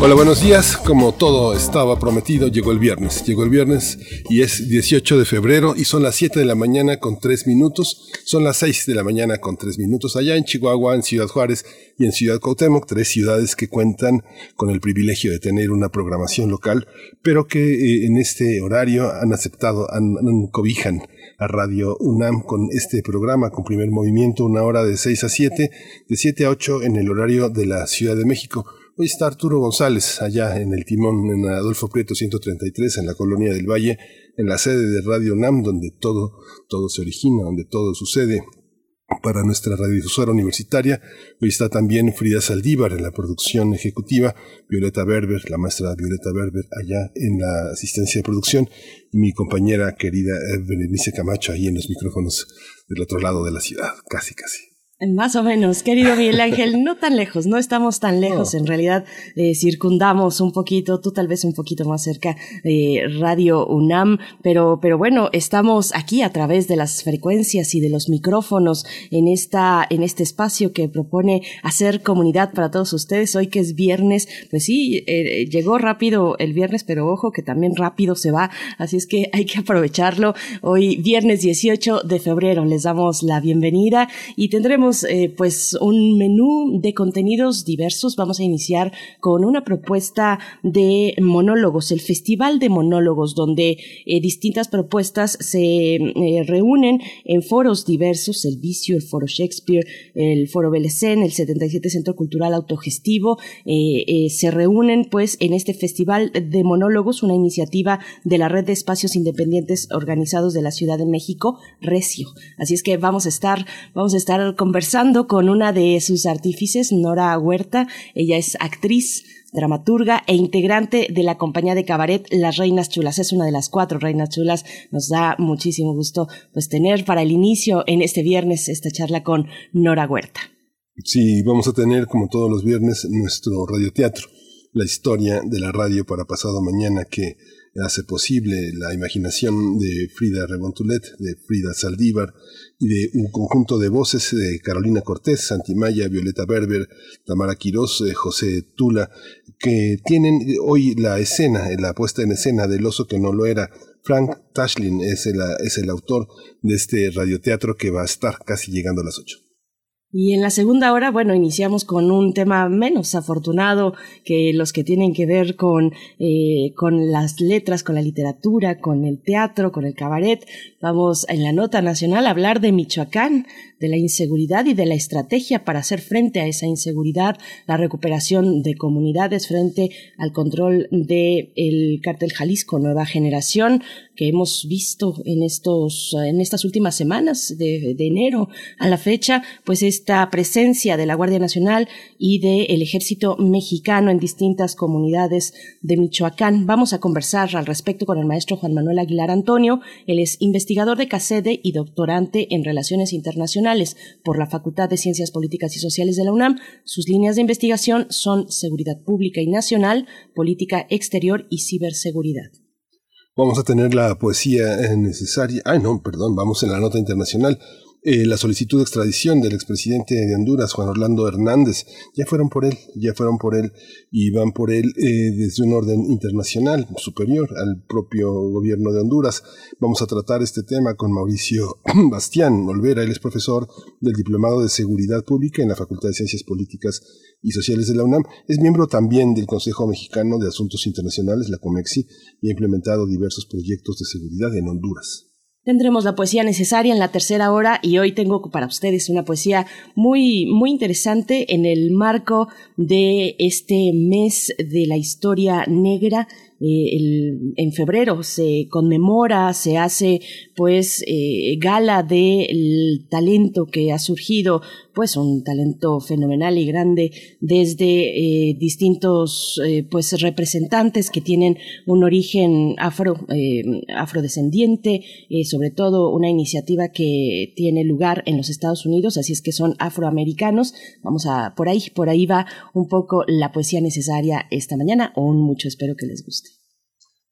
Hola, buenos días. Como todo estaba prometido, llegó el viernes. Llegó el viernes y es 18 de febrero y son las 7 de la mañana con 3 minutos. Son las 6 de la mañana con 3 minutos allá en Chihuahua, en Ciudad Juárez y en Ciudad Cuauhtémoc, tres ciudades que cuentan con el privilegio de tener una programación local, pero que eh, en este horario han aceptado, han, cobijan a Radio UNAM con este programa, con primer movimiento, una hora de 6 a 7, de 7 a 8 en el horario de la Ciudad de México. Hoy está Arturo González allá en el timón en Adolfo Prieto 133 en la colonia del Valle, en la sede de Radio NAM, donde todo, todo se origina, donde todo sucede. Para nuestra radiodifusora universitaria, hoy está también Frida Saldívar en la producción ejecutiva, Violeta Berber, la maestra Violeta Berber allá en la asistencia de producción, y mi compañera querida Berenice Camacho ahí en los micrófonos del otro lado de la ciudad, casi casi. Más o menos, querido Miguel Ángel, no tan lejos, no estamos tan lejos, en realidad eh, circundamos un poquito, tú tal vez un poquito más cerca de Radio UNAM, pero, pero bueno, estamos aquí a través de las frecuencias y de los micrófonos en, esta, en este espacio que propone hacer comunidad para todos ustedes. Hoy que es viernes, pues sí, eh, llegó rápido el viernes, pero ojo que también rápido se va, así es que hay que aprovecharlo. Hoy viernes 18 de febrero les damos la bienvenida y tendremos eh, pues un menú de contenidos diversos. Vamos a iniciar con una propuesta de monólogos, el Festival de Monólogos, donde eh, distintas propuestas se eh, reúnen en foros diversos, el Vicio, el Foro Shakespeare, el Foro Belecén, el 77 Centro Cultural Autogestivo, se reúnen pues en este Festival de Monólogos, una iniciativa de la Red de Espacios Independientes Organizados de la Ciudad de México, Recio. Así es que vamos a estar, vamos a estar conversando conversando con una de sus artífices, Nora Huerta. Ella es actriz, dramaturga e integrante de la compañía de cabaret Las Reinas Chulas. Es una de las cuatro Reinas Chulas. Nos da muchísimo gusto pues tener para el inicio en este viernes esta charla con Nora Huerta. Sí, vamos a tener como todos los viernes nuestro radioteatro, la historia de la radio para pasado mañana que hace posible la imaginación de Frida Rebontulet, de Frida Saldívar y de un conjunto de voces de Carolina Cortés, Santimaya, Violeta Berber, Tamara Quirós, eh, José Tula, que tienen hoy la escena, la puesta en escena del oso que no lo era. Frank Tashlin es el, es el autor de este radioteatro que va a estar casi llegando a las ocho. Y en la segunda hora, bueno, iniciamos con un tema menos afortunado que los que tienen que ver con, eh, con las letras, con la literatura, con el teatro, con el cabaret. Vamos en la nota nacional a hablar de Michoacán, de la inseguridad y de la estrategia para hacer frente a esa inseguridad, la recuperación de comunidades frente al control del el cártel Jalisco Nueva Generación que hemos visto en estos en estas últimas semanas de, de enero a la fecha, pues esta presencia de la Guardia Nacional y del Ejército Mexicano en distintas comunidades de Michoacán. Vamos a conversar al respecto con el maestro Juan Manuel Aguilar Antonio. Él es investigador de CACEDE y doctorante en Relaciones Internacionales por la Facultad de Ciencias Políticas y Sociales de la UNAM. Sus líneas de investigación son seguridad pública y nacional, política exterior y ciberseguridad. Vamos a tener la poesía necesaria. Ay, no, perdón, vamos en la nota internacional. Eh, la solicitud de extradición del expresidente de Honduras, Juan Orlando Hernández. Ya fueron por él, ya fueron por él y van por él eh, desde un orden internacional superior al propio gobierno de Honduras. Vamos a tratar este tema con Mauricio Bastián Olvera. Él es profesor del Diplomado de Seguridad Pública en la Facultad de Ciencias Políticas y Sociales de la UNAM. Es miembro también del Consejo Mexicano de Asuntos Internacionales, la COMEXI, y ha implementado diversos proyectos de seguridad en Honduras. Tendremos la poesía necesaria en la tercera hora y hoy tengo para ustedes una poesía muy, muy interesante en el marco de este mes de la historia negra. Eh, en febrero se conmemora, se hace pues eh, gala del talento que ha surgido, pues un talento fenomenal y grande desde eh, distintos pues representantes que tienen un origen afro afrodescendiente, sobre todo una iniciativa que tiene lugar en los Estados Unidos, así es que son afroamericanos. Vamos a por ahí, por ahí va un poco la poesía necesaria esta mañana, o un mucho espero que les guste.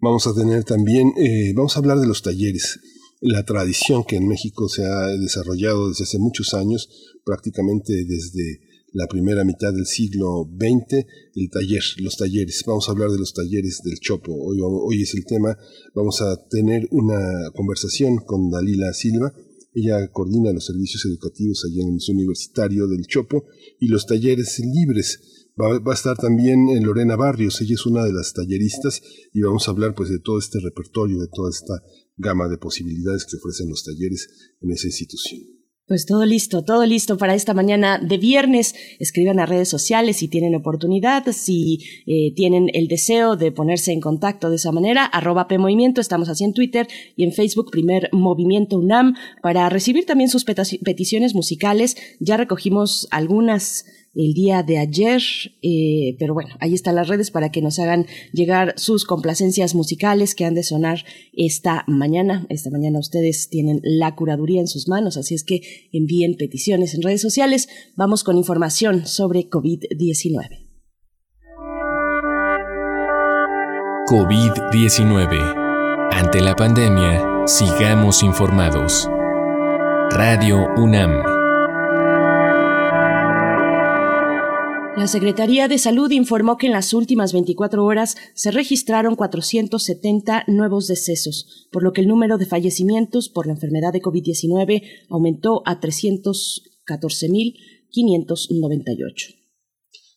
Vamos a tener también, eh, vamos a hablar de los talleres, la tradición que en México se ha desarrollado desde hace muchos años, prácticamente desde la primera mitad del siglo XX, el taller, los talleres. Vamos a hablar de los talleres del Chopo. Hoy, hoy es el tema. Vamos a tener una conversación con Dalila Silva. Ella coordina los servicios educativos allí en el Museo Universitario del Chopo y los talleres libres Va, a estar también en Lorena Barrios, ella es una de las talleristas y vamos a hablar pues de todo este repertorio, de toda esta gama de posibilidades que ofrecen los talleres en esa institución. Pues todo listo, todo listo para esta mañana de viernes. Escriban a redes sociales si tienen oportunidad, si eh, tienen el deseo de ponerse en contacto de esa manera. Arroba PMovimiento, estamos así en Twitter y en Facebook, primer Movimiento UNAM, para recibir también sus peticiones musicales. Ya recogimos algunas el día de ayer, eh, pero bueno, ahí están las redes para que nos hagan llegar sus complacencias musicales que han de sonar esta mañana. Esta mañana ustedes tienen la curaduría en sus manos, así es que envíen peticiones en redes sociales. Vamos con información sobre COVID-19. COVID-19. Ante la pandemia, sigamos informados. Radio UNAM. La Secretaría de Salud informó que en las últimas 24 horas se registraron 470 nuevos decesos, por lo que el número de fallecimientos por la enfermedad de COVID-19 aumentó a 314.598.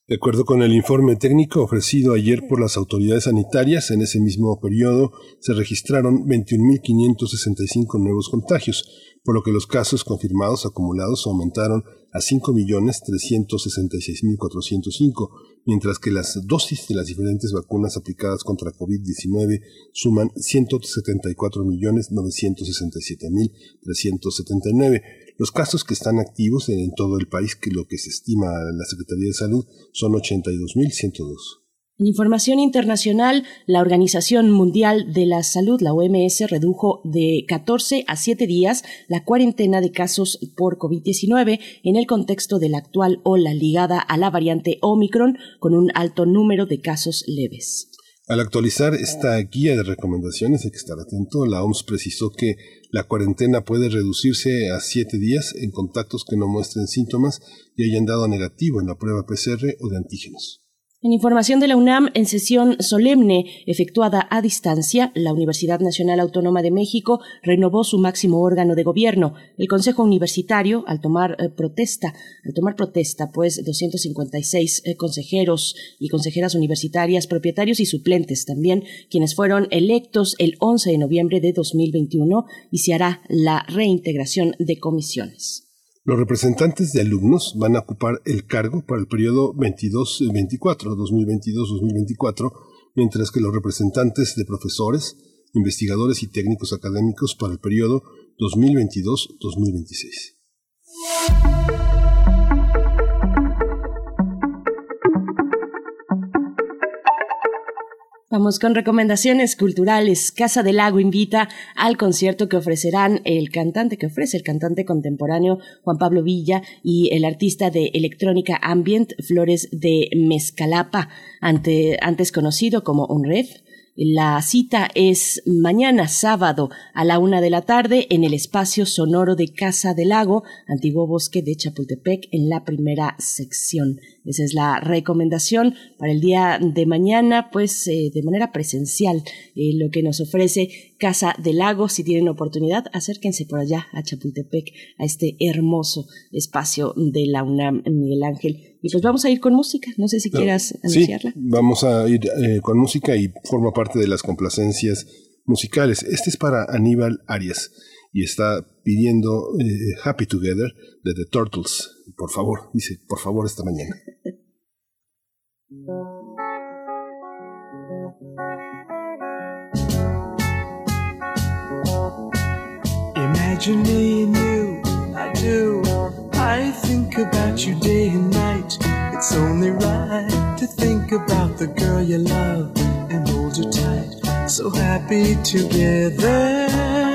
De acuerdo con el informe técnico ofrecido ayer por las autoridades sanitarias, en ese mismo periodo se registraron 21.565 nuevos contagios, por lo que los casos confirmados acumulados aumentaron a 5.366.405, mientras que las dosis de las diferentes vacunas aplicadas contra COVID-19 suman 174.967.379. Los casos que están activos en todo el país, que lo que se estima la Secretaría de Salud, son 82.102. En información internacional, la Organización Mundial de la Salud, la OMS, redujo de 14 a 7 días la cuarentena de casos por COVID-19 en el contexto de la actual ola ligada a la variante Omicron con un alto número de casos leves. Al actualizar esta guía de recomendaciones hay que estar atento. La OMS precisó que la cuarentena puede reducirse a 7 días en contactos que no muestren síntomas y hayan dado negativo en la prueba PCR o de antígenos. En información de la UNAM, en sesión solemne efectuada a distancia, la Universidad Nacional Autónoma de México renovó su máximo órgano de gobierno, el Consejo Universitario, al tomar eh, protesta, al tomar protesta, pues 256 eh, consejeros y consejeras universitarias, propietarios y suplentes también, quienes fueron electos el 11 de noviembre de 2021 y se hará la reintegración de comisiones. Los representantes de alumnos van a ocupar el cargo para el periodo 22-24, 2022-2024, mientras que los representantes de profesores, investigadores y técnicos académicos para el periodo 2022-2026. Vamos con recomendaciones culturales. Casa del Lago invita al concierto que ofrecerán el cantante que ofrece el cantante contemporáneo Juan Pablo Villa y el artista de electrónica ambient Flores de Mezcalapa, antes conocido como Unred. La cita es mañana sábado a la una de la tarde en el espacio sonoro de Casa del Lago, antiguo bosque de Chapultepec, en la primera sección. Esa es la recomendación para el día de mañana, pues eh, de manera presencial, eh, lo que nos ofrece Casa del Lago. Si tienen oportunidad, acérquense por allá a Chapultepec, a este hermoso espacio de la UNAM Miguel Ángel. Y pues vamos a ir con música. No sé si quieras anunciarla. Sí, vamos a ir eh, con música y forma parte de las complacencias musicales. Este es para Aníbal Arias y está pidiendo eh, Happy Together de The Turtles. Por favor, dice, por favor esta mañana. Imagine me and you, I do. I think about you day and night. It's only right to think about the girl you love and hold her tight. So happy together.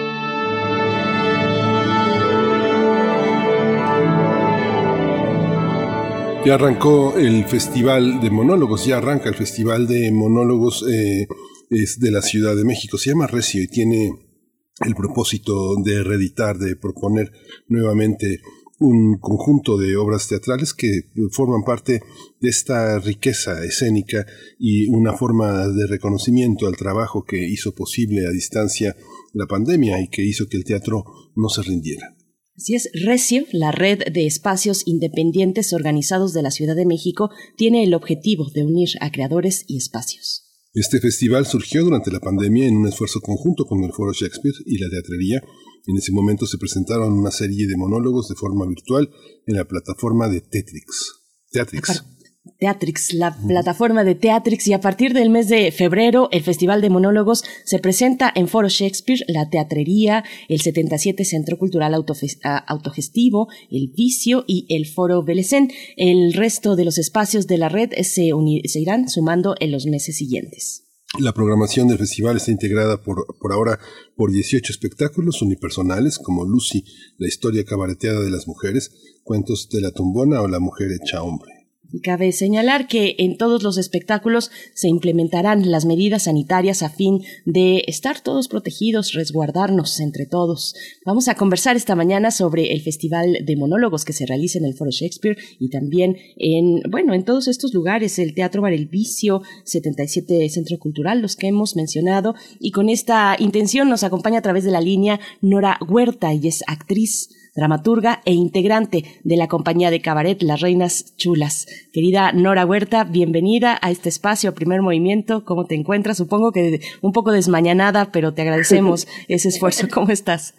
Ya arrancó el Festival de Monólogos, ya arranca el Festival de Monólogos eh, de la Ciudad de México. Se llama Recio y tiene el propósito de reeditar, de proponer nuevamente un conjunto de obras teatrales que forman parte de esta riqueza escénica y una forma de reconocimiento al trabajo que hizo posible a distancia la pandemia y que hizo que el teatro no se rindiera. Así es, Recio, la red de espacios independientes organizados de la Ciudad de México, tiene el objetivo de unir a creadores y espacios. Este festival surgió durante la pandemia en un esfuerzo conjunto con el Foro Shakespeare y la teatrería. En ese momento se presentaron una serie de monólogos de forma virtual en la plataforma de Tetrix. Teatrix. Teatrix, la plataforma de Teatrix, y a partir del mes de febrero el Festival de Monólogos se presenta en Foro Shakespeare, la Teatrería, el 77 Centro Cultural Autogestivo, el Vicio y el Foro Belecén. El resto de los espacios de la red se, se irán sumando en los meses siguientes. La programación del festival está integrada por, por ahora por 18 espectáculos unipersonales como Lucy, la historia cabareteada de las mujeres, Cuentos de la tumbona o La mujer hecha hombre. Y cabe señalar que en todos los espectáculos se implementarán las medidas sanitarias a fin de estar todos protegidos, resguardarnos entre todos. Vamos a conversar esta mañana sobre el Festival de Monólogos que se realiza en el Foro Shakespeare y también en, bueno, en todos estos lugares, el Teatro Bar El Vicio, 77 Centro Cultural, los que hemos mencionado. Y con esta intención nos acompaña a través de la línea Nora Huerta y es actriz dramaturga e integrante de la compañía de cabaret Las Reinas Chulas. Querida Nora Huerta, bienvenida a este espacio, primer movimiento. ¿Cómo te encuentras? Supongo que un poco desmañanada, pero te agradecemos ese esfuerzo. ¿Cómo estás?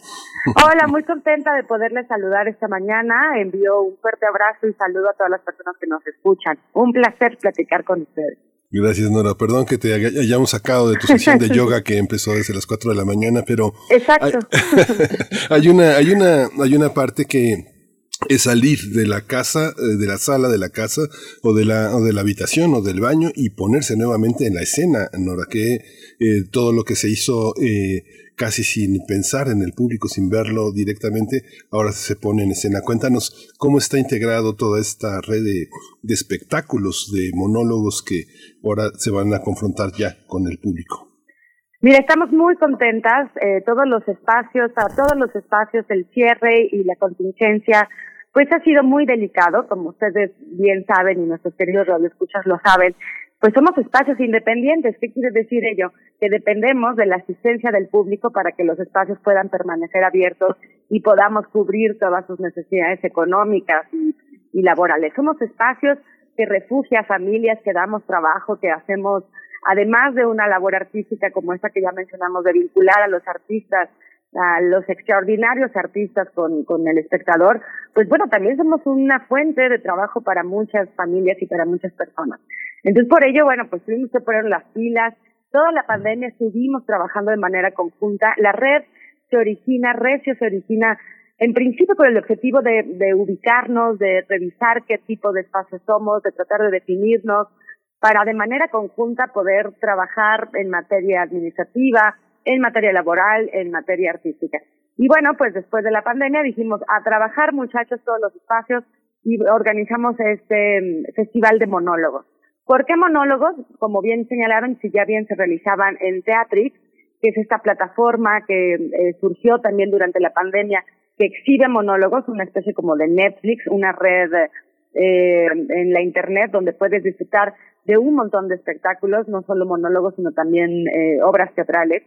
Hola, muy contenta de poderles saludar esta mañana. Envío un fuerte abrazo y saludo a todas las personas que nos escuchan. Un placer platicar con ustedes. Gracias, Nora. Perdón que te hayamos sacado de tu sesión de yoga que empezó desde las 4 de la mañana, pero Exacto. hay, una, hay, una, hay una parte que es salir de la casa, eh, de la sala de la casa o de la, o de la habitación o del baño y ponerse nuevamente en la escena, Nora, que eh, todo lo que se hizo eh, casi sin pensar en el público, sin verlo directamente, ahora se pone en escena. Cuéntanos cómo está integrado toda esta red de, espectáculos, de monólogos que ahora se van a confrontar ya con el público. Mira, estamos muy contentas, eh, todos los espacios, a todos los espacios, el cierre y la contingencia, pues ha sido muy delicado, como ustedes bien saben y nuestros queridos radioescuchas lo saben, pues somos espacios independientes. ¿Qué quiere decir ello? Que dependemos de la asistencia del público para que los espacios puedan permanecer abiertos y podamos cubrir todas sus necesidades económicas y, laborales. Somos espacios que refugia familias, que damos trabajo, que hacemos, además de una labor artística como esta que ya mencionamos, de vincular a los artistas a los extraordinarios artistas con, con el espectador, pues bueno, también somos una fuente de trabajo para muchas familias y para muchas personas. Entonces, por ello, bueno, pues tuvimos que poner las pilas. Toda la pandemia estuvimos trabajando de manera conjunta. La red se origina, Recio se origina en principio con el objetivo de, de ubicarnos, de revisar qué tipo de espacios somos, de tratar de definirnos, para de manera conjunta poder trabajar en materia administrativa, en materia laboral, en materia artística. Y bueno, pues después de la pandemia dijimos a trabajar muchachos todos los espacios y organizamos este mm, festival de monólogos. ¿Por qué monólogos? Como bien señalaron, si ya bien se realizaban en Teatrix, que es esta plataforma que eh, surgió también durante la pandemia, que exhibe monólogos, una especie como de Netflix, una red eh, en la internet donde puedes disfrutar de un montón de espectáculos, no solo monólogos, sino también eh, obras teatrales.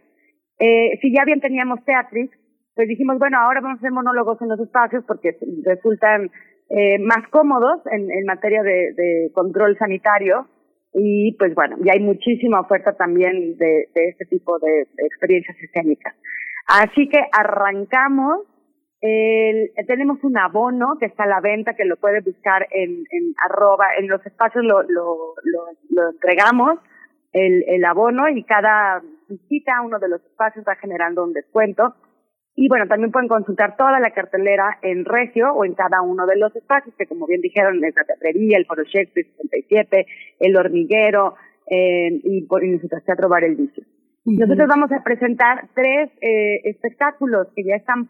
Eh, si ya bien teníamos Teatrix, pues dijimos, bueno, ahora vamos a hacer monólogos en los espacios porque resultan eh, más cómodos en, en materia de, de, control sanitario y pues bueno, ya hay muchísima oferta también de, de este tipo de, experiencias escénicas. Así que arrancamos, el, tenemos un abono que está a la venta que lo puede buscar en, en arroba, en los espacios lo, lo, lo, lo entregamos, el, el abono y cada visita a uno de los espacios va generando un descuento. Y bueno, también pueden consultar toda la cartelera en Regio o en cada uno de los espacios, que como bien dijeron, es la teatrería, el Foro Shakespeare 67, el Hormiguero eh, y por el Teatro Bar El Vicio. Uh -huh. Nosotros vamos a presentar tres eh, espectáculos que ya están,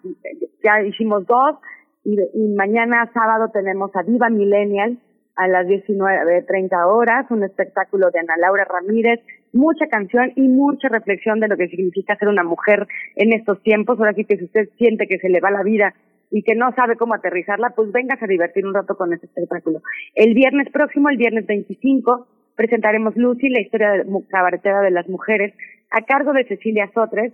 ya hicimos dos, y, y mañana sábado tenemos a Viva Millennial, a las 19.30 horas, un espectáculo de Ana Laura Ramírez, mucha canción y mucha reflexión de lo que significa ser una mujer en estos tiempos. Ahora sí que si usted siente que se le va la vida y que no sabe cómo aterrizarla, pues vengas a divertir un rato con este espectáculo. El viernes próximo, el viernes 25, presentaremos Lucy, la historia de, cabaretera de las mujeres, a cargo de Cecilia Sotres,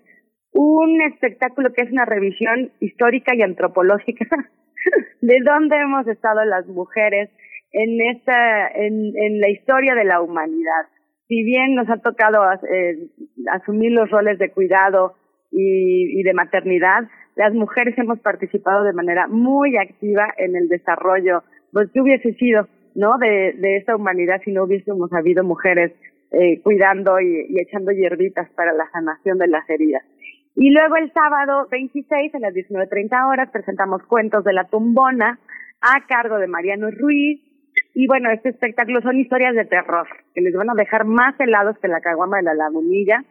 un espectáculo que es una revisión histórica y antropológica de dónde hemos estado las mujeres en esta, en, en la historia de la humanidad. Si bien nos ha tocado eh, asumir los roles de cuidado y, y de maternidad, las mujeres hemos participado de manera muy activa en el desarrollo. Pues, ¿qué hubiese sido, no, de, de esta humanidad si no hubiésemos habido mujeres eh, cuidando y, y echando hierbitas para la sanación de las heridas? Y luego el sábado 26 a las 19.30 horas presentamos Cuentos de la Tumbona a cargo de Mariano Ruiz, y bueno, este espectáculo son historias de terror, que les van a dejar más helados que la caguama de la lagunilla.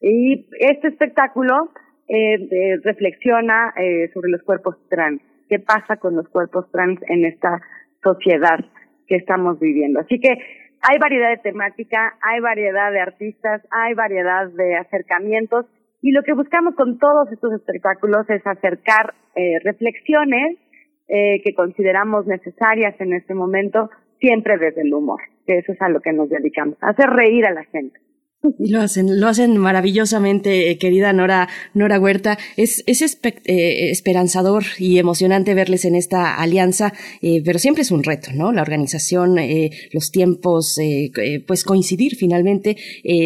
Y este espectáculo eh, eh, reflexiona eh, sobre los cuerpos trans. ¿Qué pasa con los cuerpos trans en esta sociedad que estamos viviendo? Así que hay variedad de temática, hay variedad de artistas, hay variedad de acercamientos. Y lo que buscamos con todos estos espectáculos es acercar eh, reflexiones que consideramos necesarias en este momento siempre desde el humor, que eso es a lo que nos dedicamos, hacer reír a la gente. Y lo hacen, lo hacen maravillosamente, eh, querida Nora, Nora Huerta. Es, es eh, esperanzador y emocionante verles en esta alianza, eh, pero siempre es un reto, ¿no? La organización, los tiempos, pues coincidir finalmente,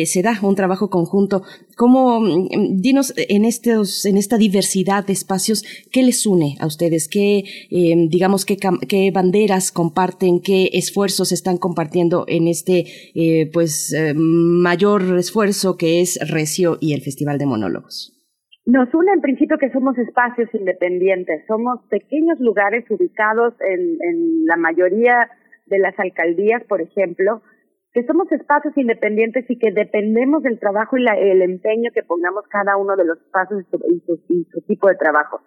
se da un trabajo conjunto. ¿Cómo, mm, dinos en estos, en esta diversidad de espacios, qué les une a ustedes? ¿Qué, digamos, qué, qué banderas comparten? ¿Qué esfuerzos están compartiendo en este, pues, mayor esfuerzo que es Recio y el Festival de Monólogos? Nos une en principio que somos espacios independientes, somos pequeños lugares ubicados en, en la mayoría de las alcaldías, por ejemplo, que somos espacios independientes y que dependemos del trabajo y el empeño que pongamos cada uno de los espacios y su, tipo de trabajo.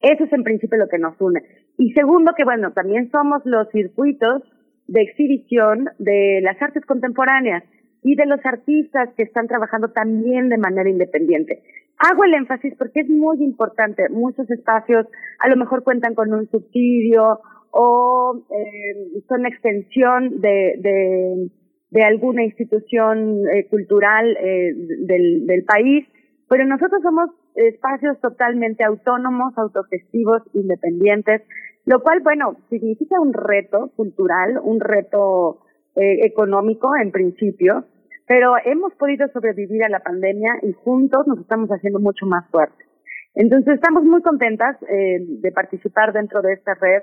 Eso es en principio lo que nos une. Y segundo, que bueno, también somos los circuitos de exhibición de las artes contemporáneas y de los artistas que están trabajando también de manera independiente. Hago el énfasis porque es muy importante. Muchos espacios a lo mejor cuentan con un subsidio o eh, son extensión de, de alguna institución eh, cultural eh, del, del país, pero nosotros somos espacios totalmente autónomos, autogestivos, independientes, lo cual, bueno, significa un reto cultural, un reto eh, económico en principio, pero hemos podido sobrevivir a la pandemia y juntos nos estamos haciendo mucho más fuertes. Entonces estamos muy contentas eh, de participar dentro de esta red.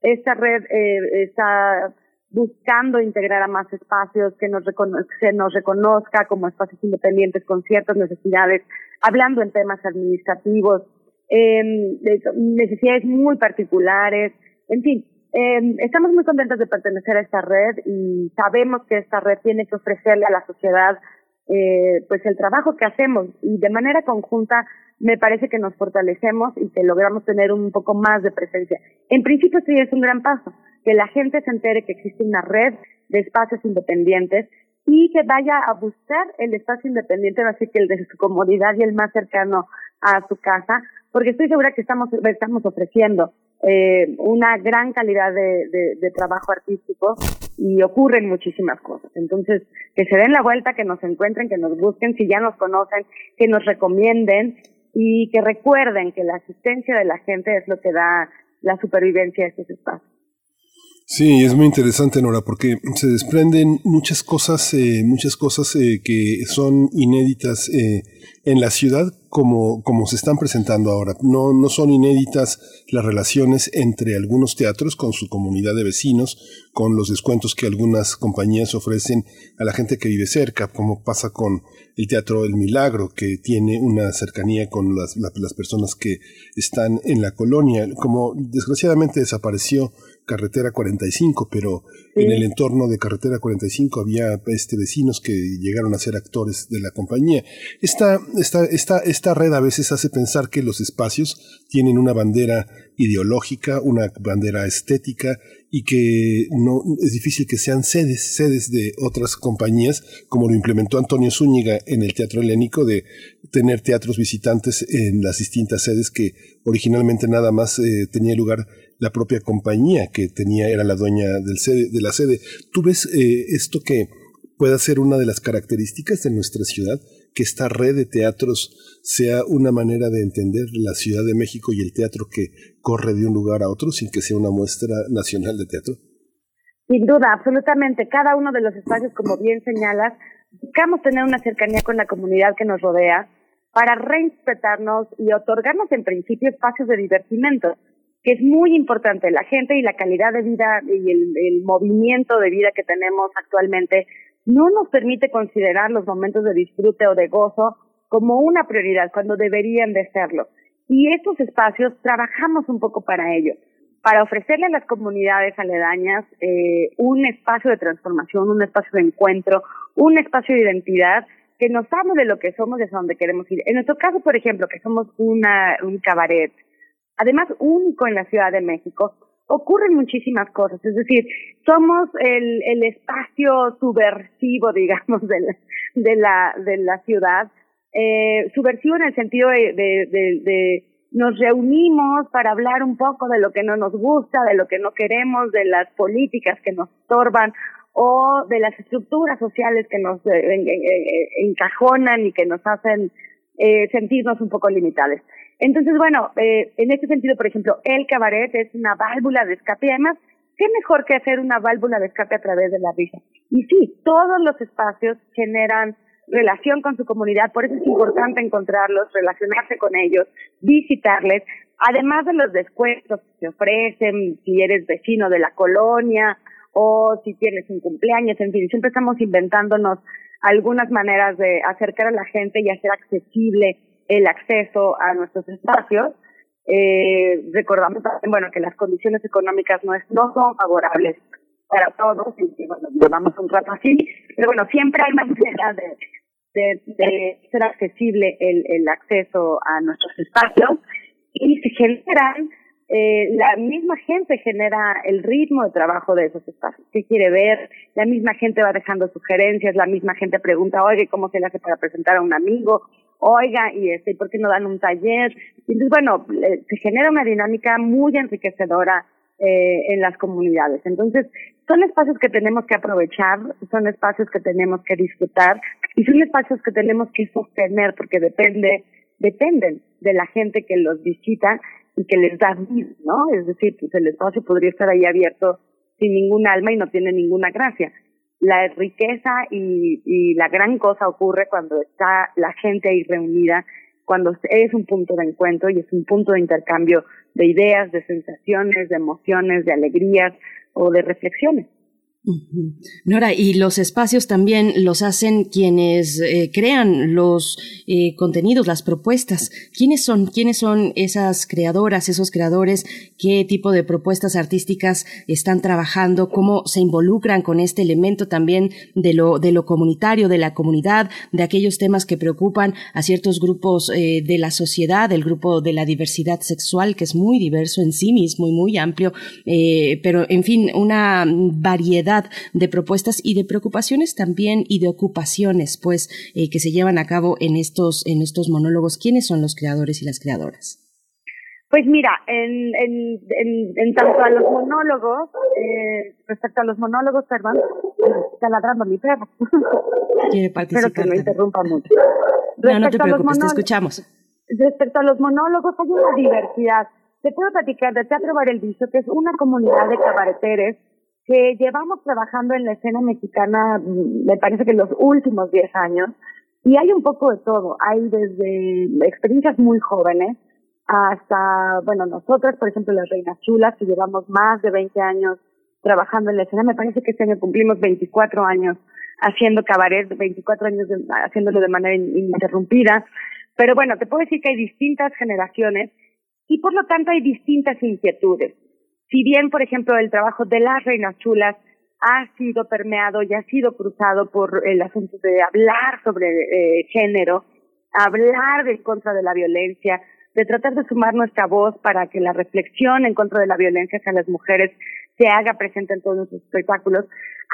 Esta red eh, está buscando integrar a más espacios, que nos, se nos reconozca como espacios independientes con ciertas necesidades, hablando en temas administrativos, eh, necesidades muy particulares, en fin, eh, estamos muy contentos de pertenecer a esta red y sabemos que esta red tiene que ofrecerle a la sociedad eh, pues el trabajo que hacemos. Y de manera conjunta me parece que nos fortalecemos y que logramos tener un poco más de presencia. En principio sí es un gran paso, que la gente se entere que existe una red de espacios independientes y que vaya a buscar el espacio independiente, así que el de su comodidad y el más cercano a su casa, porque estoy segura que estamos, estamos ofreciendo eh, una gran calidad de, de, trabajo artístico y ocurren muchísimas cosas. Entonces, que se den la vuelta, que nos encuentren, que nos busquen, si ya nos conocen, que nos recomienden y que recuerden que la asistencia de la gente es lo que da la supervivencia de estos espacios. Sí, es muy interesante, Nora, porque se desprenden muchas cosas, eh, muchas cosas eh, que son inéditas eh, en la ciudad como, como se están presentando ahora. No, no son inéditas las relaciones entre algunos teatros con su comunidad de vecinos, con los descuentos que algunas compañías ofrecen a la gente que vive cerca, como pasa con el Teatro El Milagro, que tiene una cercanía con las, las personas que están en la colonia. Como desgraciadamente desapareció Carretera 45, pero en el entorno de Carretera 45 había este, vecinos que llegaron a ser actores de la compañía. Esta, esta, esta, esta red a veces hace pensar que los espacios tienen una bandera ideológica, una bandera estética y que no es difícil que sean sedes, sedes de otras compañías, como lo implementó Antonio Zúñiga en el Teatro Helénico, de tener teatros visitantes en las distintas sedes que originalmente nada más eh, tenía lugar la propia compañía que tenía, era la dueña del sede, de la sede. ¿Tú ves eh, esto que pueda ser una de las características de nuestra ciudad? Que esta red de teatros sea una manera de entender la Ciudad de México y el teatro que corre de un lugar a otro sin que sea una muestra nacional de teatro? Sin duda, absolutamente. Cada uno de los espacios, como bien señalas, buscamos tener una cercanía con la comunidad que nos rodea para reinterpretarnos y otorgarnos en principio espacios de divertimento que es muy importante. La gente y la calidad de vida y el, movimiento de vida que tenemos actualmente no nos permite considerar los momentos de disfrute o de gozo como una prioridad cuando deberían de serlo. Y estos espacios trabajamos un poco para ello, para ofrecerle a las comunidades aledañas eh, un espacio de transformación, un espacio de encuentro, un espacio de identidad que nos hable de lo que somos y hacia dónde queremos ir. En nuestro caso, por ejemplo, que somos una, un cabaret, además único en la Ciudad de México, ocurren muchísimas cosas. Es decir, somos el, espacio subversivo, digamos, de la, ciudad. Eh, subversivo en el sentido de, nos reunimos para hablar un poco de lo que no nos gusta, de lo que no queremos, de las políticas que nos estorban o de las estructuras sociales que nos encajonan y que nos hacen sentirnos un poco limitados. Entonces, bueno, en este sentido, por ejemplo, el cabaret es una válvula de escape y además ¿qué mejor que hacer una válvula de escape a través de la risa? Y sí, todos los espacios generan relación con su comunidad, por eso es importante encontrarlos, relacionarse con ellos, visitarles, además de los descuentos que se ofrecen, si eres vecino de la colonia o si tienes un cumpleaños, en fin, siempre estamos inventándonos algunas maneras de acercar a la gente y hacer accesible el acceso a nuestros espacios. Eh, recordamos también, bueno, que las condiciones económicas no, es, no son favorables para todos y, bueno, llevamos un rato así, pero bueno, siempre hay manera de, de, ser accesible el, el acceso a nuestros espacios y se generan eh, la misma gente genera el ritmo de trabajo de esos espacios. ¿Qué quiere ver? La misma gente va dejando sugerencias, la misma gente pregunta, oye, ¿cómo se le hace para presentar a un amigo? Oiga, y este, ¿por qué no dan un taller? Entonces, bueno, se genera una dinámica muy enriquecedora eh, en las comunidades. Entonces, son espacios que tenemos que aprovechar, son espacios que tenemos que disfrutar y son espacios que tenemos que sostener porque depende, dependen de la gente que los visita y que les da vida, ¿no? Es decir, pues el espacio podría estar ahí abierto sin ningún alma y no tiene ninguna gracia la riqueza y, y la gran cosa ocurre cuando está la gente ahí reunida, cuando es un punto de encuentro y es un punto de intercambio de ideas, de sensaciones, de emociones, de alegrías o de reflexiones. Nora, y los espacios también los hacen quienes eh, crean los eh, contenidos, las propuestas. ¿Quiénes son? ¿Quiénes son esas creadoras, esos creadores? ¿Qué tipo de propuestas artísticas están trabajando? ¿Cómo se involucran con este elemento también de lo, de lo comunitario, de la comunidad, de aquellos temas que preocupan a ciertos grupos eh, de la sociedad, el grupo de la diversidad sexual, que es muy diverso en sí mismo y muy amplio, pero en fin, una variedad de propuestas y de preocupaciones también y de ocupaciones, pues, eh, que se llevan a cabo en estos, en estos monólogos. ¿Quiénes son los creadores y las creadoras? Pues mira, en, en, en, tanto a los monólogos, eh, respecto a los monólogos, perdón, está ladrando mi perro. Quiere participar. Espero que no interrumpa mucho. no, no te preocupes, te escuchamos. Respecto a los monólogos, hay una diversidad. Te puedo platicar de Teatro Bar El Vicio, que es una comunidad de cabareteres que llevamos trabajando en la escena mexicana, mm, me parece que en los últimos 10 años, y hay un poco de todo. Hay desde experiencias muy jóvenes hasta, bueno, nosotras, por ejemplo, las Reinas Chulas, que llevamos más de 20 años trabajando en la escena. Me parece que este año cumplimos 24 años haciendo cabaret, 24 años haciéndolo de manera ininterrumpida. Pero bueno, te puedo decir que hay distintas generaciones y por lo tanto hay distintas inquietudes. Si bien, por ejemplo, el trabajo de las reinas chulas ha sido permeado y ha sido cruzado por el asunto de hablar sobre eh, género, hablar en contra de la violencia, de tratar de sumar nuestra voz para que la reflexión en contra de la violencia hacia las mujeres se haga presente en todos nuestros espectáculos.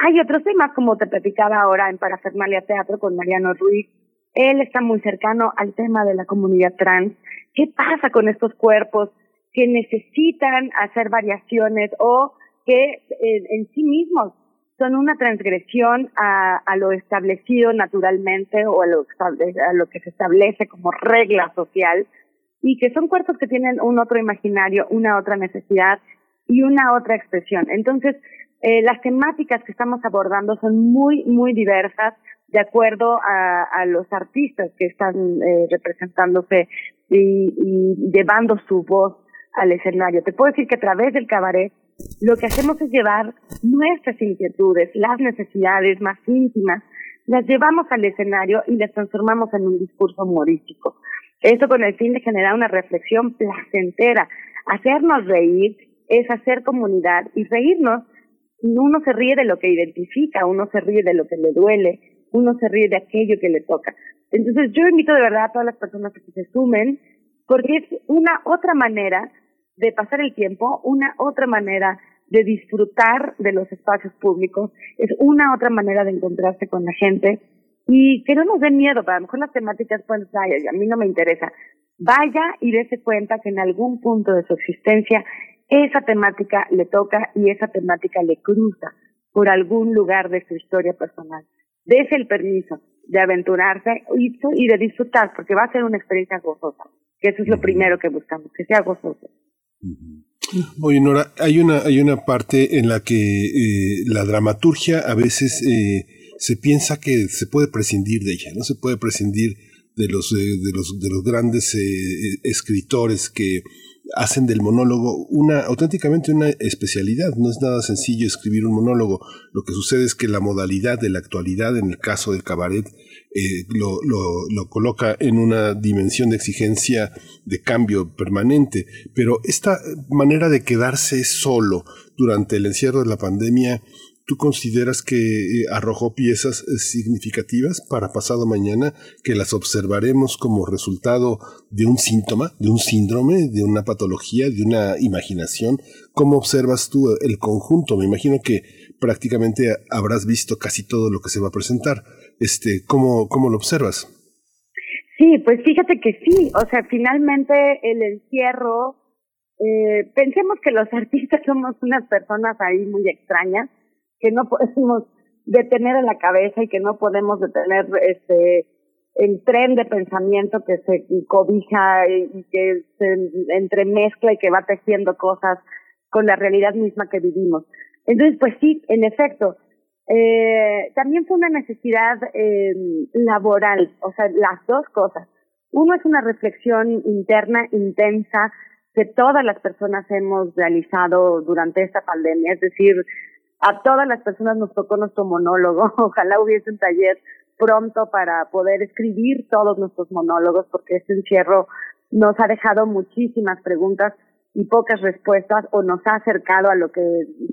Hay otros temas, como te platicaba ahora en Parafernalia Teatro con Mariano Ruiz. Él está muy cercano al tema de la comunidad trans. ¿Qué pasa con estos cuerpos? Que necesitan hacer variaciones o que eh, en sí mismos son una transgresión a, lo establecido naturalmente o a lo, a lo que se establece como regla social y que son cuerpos que tienen un otro imaginario, una otra necesidad y una otra expresión. Entonces, eh, las temáticas que estamos abordando son muy, muy diversas de acuerdo a, a los artistas que están eh, representándose y, y llevando su voz al escenario. Te puedo decir que a través del cabaret lo que hacemos es llevar nuestras inquietudes, las necesidades más íntimas, las llevamos al escenario y las transformamos en un discurso humorístico. Eso con el fin de generar una reflexión placentera. Hacernos reír es hacer comunidad y reírnos. Uno se ríe de lo que identifica, uno se ríe de lo que le duele, uno se ríe de aquello que le toca. Entonces yo invito de verdad a todas las personas que se sumen, porque es una otra manera de pasar el tiempo, una otra manera de disfrutar de los espacios públicos, es una otra manera de encontrarse con la gente y que no nos den miedo, para lo mejor las temáticas pueden ser, a mí no me interesa. Vaya y dése cuenta que en algún punto de su existencia esa temática le toca y esa temática le cruza por algún lugar de su historia personal. Dese el permiso de aventurarse y, de disfrutar, porque va a ser una experiencia gozosa, que eso es lo primero que buscamos, que sea gozoso. Oye, Nora, hay una, hay una parte en la que eh, la dramaturgia a veces eh, se piensa que se puede prescindir de ella, no se puede prescindir de los, eh, de los, de los grandes escritores que hacen del monólogo una auténticamente una especialidad. No es nada sencillo escribir un monólogo. Lo que sucede es que la modalidad de la actualidad, en el caso del cabaret, eh, lo, lo, lo, coloca en una dimensión de exigencia de cambio permanente. Pero esta manera de quedarse solo durante el encierro de la pandemia ¿Tú consideras que eh, arrojó piezas eh, significativas para pasado mañana que las observaremos como resultado de un síntoma, de un síndrome, de una patología, de una imaginación? ¿Cómo observas tú el conjunto? Me imagino que prácticamente habrás visto casi todo lo que se va a presentar. Este, ¿cómo, cómo lo observas? Sí, pues fíjate que sí. O sea, finalmente el encierro, eh, pensemos que los artistas somos unas personas ahí muy extrañas que no podemos detener en la cabeza y que no podemos detener este el tren de pensamiento que se cobija y que se entremezcla y que va tejiendo cosas con la realidad misma que vivimos. Entonces, pues sí, en efecto, eh, también fue una necesidad eh, laboral, o sea, las dos cosas. Uno es una reflexión interna intensa que todas las personas hemos realizado durante esta pandemia, es decir, a todas las personas nos tocó nuestro monólogo. Ojalá hubiese un taller pronto para poder escribir todos nuestros monólogos, porque este encierro nos ha dejado muchísimas preguntas y pocas respuestas, o nos ha acercado a lo que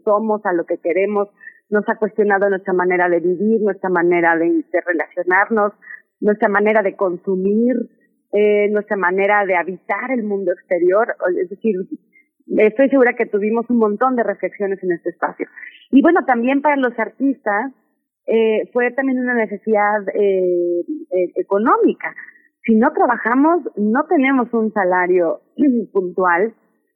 somos, a lo que queremos, nos ha cuestionado nuestra manera de vivir, nuestra manera de, relacionarnos, nuestra manera de consumir, eh, nuestra manera de habitar el mundo exterior, es decir, estoy segura que tuvimos un montón de reflexiones en este espacio. Y bueno, también para los artistas eh, fue también una necesidad eh, eh, económica. Si no trabajamos, no tenemos un salario puntual.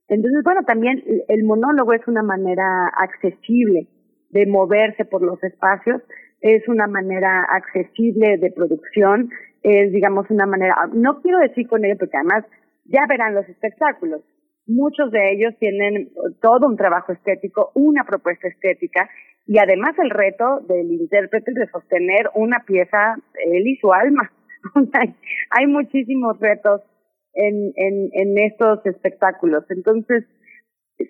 Entonces, bueno, también el monólogo es una manera accesible de moverse por los espacios, es una manera accesible de producción, es, digamos, una manera, no quiero decir con ello, porque además ya verán los espectáculos, Muchos de ellos tienen todo un trabajo estético, una propuesta estética y además el reto del intérprete de sostener una pieza, él y su alma. hay, muchísimos retos en, en, en estos espectáculos. Entonces,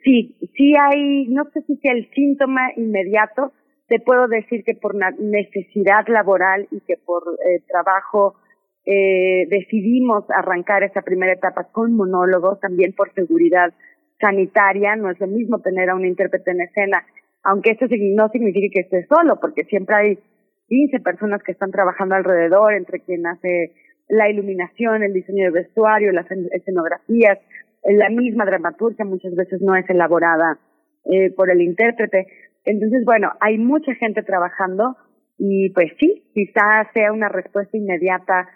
sí, sí hay, no sé si sea el síntoma inmediato, te puedo decir que por necesidad laboral y que por eh, trabajo eh, decidimos arrancar esa primera etapa con monólogos, también por seguridad sanitaria. No es lo mismo tener a un intérprete en escena, aunque esto no signifique que esté solo, porque siempre hay 15 personas que están trabajando alrededor, entre quien hace la iluminación, el diseño de vestuario, las escenografías, la misma dramaturgia muchas veces no es elaborada eh, por el intérprete. Entonces, bueno, hay mucha gente trabajando y pues sí, quizás sea una respuesta inmediata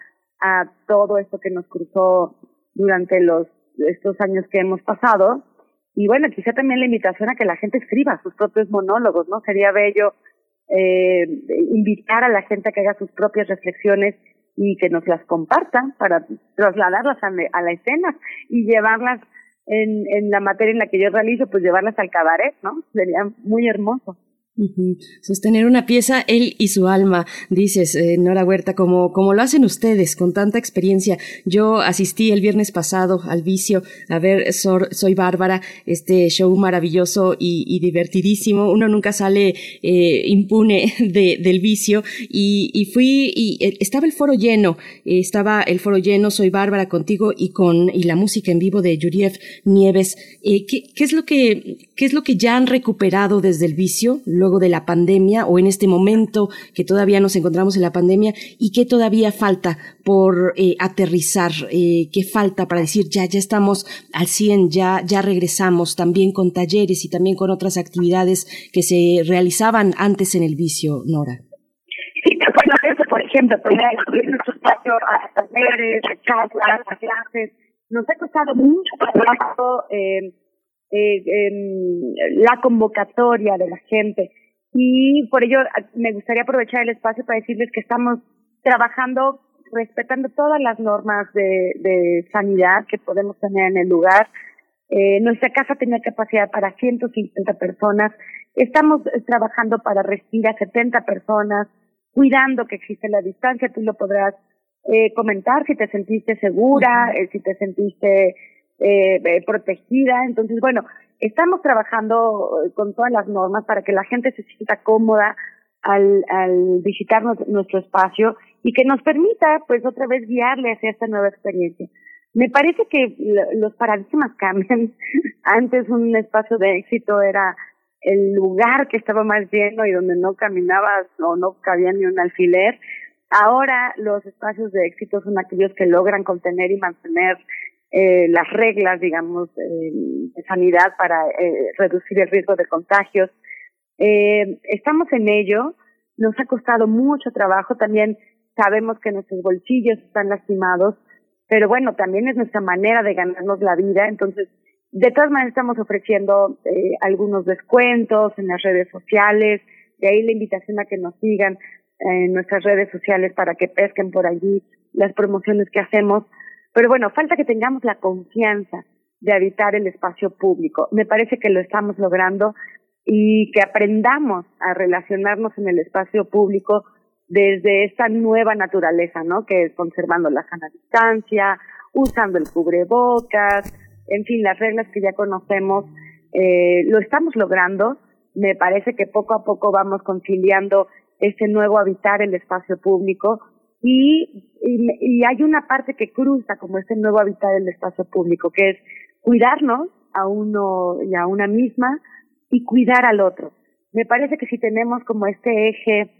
a todo esto que nos cruzó durante los estos años que hemos pasado. Y bueno, quizá también la invitación a que la gente escriba sus propios monólogos, ¿no? Sería bello eh, invitar a la gente a que haga sus propias reflexiones y que nos las compartan para trasladarlas a, a la escena y llevarlas en, en la materia en la que yo realizo, pues llevarlas al cabaret, ¿no? Sería muy hermoso. Sostener una pieza, él y su alma, dices, eh, Nora Huerta, como, como lo hacen ustedes, con tanta experiencia. Yo asistí el viernes pasado al vicio a ver Soy Bárbara, este show maravilloso y, divertidísimo. Uno nunca sale eh, impune de, del vicio y, fui y eh, estaba el foro lleno, estaba el foro lleno, Soy Bárbara contigo y con y la música en vivo de Yuriev Nieves. ¿qué, ¿Qué es lo que qué es lo que ya han recuperado desde el vicio? Luego de la pandemia o en este momento que todavía nos encontramos en la pandemia y qué todavía falta por eh, aterrizar, eh, qué falta para decir ya, ya estamos al 100, ya, ya regresamos también con talleres y también con otras actividades que se realizaban antes en el vicio, Nora. Sí, bueno, eso, por ejemplo, poner nuestro espacio a talleres, a charlas, a clases, nos ha costado mucho trabajo eh, eh, la convocatoria de la gente. Y por ello me gustaría aprovechar el espacio para decirles que estamos trabajando respetando todas las normas de, de sanidad que podemos tener en el lugar. Eh, nuestra casa tenía capacidad para 150 personas. Estamos eh, trabajando para respirar a 70 personas, cuidando que existe la distancia. Tú lo podrás eh, comentar si te sentiste segura, eh, si te sentiste eh, eh, protegida. Entonces, bueno, estamos trabajando con todas las normas para que la gente se sienta cómoda al, al visitar nuestro espacio y que nos permita, pues, otra vez guiarle hacia esta nueva experiencia. Me parece que los paradigmas cambian. Antes un espacio de éxito era el lugar que estaba más lleno y donde no caminabas o no cabía ni un alfiler. Ahora los espacios de éxito son aquellos que logran contener y mantener eh, las reglas, digamos, eh, de sanidad para eh, reducir el riesgo de contagios. Eh, estamos en ello, nos ha costado mucho trabajo, también sabemos que nuestros bolsillos están lastimados, pero bueno, también es nuestra manera de ganarnos la vida, entonces, de todas maneras estamos ofreciendo eh, algunos descuentos en las redes sociales, de ahí la invitación a que nos sigan en nuestras redes sociales para que pesquen por allí las promociones que hacemos. Pero bueno, falta que tengamos la confianza de habitar el espacio público. Me parece que lo estamos logrando y que aprendamos a relacionarnos en el espacio público desde esta nueva naturaleza, ¿no? Que es conservando la sana distancia, usando el cubrebocas, en fin, las reglas que ya conocemos, eh, lo estamos logrando. Me parece que poco a poco vamos conciliando ese nuevo habitar el espacio público y, y, hay una parte que cruza como ese nuevo habitar el espacio público, que es cuidarnos a uno y a una misma y cuidar al otro. Me parece que si tenemos como este eje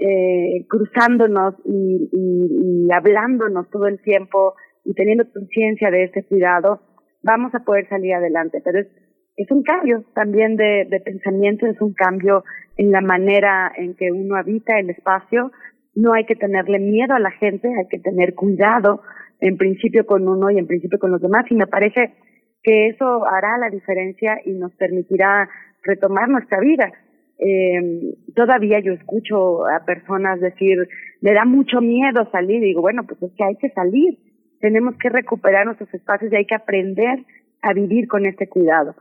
eh, cruzándonos y, hablándonos todo el tiempo y teniendo conciencia de este cuidado, vamos a poder salir adelante. Pero es, es un cambio también de pensamiento, es un cambio en la manera en que uno habita el espacio. No hay que tenerle miedo a la gente, hay que tener cuidado en principio con uno y en principio con los demás. Y me parece que eso hará la diferencia y nos permitirá retomar nuestra vida. Eh, todavía yo escucho a personas decir, me da mucho miedo salir. Y digo, bueno, pues es que hay que salir. Tenemos que recuperar nuestros espacios y hay que aprender a vivir con este cuidado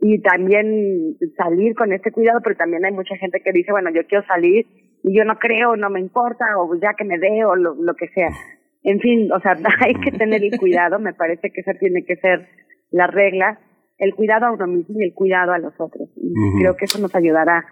y también salir con este cuidado, pero también hay mucha gente que dice, bueno, yo quiero salir yo no creo, no me importa, o ya que me dé, o lo, lo que sea. En fin, o sea, hay que tener el cuidado, me parece que esa tiene que ser la regla, el cuidado a uno mismo y el cuidado a los otros. Y creo que eso nos ayudará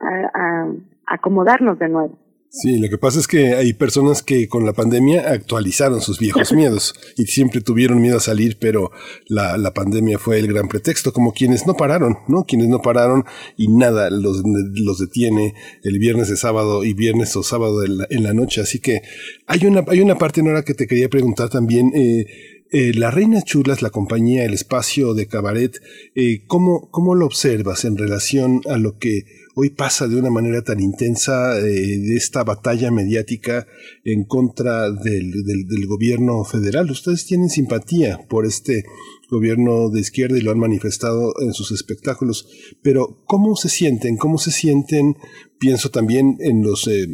a, a acomodarnos de nuevo. Sí, lo que pasa es que hay personas que con la pandemia actualizaron sus viejos miedos y siempre tuvieron miedo a salir, pero la, la pandemia fue el gran pretexto, como quienes no pararon, ¿no? Quienes no pararon y nada los, los detiene el viernes de sábado y viernes o sábado la, en la noche. Así que hay una, hay una parte, Nora, que te quería preguntar también. Eh, eh, la Reina Chulas, la compañía, el espacio de cabaret, eh, ¿cómo, ¿cómo lo observas en relación a lo que hoy pasa de una manera tan intensa eh, esta batalla mediática en contra del, del, del, gobierno federal. Ustedes tienen simpatía por este gobierno de izquierda y lo han manifestado en sus espectáculos, pero ¿cómo se sienten? ¿Cómo se sienten? Pienso también en los... Eh,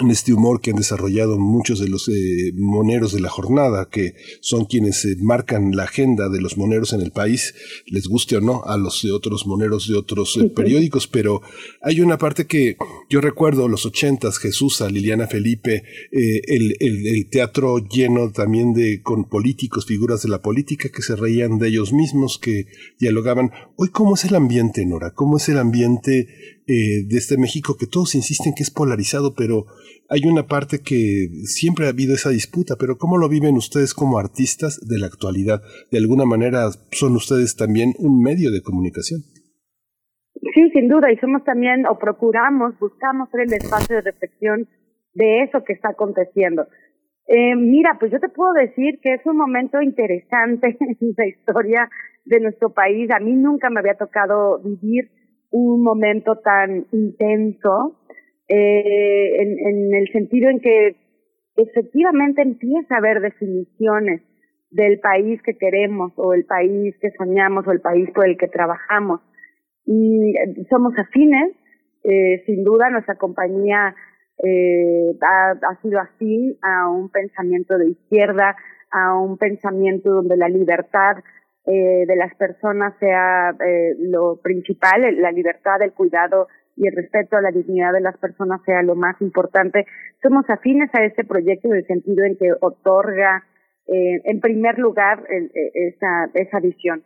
en este humor que han desarrollado muchos de los eh, moneros de la jornada, que son quienes eh, marcan la agenda de los moneros en el país, les guste o no a los de otros moneros de otros eh, periódicos, pero hay una parte que yo recuerdo los ochentas, Jesús, a Liliana Felipe, el, el, el, teatro lleno también de con políticos, figuras de la política que se reían de ellos mismos, que dialogaban. Hoy, ¿cómo es el ambiente, Nora? ¿Cómo es el ambiente eh, de este México que todos insisten que es polarizado, pero hay una parte que siempre ha habido esa disputa, pero ¿cómo lo viven ustedes como artistas de la actualidad? De alguna manera son ustedes también un medio de comunicación. Sí, sin duda, y somos también, o procuramos, buscamos el espacio de reflexión de eso que está aconteciendo. Eh, mira, pues yo te puedo decir que es un momento interesante en la historia de nuestro país. A mí nunca me había tocado vivir un momento tan intenso eh, en, el sentido en que efectivamente empieza a haber definiciones del país que queremos o el país que soñamos o el país por el que trabajamos. Y somos afines, Eh, sin duda nuestra compañía eh, ha, ha sido así a un pensamiento de izquierda, a un pensamiento donde la libertad eh, de las personas sea eh, lo principal, la libertad, el cuidado y el respeto a la dignidad de las personas sea lo más importante. Somos afines a este proyecto en el sentido en que otorga, eh, en primer lugar, el, esa, esa visión.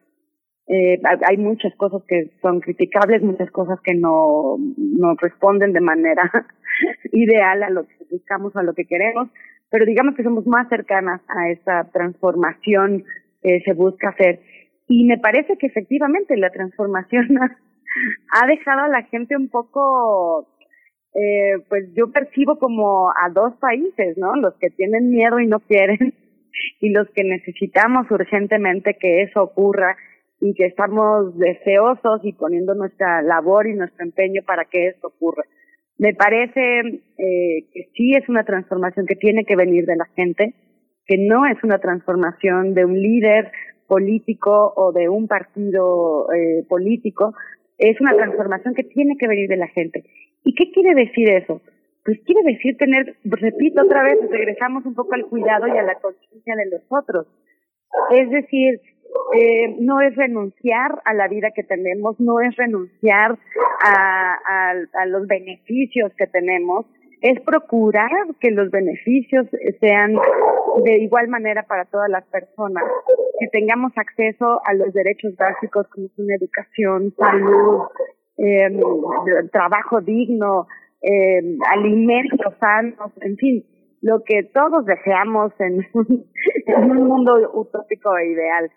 Hay muchas cosas que son criticables, muchas cosas que no, no responden de manera ideal a lo que buscamos a lo que queremos, pero digamos que somos más cercanas a esa transformación que se busca hacer. Y me parece que efectivamente la transformación ha dejado a la gente un poco, eh, pues yo percibo como a dos países, ¿no? Los que tienen miedo y no quieren y los que necesitamos urgentemente que eso ocurra y que estamos deseosos y poniendo nuestra labor y nuestro empeño para que eso ocurra. Me parece eh, que sí es una transformación que tiene que venir de la gente, que no es una transformación de un líder político o de un partido eh, político, es una transformación que tiene que venir de la gente. ¿Y qué quiere decir eso? Pues quiere decir tener, repito otra vez, regresamos un poco al cuidado y a la conciencia de los otros. Es decir, eh, no es renunciar a la vida que tenemos, no es renunciar a, los beneficios que tenemos, es procurar que los beneficios sean de igual manera para todas las personas, que tengamos acceso a los derechos básicos como son educación, salud, eh, trabajo digno, eh, alimentos sanos, en fin, lo que todos deseamos en en un mundo utópico e ideal.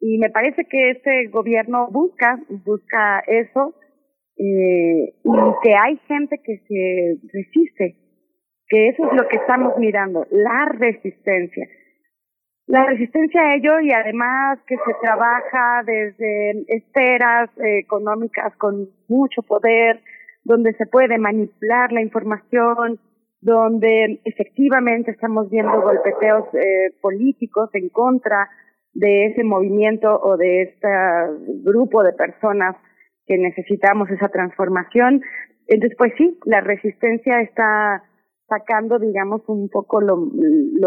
Y me parece que este gobierno busca, busca eso, eh, y que hay gente que se resiste, que eso es lo que estamos mirando, la resistencia. La resistencia a ello y además que se trabaja desde esferas eh, económicas con mucho poder, donde se puede manipular la información, donde efectivamente estamos viendo golpeteos eh, políticos en contra de ese movimiento o de este grupo de personas que necesitamos esa transformación. Entonces, pues sí, la resistencia está sacando, digamos, un poco lo,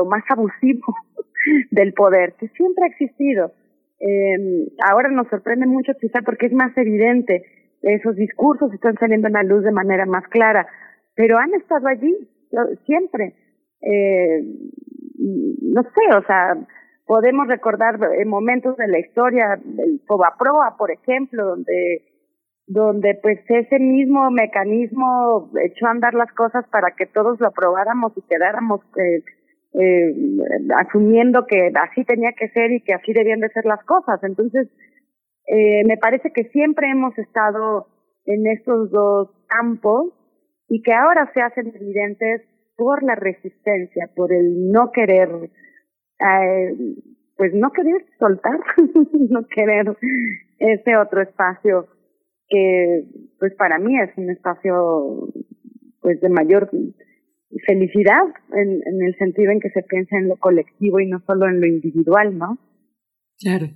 más abusivo del poder, que siempre ha existido. Eh, ahora nos sorprende mucho quizá porque es más evidente, esos discursos están saliendo a la luz de manera más clara, pero han estado allí siempre. Eh, no sé, o sea, podemos recordar momentos de la historia del Proa, por ejemplo, donde donde pues ese mismo mecanismo echó a andar las cosas para que todos lo aprobáramos y quedáramos eh, eh, asumiendo que así tenía que ser y que así debían de ser las cosas. Entonces, eh, me parece que siempre hemos estado en estos dos campos y que ahora se hacen evidentes por la resistencia, por el no querer, eh, pues no querer soltar, no querer ese otro espacio que pues para mí es un espacio pues de mayor felicidad en, en el sentido en que se piensa en lo colectivo y no solo en lo individual, ¿no? Claro.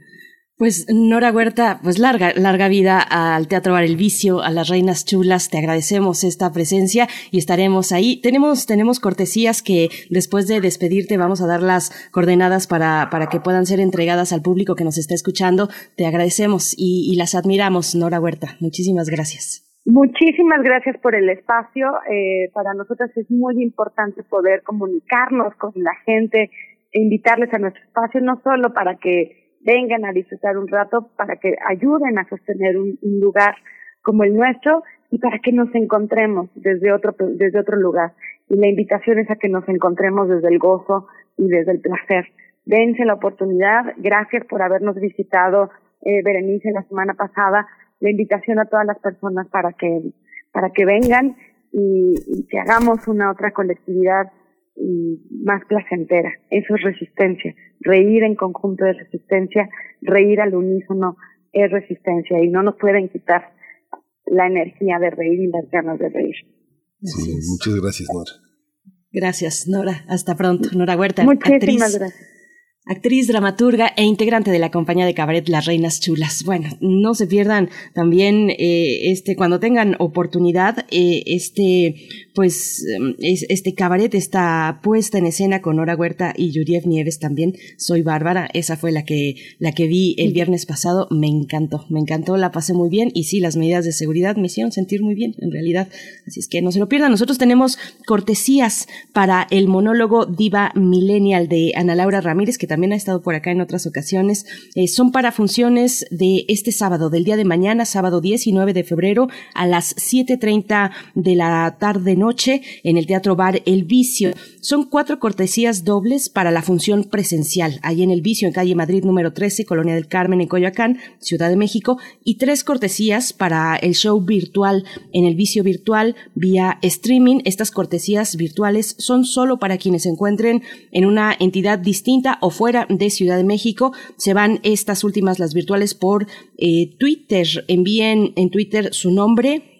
Pues Nora Huerta, pues larga, larga vida al Teatro Bar El Vicio, a las Reinas Chulas, te agradecemos esta presencia y estaremos ahí. Tenemos, tenemos cortesías que después de despedirte vamos a dar las coordenadas para, para que puedan ser entregadas al público que nos está escuchando. Te agradecemos y, y las admiramos, Nora Huerta. Muchísimas gracias. Muchísimas gracias por el espacio. Eh, para nosotros es muy importante poder comunicarnos con la gente e invitarles a nuestro espacio, no solo para que vengan a disfrutar un rato para que ayuden a sostener un, lugar como el nuestro y para que nos encontremos desde otro, desde otro lugar. Y la invitación es a que nos encontremos desde el gozo y desde el placer. Dense la oportunidad. Gracias por habernos visitado, eh, Berenice, la semana pasada. La invitación a todas las personas para que, para que vengan y, y que hagamos una otra colectividad más placentera. Eso es resistencia. Reír en conjunto de resistencia, reír al unísono es resistencia y no nos pueden quitar la energía de reír y las ganas de reír. Sí, muchas gracias, Nora. Gracias, Nora. Hasta pronto. Nora Huerta. Muchísimas gracias. Actriz, dramaturga e integrante de la compañía de cabaret Las Reinas Chulas. Bueno, no se pierdan también eh, este cuando tengan oportunidad eh, este pues em, este cabaret está puesta en escena con Nora Huerta y Yuriev Nieves también. Soy Bárbara, esa fue la que la que vi el viernes pasado. Me encantó, me encantó, la pasé muy bien y sí, las medidas de seguridad me hicieron sentir muy bien en realidad. Así es que no se lo pierdan. Nosotros tenemos cortesías para el monólogo Diva Millennial de Ana Laura Ramírez que también ha estado por acá en otras ocasiones. Eh, son para funciones de este sábado, del día de mañana, sábado 19 de febrero, a las 7.30 de la tarde-noche, en el Teatro Bar El Vicio. Son cuatro cortesías dobles para la función presencial, ahí en El Vicio, en calle Madrid número 13, Colonia del Carmen, en Coyoacán, Ciudad de México, y tres cortesías para el show virtual en El Vicio Virtual vía streaming. Estas cortesías virtuales son solo para quienes se encuentren en una entidad distinta o fuera de Ciudad de México. Se van estas últimas, las virtuales, por eh, Twitter. Envíen en Twitter su nombre,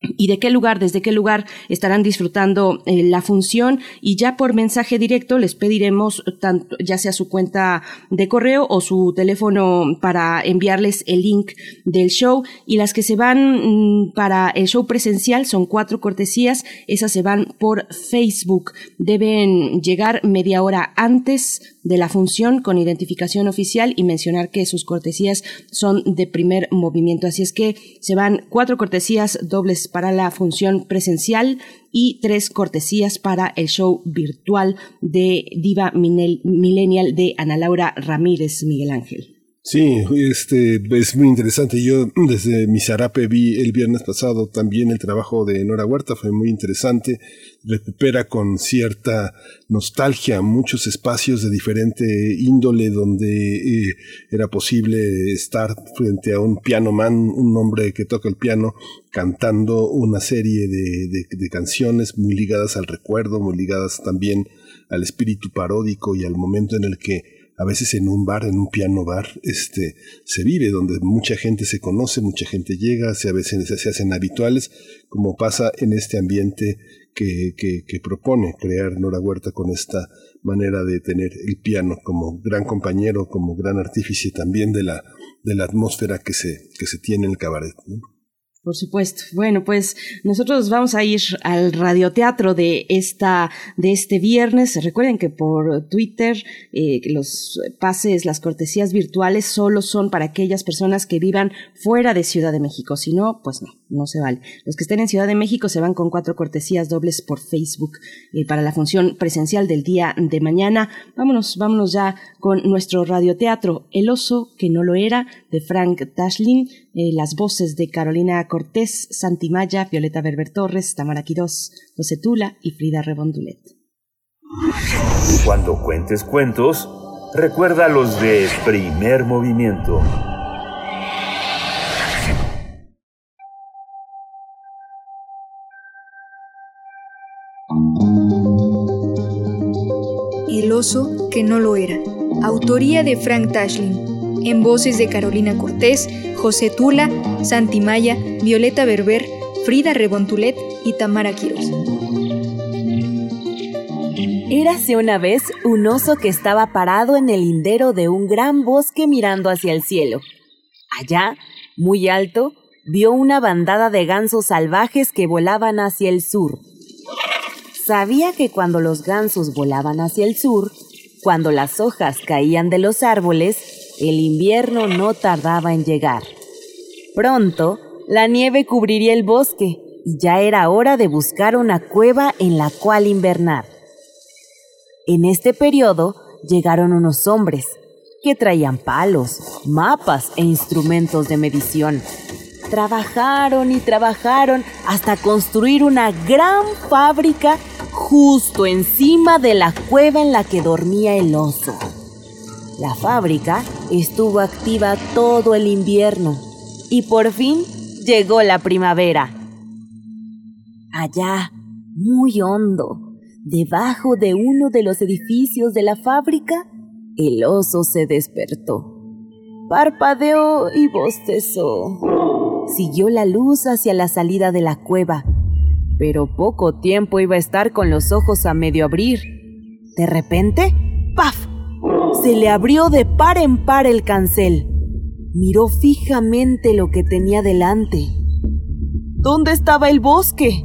y de qué lugar, desde qué lugar estarán disfrutando eh, la función. Y ya por mensaje directo les pediremos tanto ya sea su cuenta de correo o su teléfono para enviarles el link del show. Y las que se van mm, para el show presencial son cuatro cortesías, esas se van por Facebook, deben llegar media hora antes de la función con identificación oficial y mencionar que sus cortesías son de primer movimiento. Así es que se van cuatro cortesías dobles para la función presencial y tres cortesías para el show virtual de Diva Millennial de Ana Laura Ramírez Miguel Ángel. Sí, este es muy interesante. Yo desde mi zarape vi el viernes pasado también el trabajo de Nora Huerta, fue muy interesante. Recupera con cierta nostalgia muchos espacios de diferente índole donde eh, era posible estar frente a un piano man, un hombre que toca el piano, cantando una serie de, de canciones muy ligadas al recuerdo, muy ligadas también al espíritu paródico y al momento en el que a veces en un bar, en un piano bar, este, se vive, donde mucha gente se conoce, mucha gente llega, se, a veces se hacen habituales, como pasa en este ambiente que, que, que propone crear Nora Huerta con esta manera de tener el piano como gran compañero, como gran artífice también de la, de la atmósfera que se, que se tiene en el cabaret. Por supuesto. Bueno, pues nosotros vamos a ir al radioteatro de esta de este viernes. Recuerden que por Twitter eh, los pases, las cortesías virtuales solo son para aquellas personas que vivan fuera de Ciudad de México. Si no, pues no, no se vale. Los que estén en Ciudad de México se van con cuatro cortesías dobles por Facebook eh, para la función presencial del día de mañana. Vámonos, vámonos ya con nuestro radioteatro El oso que no lo era de Frank Tashlin, eh, las voces de Carolina Cortés, Santimaya, Violeta Berber Torres, Tamara Quirós, José Tula y Frida Rebondulet. Cuando cuentes cuentos, recuerda los de primer movimiento. El oso que no lo era. Autoría de Frank Tashlin en voces de Carolina Cortés, José Tula, Santimaya, Violeta Berber, Frida Rebontulet y Tamara Quiroz. Érase una vez un oso que estaba parado en el lindero de un gran bosque mirando hacia el cielo. Allá, muy alto, vio una bandada de gansos salvajes que volaban hacia el sur. Sabía que cuando los gansos volaban hacia el sur, cuando las hojas caían de los árboles, el invierno no tardaba en llegar. Pronto, la nieve cubriría el bosque y ya era hora de buscar una cueva en la cual invernar. En este periodo llegaron unos hombres que traían palos, mapas e instrumentos de medición. Trabajaron y trabajaron hasta construir una gran fábrica justo encima de la cueva en la que dormía el oso. La fábrica estuvo activa todo el invierno y por fin llegó la primavera. Allá, muy hondo, debajo de uno de los edificios de la fábrica, el oso se despertó. Parpadeó y bostezó. Siguió la luz hacia la salida de la cueva, pero poco tiempo iba a estar con los ojos a medio abrir. De repente, ¡paf! Se le abrió de par en par el cancel. Miró fijamente lo que tenía delante. ¿Dónde estaba el bosque?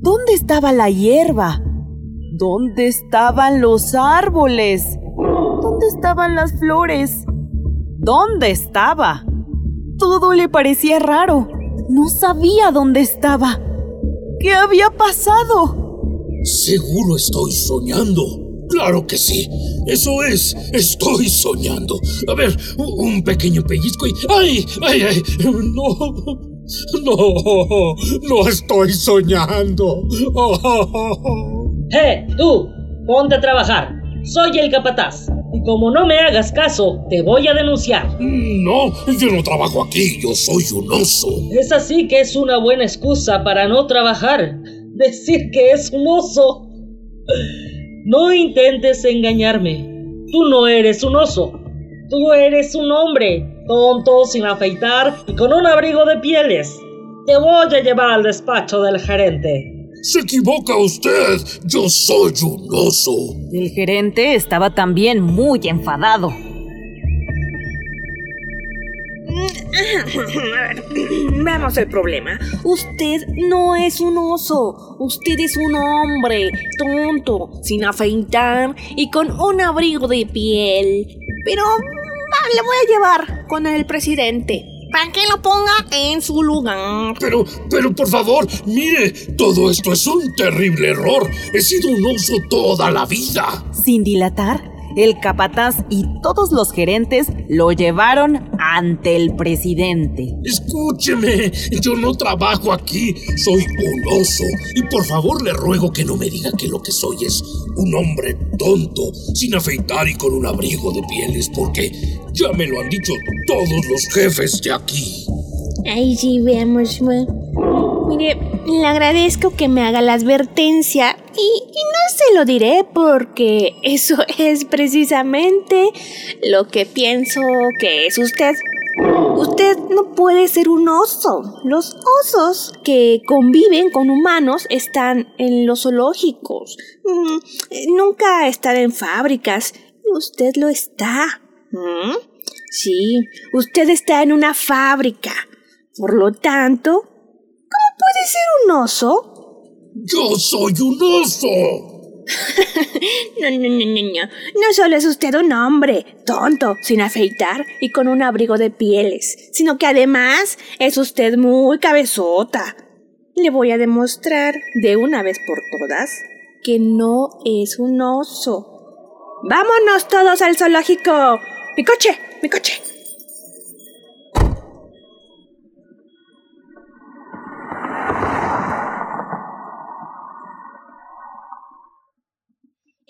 ¿Dónde estaba la hierba? ¿Dónde estaban los árboles? ¿Dónde estaban las flores? ¿Dónde estaba? Todo le parecía raro. No sabía dónde estaba. ¿Qué había pasado? Seguro estoy soñando. Claro que sí. Eso es. Estoy soñando. A ver, un pequeño pellizco y... ¡Ay! ¡Ay, ay! No. No. No estoy soñando. ¡Eh, tú! Ponte a trabajar. Soy el capataz. Y como no me hagas caso, te voy a denunciar. No, yo no trabajo aquí, yo soy un oso. Es así que es una buena excusa para no trabajar. Decir que es un oso. No intentes engañarme. Tú no eres un oso. Tú eres un hombre, tonto, sin afeitar y con un abrigo de pieles. Te voy a llevar al despacho del gerente. Se equivoca usted. Yo soy un oso. El gerente estaba también muy enfadado. Veamos el problema. Usted no es un oso. Usted es un hombre tonto, sin afeitar y con un abrigo de piel. Pero ah, le voy a llevar con el presidente para que lo ponga en su lugar. Pero, pero por favor, mire, todo esto es un terrible error. He sido un oso toda la vida. Sin dilatar, el capataz y todos los gerentes lo llevaron ante el presidente. Escúcheme, yo no trabajo aquí, soy un oso. Y por favor le ruego que no me diga que lo que soy es un hombre tonto, sin afeitar y con un abrigo de pieles, porque ya me lo han dicho todos los jefes de aquí. Ahí sí, veamos. Mire, le agradezco que me haga la advertencia y, no se lo diré porque eso es precisamente lo que pienso que es usted. Usted no puede ser un oso. Los osos que conviven con humanos están en los zoológicos. Mm, nunca están en fábricas. Usted lo está. ¿Mm? Sí, usted está en una fábrica. Por lo tanto, ¿Cómo puede ser un oso? ¡Yo soy un oso! no, no, no, no, no. No solo es usted un hombre, tonto, sin afeitar y con un abrigo de pieles, sino que además es usted muy cabezota. Le voy a demostrar de una vez por todas que no es un oso. ¡Vámonos todos al zoológico! ¡Mi coche! ¡Mi coche!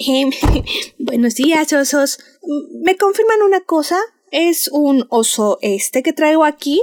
buenos días, osos. ¿Me confirman una cosa? ¿Es un oso este que traigo aquí?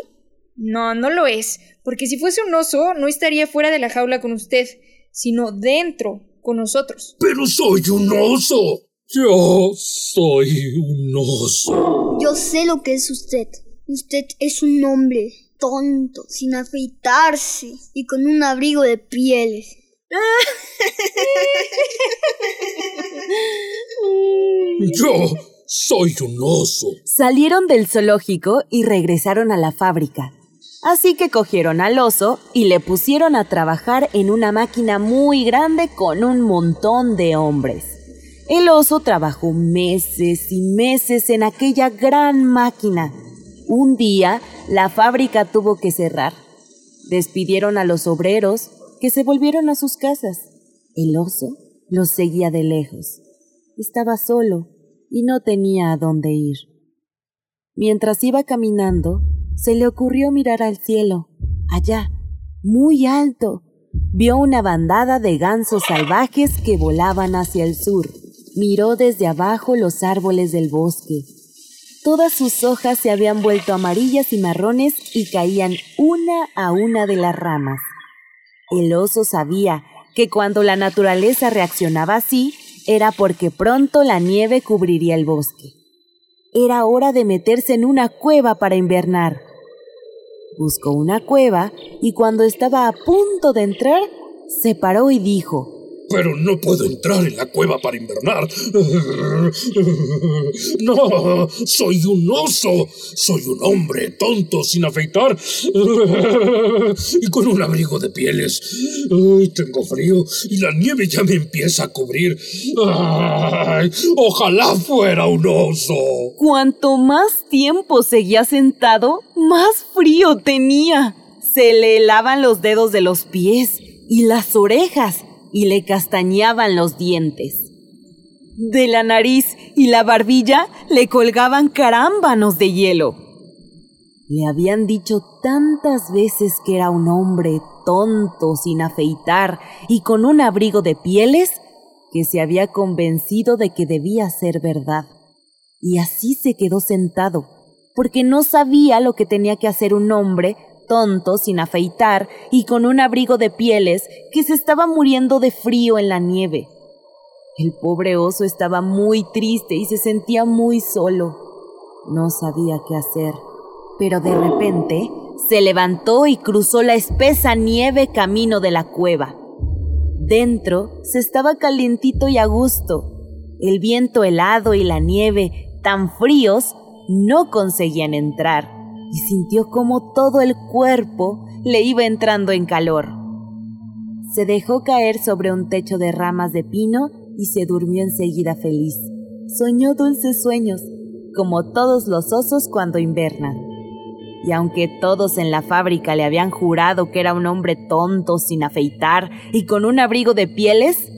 No, no lo es, porque si fuese un oso, no estaría fuera de la jaula con usted, sino dentro, con nosotros. Pero soy un oso. Yo soy un oso. Yo sé lo que es usted. Usted es un hombre tonto, sin afeitarse y con un abrigo de pieles. Yo soy un oso. Salieron del zoológico y regresaron a la fábrica. Así que cogieron al oso y le pusieron a trabajar en una máquina muy grande con un montón de hombres. El oso trabajó meses y meses en aquella gran máquina. Un día, la fábrica tuvo que cerrar. Despidieron a los obreros que se volvieron a sus casas. El oso los seguía de lejos. Estaba solo y no tenía a dónde ir. Mientras iba caminando, se le ocurrió mirar al cielo. Allá, muy alto, vio una bandada de gansos salvajes que volaban hacia el sur. Miró desde abajo los árboles del bosque. Todas sus hojas se habían vuelto amarillas y marrones y caían una a una de las ramas. El oso sabía que cuando la naturaleza reaccionaba así, era porque pronto la nieve cubriría el bosque. Era hora de meterse en una cueva para invernar. Buscó una cueva y cuando estaba a punto de entrar, se paró y dijo, pero no puedo entrar en la cueva para invernar. No, soy un oso. Soy un hombre tonto sin afeitar y con un abrigo de pieles. Ay, tengo frío y la nieve ya me empieza a cubrir. Ojalá fuera un oso. Cuanto más tiempo seguía sentado, más frío tenía. Se le helaban los dedos de los pies y las orejas y le castañaban los dientes. De la nariz y la barbilla le colgaban carámbanos de hielo. Le habían dicho tantas veces que era un hombre tonto, sin afeitar y con un abrigo de pieles, que se había convencido de que debía ser verdad. Y así se quedó sentado, porque no sabía lo que tenía que hacer un hombre tonto, sin afeitar y con un abrigo de pieles que se estaba muriendo de frío en la nieve. El pobre oso estaba muy triste y se sentía muy solo. No sabía qué hacer, pero de repente se levantó y cruzó la espesa nieve camino de la cueva. Dentro se estaba calientito y a gusto. El viento helado y la nieve, tan fríos, no conseguían entrar y sintió como todo el cuerpo le iba entrando en calor. Se dejó caer sobre un techo de ramas de pino y se durmió enseguida feliz. Soñó dulces sueños, como todos los osos cuando invernan. Y aunque todos en la fábrica le habían jurado que era un hombre tonto, sin afeitar y con un abrigo de pieles,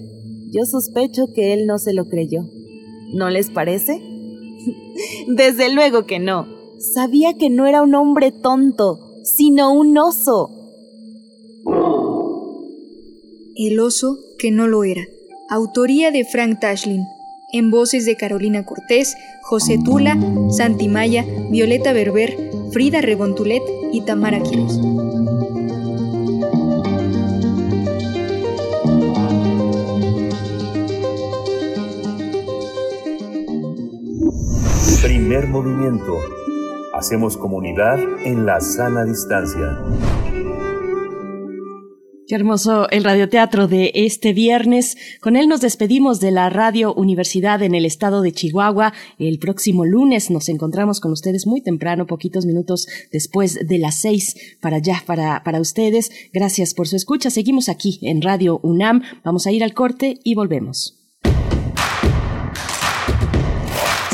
yo sospecho que él no se lo creyó. ¿No les parece? Desde luego que no. Sabía que no era un hombre tonto, sino un oso. El oso que no lo era. Autoría de Frank Tashlin. En voces de Carolina Cortés, José Tula, Santi Maya, Violeta Berber, Frida Rebontulet y Tamara Quiroz. Primer movimiento. Hacemos comunidad en la sana distancia. Qué hermoso el radioteatro de este viernes. Con él nos despedimos de la Radio Universidad en el estado de Chihuahua. El próximo lunes nos encontramos con ustedes muy temprano, poquitos minutos después de las seis para allá, para, para ustedes. Gracias por su escucha. Seguimos aquí en Radio UNAM. Vamos a ir al corte y volvemos.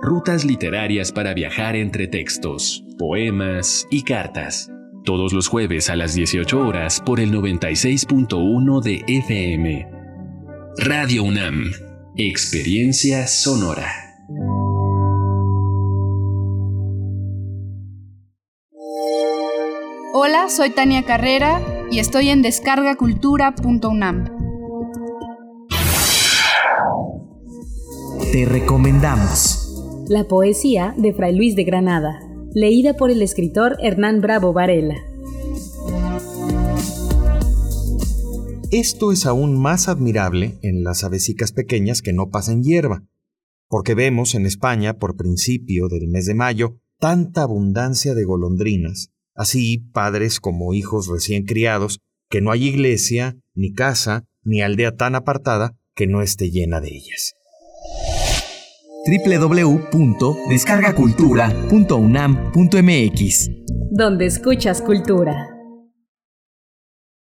Rutas literarias para viajar entre textos, poemas y cartas. Todos los jueves a las 18 horas por el 96.1 de FM. Radio UNAM. Experiencia sonora. Hola, soy Tania Carrera y estoy en descargacultura.unam. Te recomendamos. La poesía de Fray Luis de Granada, leída por el escritor Hernán Bravo Varela. Esto es aún más admirable en las avesicas pequeñas que no pasan hierba, porque vemos en España, por principio del mes de mayo, tanta abundancia de golondrinas, así padres como hijos recién criados, que no hay iglesia, ni casa, ni aldea tan apartada que no esté llena de ellas www.descargacultura.unam.mx Donde escuchas cultura.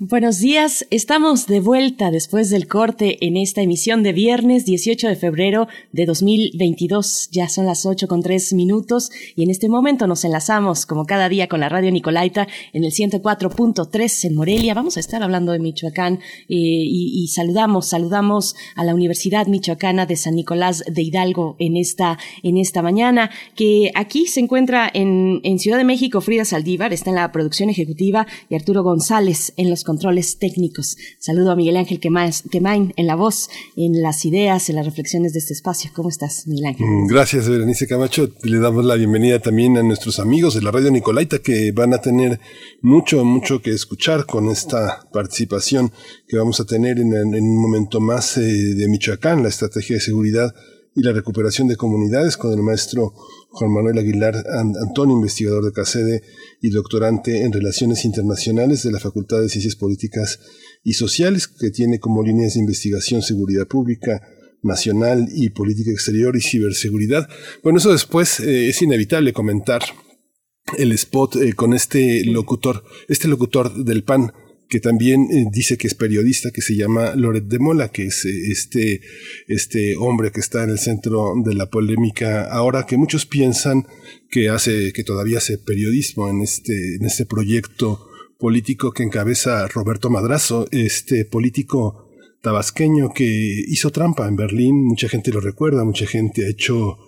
Buenos días, estamos de vuelta después del corte en esta emisión de viernes 18 de febrero de 2022. Ya son las 8 con 3 minutos y en este momento nos enlazamos como cada día con la radio Nicolaita en el 104.3 en Morelia. Vamos a estar hablando de Michoacán eh, y, saludamos, saludamos a la Universidad Michoacana de San Nicolás de Hidalgo en esta, en esta mañana, que aquí se encuentra en, en Ciudad de México Frida Saldívar, está en la producción ejecutiva y Arturo González en los controles técnicos. Saludo a Miguel Ángel Quemain en la voz, en las ideas, en las reflexiones de este espacio. ¿Cómo estás, Miguel Ángel? Gracias, Berenice Camacho. Le damos la bienvenida también a nuestros amigos de la Radio Nicolaita que van a tener mucho, mucho que escuchar con esta participación que vamos a tener en, en un momento más eh, de Michoacán, la estrategia de seguridad y la recuperación de comunidades con el maestro Juan Manuel Aguilar Antonio, investigador de CACEDE y doctorante en Relaciones Internacionales de la Facultad de Ciencias Políticas y Sociales, que tiene como líneas de investigación seguridad pública, nacional y política exterior y ciberseguridad. Bueno, eso después eh, es inevitable comentar el spot eh, con este locutor, este locutor del PAN, que también eh, dice que es periodista, que se llama Loret de Mola, que es eh, este, este hombre que está en el centro de la polémica ahora, que muchos piensan que hace, que todavía hace periodismo en este, en este proyecto político que encabeza Roberto Madrazo, este político tabasqueño que hizo trampa en Berlín, mucha gente lo recuerda, mucha gente ha hecho,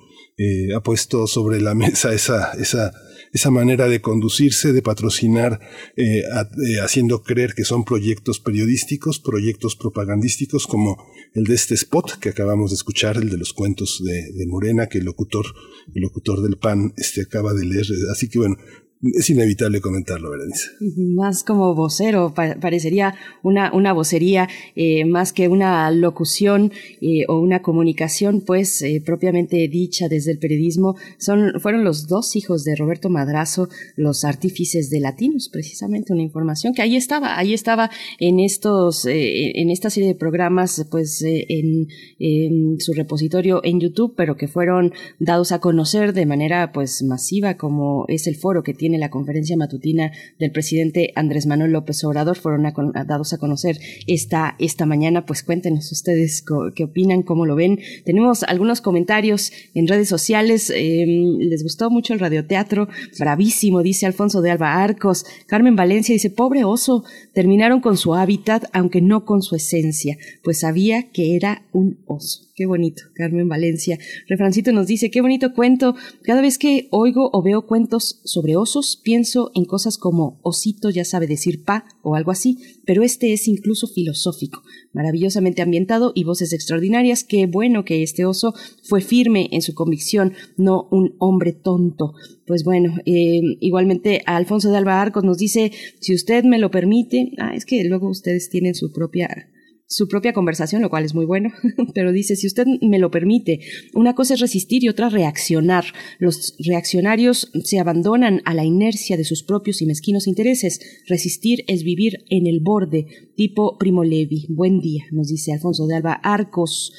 eh, ha puesto sobre la mesa esa, esa esa manera de conducirse, de patrocinar, eh, eh, haciendo creer que son proyectos periodísticos, proyectos propagandísticos, como el de este spot que acabamos de escuchar, el de los cuentos de, de Morena, que el locutor, el locutor del PAN este, acaba de leer. Así que bueno, es inevitable comentarlo, Berenice. Más como vocero, pa parecería una, una vocería eh, más que una locución eh, o una comunicación, pues eh, propiamente dicha desde el periodismo. Son, fueron los dos hijos de Roberto Madrazo, los artífices de Latinos, precisamente una información que ahí estaba, ahí estaba en estos, en esta serie de programas, pues en, en su repositorio en YouTube, pero que fueron dados a conocer de manera pues masiva, como es el foro que tiene en la conferencia matutina del presidente Andrés Manuel López Obrador fueron dados a conocer esta, esta mañana. Pues cuéntenos ustedes qué opinan, cómo lo ven. Tenemos algunos comentarios en redes sociales. Eh, les gustó mucho el radioteatro. Bravísimo, dice Alfonso de Alba Arcos. Carmen Valencia dice, pobre oso, terminaron con su hábitat, aunque no con su esencia, pues sabía que era un oso. Qué bonito, Carmen Valencia. Refrancito nos dice, qué bonito cuento. Cada vez que oigo o veo cuentos sobre osos, pienso en cosas como osito ya sabe decir pa o algo así, pero este es incluso filosófico, maravillosamente ambientado y voces extraordinarias. Qué bueno que este oso fue firme en su convicción, no un hombre tonto. Pues bueno, eh, igualmente Alfonso de Alba Arcos nos dice, si usted me lo permite, ah, es que luego ustedes tienen su propia su propia conversación, lo cual es muy bueno, pero dice, si usted me lo permite, una cosa es resistir y otra reaccionar. Los reaccionarios se abandonan a la inercia de sus propios y mezquinos intereses. Resistir es vivir en el borde, tipo Primo Levi. Buen día, nos dice Alfonso de Alba Arcos.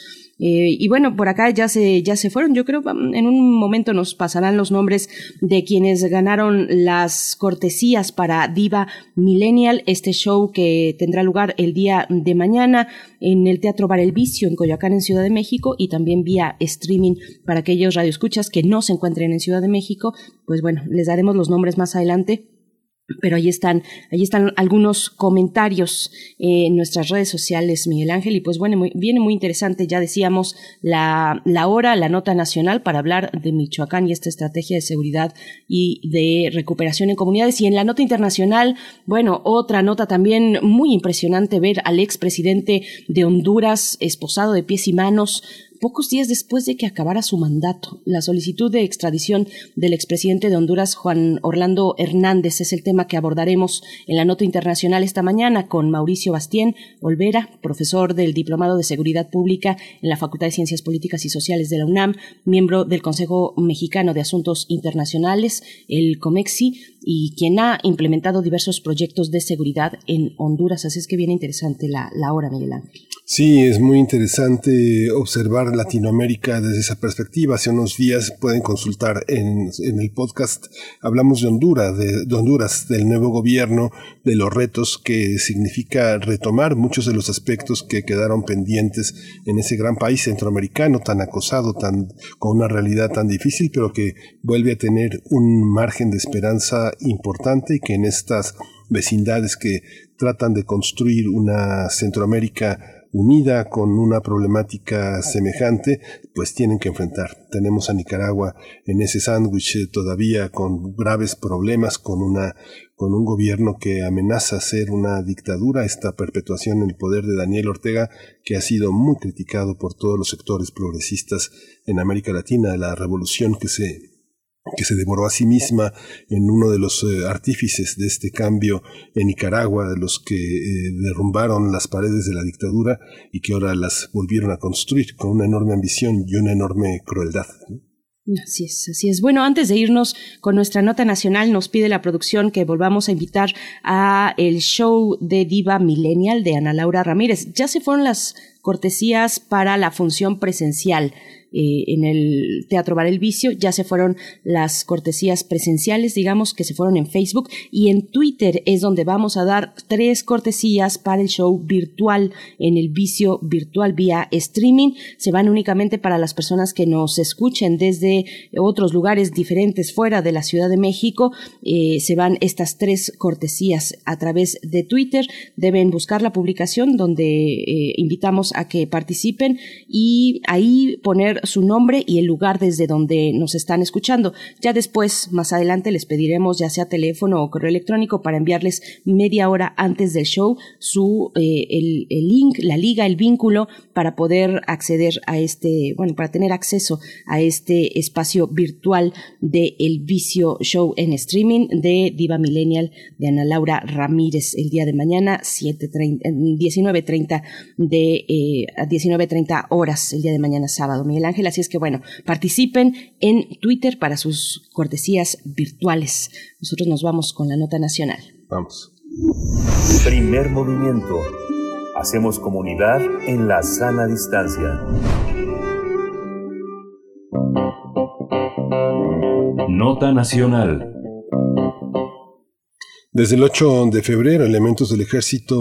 Eh, y bueno, por acá ya se, ya se fueron. Yo creo en un momento nos pasarán los nombres de quienes ganaron las cortesías para Diva Millennial, este show que tendrá lugar el día de mañana en el Teatro Bar El Vicio en Coyoacán, en Ciudad de México, y también vía streaming para aquellos radioescuchas que no se encuentren en Ciudad de México. Pues bueno, les daremos los nombres más adelante pero ahí están, ahí están algunos comentarios en nuestras redes sociales, Miguel Ángel, y pues bueno, viene muy interesante, ya decíamos, la, la hora, la nota nacional para hablar de Michoacán y esta estrategia de seguridad y de recuperación en comunidades. Y en la nota internacional, bueno, otra nota también muy impresionante ver al expresidente de Honduras esposado de pies y manos pocos días después de que acabara su mandato. La solicitud de extradición del expresidente de Honduras, Juan Orlando Hernández, es el tema que abordaremos en la nota internacional esta mañana con Mauricio Bastien Olvera, profesor del Diplomado de Seguridad Pública en la Facultad de Ciencias Políticas y Sociales de la UNAM, miembro del Consejo Mexicano de Asuntos Internacionales, el COMEXI, y quien ha implementado diversos proyectos de seguridad en Honduras. Así es que viene interesante la, la hora, Miguel Ángel. Sí, es muy interesante observar Latinoamérica desde esa perspectiva. Hace unos días pueden consultar en, el podcast, hablamos de Honduras, de, de, Honduras, del nuevo gobierno, de los retos que significa retomar muchos de los aspectos que quedaron pendientes en ese gran país centroamericano, tan acosado, tan, con una realidad tan difícil, pero que vuelve a tener un margen de esperanza importante y que en estas vecindades que tratan de construir una Centroamérica unida con una problemática semejante, pues tienen que enfrentar. Tenemos a Nicaragua en ese sándwich eh, todavía con graves problemas, con una con un gobierno que amenaza ser una dictadura, esta perpetuación en el poder de Daniel Ortega, que ha sido muy criticado por todos los sectores progresistas en América Latina, la revolución que se que se demoró a sí misma en uno de los eh, artífices de este cambio en Nicaragua, de los que eh, derrumbaron las paredes de la dictadura y que ahora las volvieron a construir con una enorme ambición y una enorme crueldad. Así es, así es. Bueno, antes de irnos con nuestra nota nacional, nos pide la producción que volvamos a invitar a el show de Diva Millennial de Ana Laura Ramírez. Ya se fueron las cortesías para la función presencial eh, en el Teatro Bar El Vicio, ya se fueron las cortesías presenciales, digamos, que se fueron en Facebook y en Twitter es donde vamos a dar tres cortesías para el show virtual en el Vicio virtual vía streaming. Se van únicamente para las personas que nos escuchen desde otros lugares diferentes fuera de la Ciudad de México. Eh, se van estas tres cortesías a través de Twitter. Deben buscar la publicación donde eh, invitamos a que participen y ahí poner su nombre y el lugar desde donde nos están escuchando. Ya después, más adelante, les pediremos ya sea teléfono o correo electrónico para enviarles media hora antes del show su eh, el, link, la liga, el vínculo para poder acceder a este, bueno, para tener acceso a este espacio virtual de El Vicio Show en streaming de Diva Millennial de Ana Laura Ramírez el día de mañana, 19.30 de eh, 19.30 horas el día de mañana sábado. Miguel Ángel, así es que bueno, participen en Twitter para sus cortesías virtuales. Nosotros nos vamos con la nota nacional. Vamos. Primer movimiento. Hacemos comunidad en la sana distancia. Nota nacional. Desde el 8 de febrero, elementos del Ejército,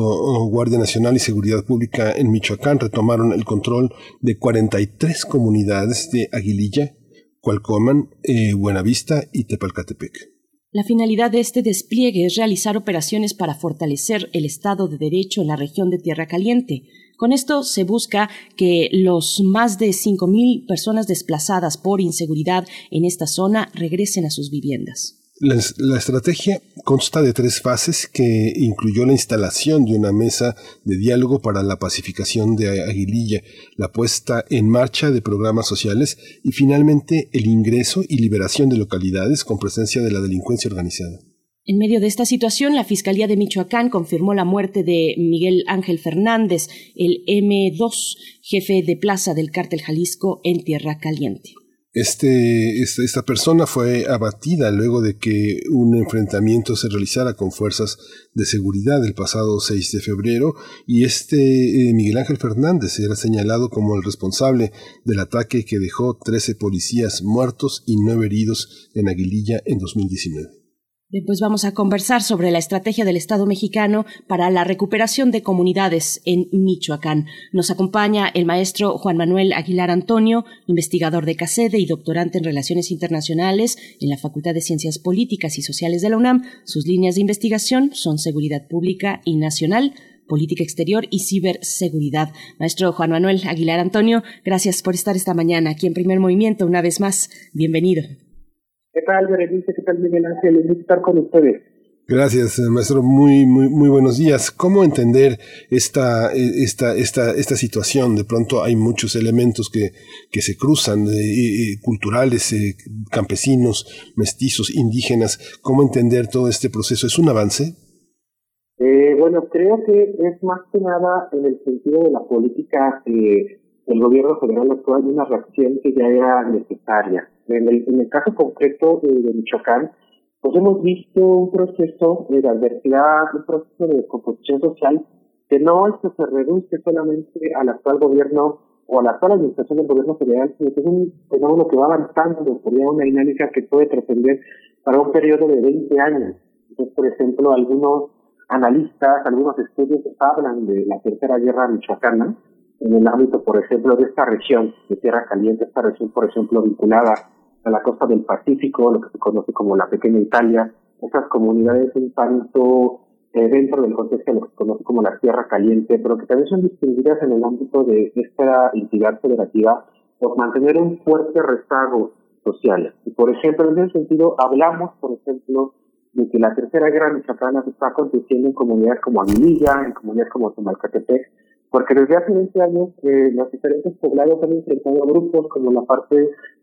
Guardia Nacional y Seguridad Pública en Michoacán retomaron el control de 43 comunidades de Aguililla, Cualcoman, eh, Buenavista y Tepalcatepec. La finalidad de este despliegue es realizar operaciones para fortalecer el Estado de Derecho en la región de Tierra Caliente. Con esto se busca que los más de 5.000 personas desplazadas por inseguridad en esta zona regresen a sus viviendas. La, estrategia consta de tres fases que incluyó la instalación de una mesa de diálogo para la pacificación de Aguililla, la puesta en marcha de programas sociales y finalmente el ingreso y liberación de localidades con presencia de la delincuencia organizada. En medio de esta situación, la Fiscalía de Michoacán confirmó la muerte de Miguel Ángel Fernández, el M2, jefe de plaza del cártel Jalisco en Tierra Caliente. Este, esta, persona fue abatida luego de que un enfrentamiento se realizara con fuerzas de seguridad el pasado 6 de febrero y este eh, Miguel Ángel Fernández era señalado como el responsable del ataque que dejó 13 policías muertos y 9 heridos en Aguililla en 2019. Después vamos a conversar sobre la estrategia del Estado mexicano para la recuperación de comunidades en Michoacán. Nos acompaña el maestro Juan Manuel Aguilar Antonio, investigador de CACEDE y doctorante en Relaciones Internacionales en la Facultad de Ciencias Políticas y Sociales de la UNAM. Sus líneas de investigación son seguridad pública y nacional, política exterior y ciberseguridad. Maestro Juan Manuel Aguilar Antonio, gracias por estar esta mañana aquí en Primer Movimiento. Una vez más, bienvenido. ¿Qué tal, Berenice? ¿Qué tal, Miguel Ángel? Es estar con ustedes. Gracias, maestro. Muy, muy, muy buenos días. ¿Cómo entender esta, esta, esta, esta situación? De pronto hay muchos elementos que, que se cruzan, eh, culturales, eh, campesinos, mestizos, indígenas. ¿Cómo entender todo este proceso? ¿Es un avance? Eh, bueno, creo que es más que nada en el sentido de la política del gobierno federal actual, una reacción que ya era necesaria en el, en el caso concreto de, Michoacán, pues hemos visto un proceso de adversidad, un proceso de composición social que no es que se reduce solamente al actual gobierno o a la actual administración del gobierno federal, sino que es un fenómeno que va avanzando, sería una dinámica que puede trascender para un periodo de 20 años. Entonces, por ejemplo, algunos analistas, algunos estudios hablan de la tercera guerra michoacana, en el ámbito, por ejemplo, de esta región de Tierra Caliente, esta región, por ejemplo, vinculada a la costa del Pacífico, lo que se conoce como la pequeña Italia, estas comunidades un tanto eh, dentro del contexto de lo que se conoce como la Tierra Caliente, pero que también son distinguidas en el ámbito de esta entidad federativa por mantener un fuerte rezago social. Y por ejemplo, en ese sentido, hablamos, por ejemplo, de que la tercera guerra michoacana está aconteciendo en comunidades como Aguililla, en comunidades como Tomalcatepec, porque desde hace 20 años eh, los diferentes poblados han enfrentado grupos como la parte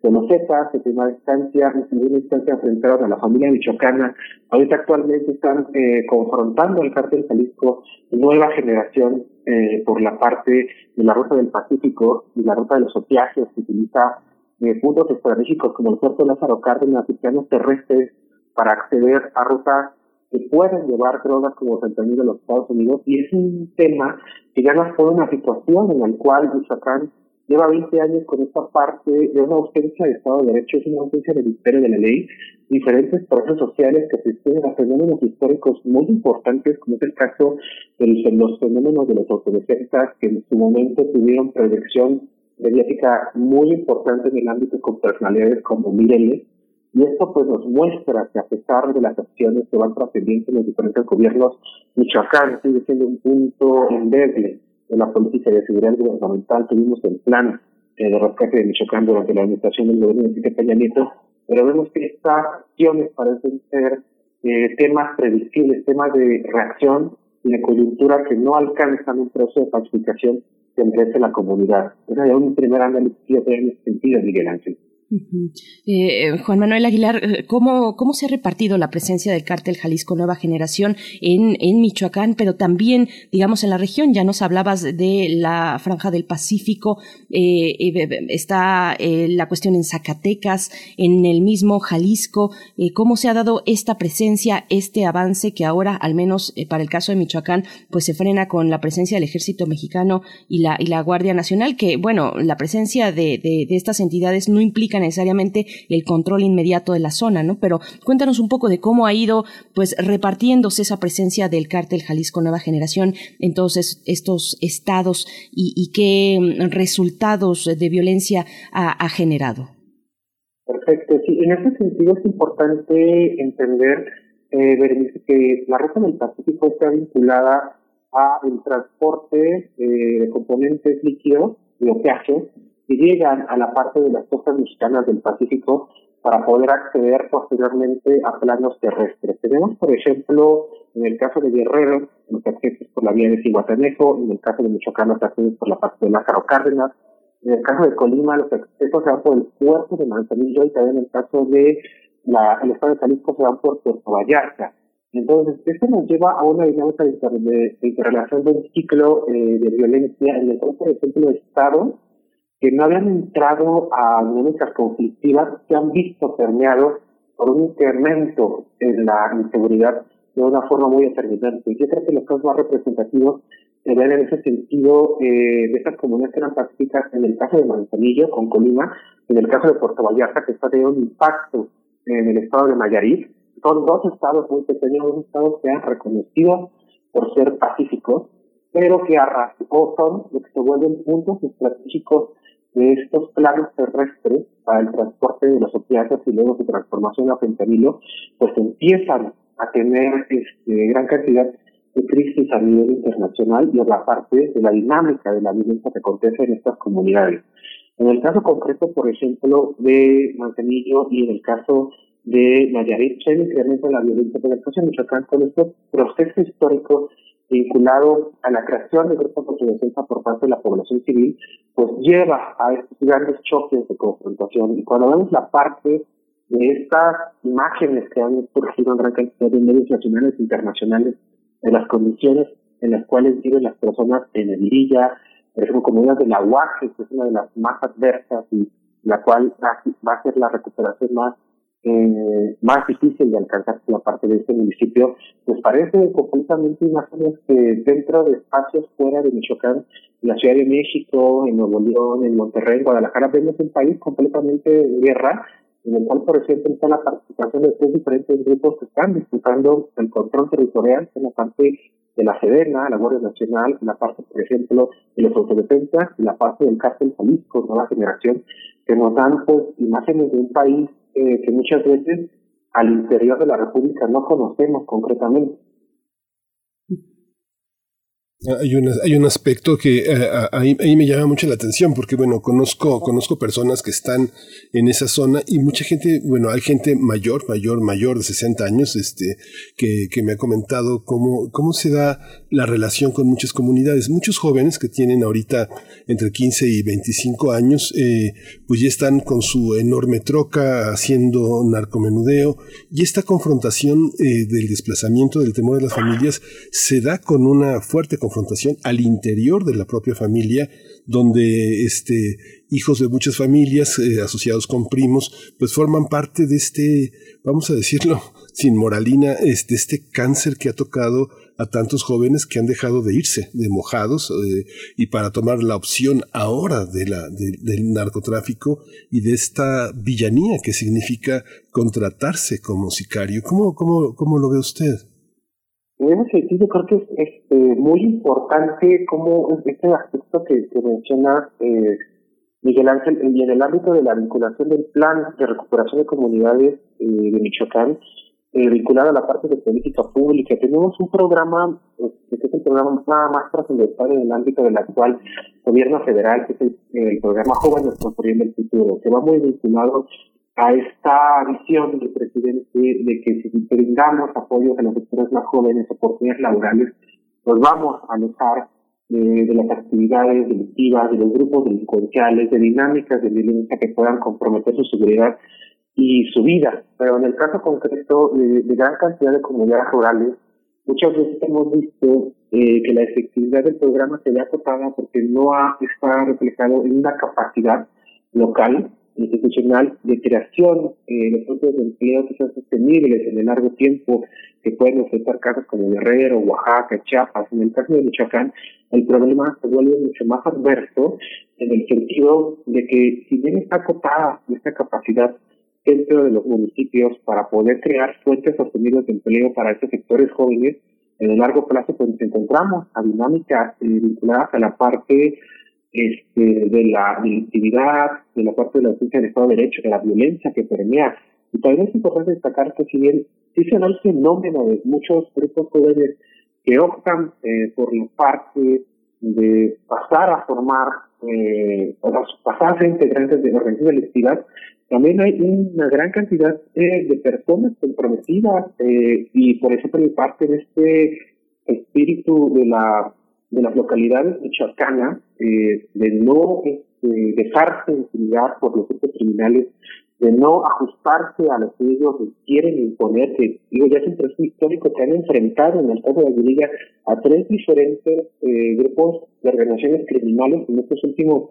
de los Zetas, en primera instancia, en segunda instancia enfrentaron a la familia michoacana, ahorita actualmente están eh, confrontando al cártel Jalisco nueva generación eh, por la parte de la ruta del Pacífico y la ruta de los opiáceos que utiliza eh, puntos estratégicos como el puerto Lázaro Cárdenas y planos terrestres para acceder a rutas que pueden llevar drogas como fentanilo a los Estados Unidos y es un tema que ya nos pone una situación en la cual Michoacán lleva 20 años con esta parte de una ausencia de Estado de Derecho, es una ausencia del imperio de la ley, diferentes procesos sociales que se extienden a fenómenos históricos muy importantes, como es el caso de los fenómenos de los autodefensas, que en su momento tuvieron proyección mediática muy importante en el ámbito con personalidades como Mireles, y esto pues nos muestra que a pesar de las acciones que van trascendiendo en los diferentes gobiernos, Michoacán sigue siendo un punto endeble de la política de seguridad gubernamental. Tuvimos el plan eh, de rescate de Michoacán durante la administración del gobierno de Peña Nieto, pero vemos que estas acciones parecen ser eh, temas previsibles, temas de reacción y de coyuntura que no alcanzan un proceso de pacificación que merece la comunidad. Era un primer análisis en ese sentido, Miguel Ángel. Eh, Juan Manuel Aguilar, eh, ¿cómo, ¿cómo se ha repartido la presencia del cártel Jalisco Nueva Generación en, en Michoacán, pero también, digamos, en la región? Ya nos hablabas de la franja del Pacífico, eh, está la cuestión en Zacatecas, en el mismo Jalisco. ¿Cómo se ha dado esta presencia, este avance que ahora, al menos para el caso de Michoacán, pues se frena con la presencia del ejército mexicano y la, y la Guardia Nacional? Que, bueno, la presencia de, de estas entidades no implica necesariamente el control inmediato de la zona, ¿no? Pero cuéntanos un poco de cómo ha ido pues repartiéndose esa presencia del cártel Jalisco Nueva Generación en todos estos estados y, qué resultados de violencia ha, generado. Perfecto, sí, en ese sentido es importante entender, eh, que la ruta del Pacífico está vinculada a el transporte eh, de componentes líquidos opiáceos que llegan a la parte de las costas mexicanas del Pacífico para poder acceder posteriormente a planos terrestres. Tenemos, por ejemplo, en el caso de Guerrero, los accesos por la vía de Cihuatanejo, en el caso de Michoacán, los accesos por la parte de Lázaro Cárdenas, en el caso de Colima, los accesos se van por el puerto de Manzanillo y también en el caso de la, el estado de Jalisco se van por Puerto Vallarta. Entonces, esto nos lleva a una dinámica de, interrelación de un ciclo eh, de violencia en el cual, por ejemplo, estados que no habían entrado a dinámicas conflictivas se han visto permeados por un incremento en la inseguridad de una forma muy determinante. Yo creo que los casos más representativos se ven en ese sentido eh, de estas comunidades que eran pacíficas en el caso de Manzanillo con Colima, en el caso de Puerto Vallarta, que está teniendo un impacto en el estado de Nayarit. Son dos estados muy pequeños, dos estados que han reconocido por ser pacíficos, pero que o son lo que se vuelven puntos estratégicos de estos planos terrestres para el transporte de los opiáceos y luego su transformación a fentanilo, pues empiezan a tener este, gran cantidad de crisis a nivel internacional y a la parte de la dinámica de la violencia que acontece en estas comunidades. En el caso concreto, por ejemplo, de Manzanillo y en el caso de Nayarit, se incremento en la violencia, pero el en Michoacán, con este proceso histórico vinculado a la creación de grupos de defensa por parte de la población civil, pues lleva a estos grandes choques de confrontación. Y cuando vemos la parte de estas imágenes que han surgido en gran cantidad de medios nacionales e internacionales de las condiciones en las cuales viven las personas en el Villa, por ejemplo, de la UAC, que es una de las más adversas y la cual va a ser la recuperación más eh, más difícil de alcanzar por la parte de este municipio, pues parece completamente imágenes que dentro de espacios fuera de Michoacán, en la Ciudad de México, en Nuevo León, en Monterrey, en Guadalajara, vemos un país completamente en guerra, en el cual, por ejemplo, está la participación de tres diferentes grupos que están disputando el control territorial en la parte de la Sedena, la Guardia Nacional, la parte, por ejemplo, de los autodefensas y la parte del cárcel Jalisco, Nueva Generación, que nos dan pues imágenes de un país eh, que muchas veces al interior de la República no conocemos concretamente. Hay un, hay un aspecto que eh, ahí, ahí, me llama mucho la atención porque, bueno, conozco, conozco personas que están en esa zona y mucha gente, bueno, hay gente mayor, mayor, mayor de 60 años este, que, que me ha comentado cómo, cómo se da la relación con muchas comunidades. Muchos jóvenes que tienen ahorita entre 15 y 25 años, eh, pues ya están con su enorme troca haciendo narcomenudeo y esta confrontación eh, del desplazamiento, del temor de las familias, se da con una fuerte confrontación al interior de la propia familia, donde este, hijos de muchas familias eh, asociados con primos, pues forman parte de este, vamos a decirlo sin moralina, este, este cáncer que ha tocado a tantos jóvenes que han dejado de irse, de mojados, eh, y para tomar la opción ahora del narcotráfico y de esta villanía que significa contratarse como sicario. ¿Cómo, cómo, cómo lo ve usted? En ese sentido, creo que es muy importante como este aspecto que, que menciona eh, Miguel Ángel, y en el ámbito de la vinculación del plan de recuperación de comunidades eh, de Michoacán, eh, vinculado a la parte de política pública. Tenemos un programa, este, que es el programa más trascendental en el ámbito del actual gobierno federal, que es el, programa Jóvenes Construyendo el Futuro, que va muy vinculado a esta visión del presidente de que si brindamos apoyo a los sectores más jóvenes, oportunidades laborales, nos vamos a alejar de, las actividades delictivas, de los grupos delincuenciales, de dinámicas de violencia que puedan comprometer su seguridad y su vida. Pero en el caso concreto de, gran cantidad de comunidades rurales, muchas veces hemos visto eh, que la efectividad del programa se ve acotada porque no ha, está reflejado en una capacidad local institucional de creación eh, de fuentes de empleo que sean sostenibles en el largo tiempo, que pueden afectar casos como Guerrero, Oaxaca, Chiapas. En el caso de Michoacán, el problema se vuelve mucho más adverso en el sentido de que si bien está acotada esta capacidad dentro de los municipios para poder crear fuentes sostenibles de empleo para estos sectores jóvenes, en el largo plazo pues encontramos a dinámicas eh, vinculadas a la parte este, de la delictividad, de la parte de la ausencia del Estado de Derecho, de la violencia que permea. Y también es importante destacar que si bien da el fenómeno de muchos grupos jóvenes que optan eh, por la parte de pasar a formar, eh, o pasar a ser integrantes de organizaciones delictivas, también hay una gran cantidad eh, de personas comprometidas eh, y por eso por parte de este espíritu de la de las localidades michoacanas eh, de no este, dejarse intimidar por los grupos criminales de no ajustarse a lo que ellos quieren imponer, que digo, ya es un proceso histórico que han enfrentado en el caso de Aguililla a tres diferentes eh, grupos de organizaciones criminales en estos últimos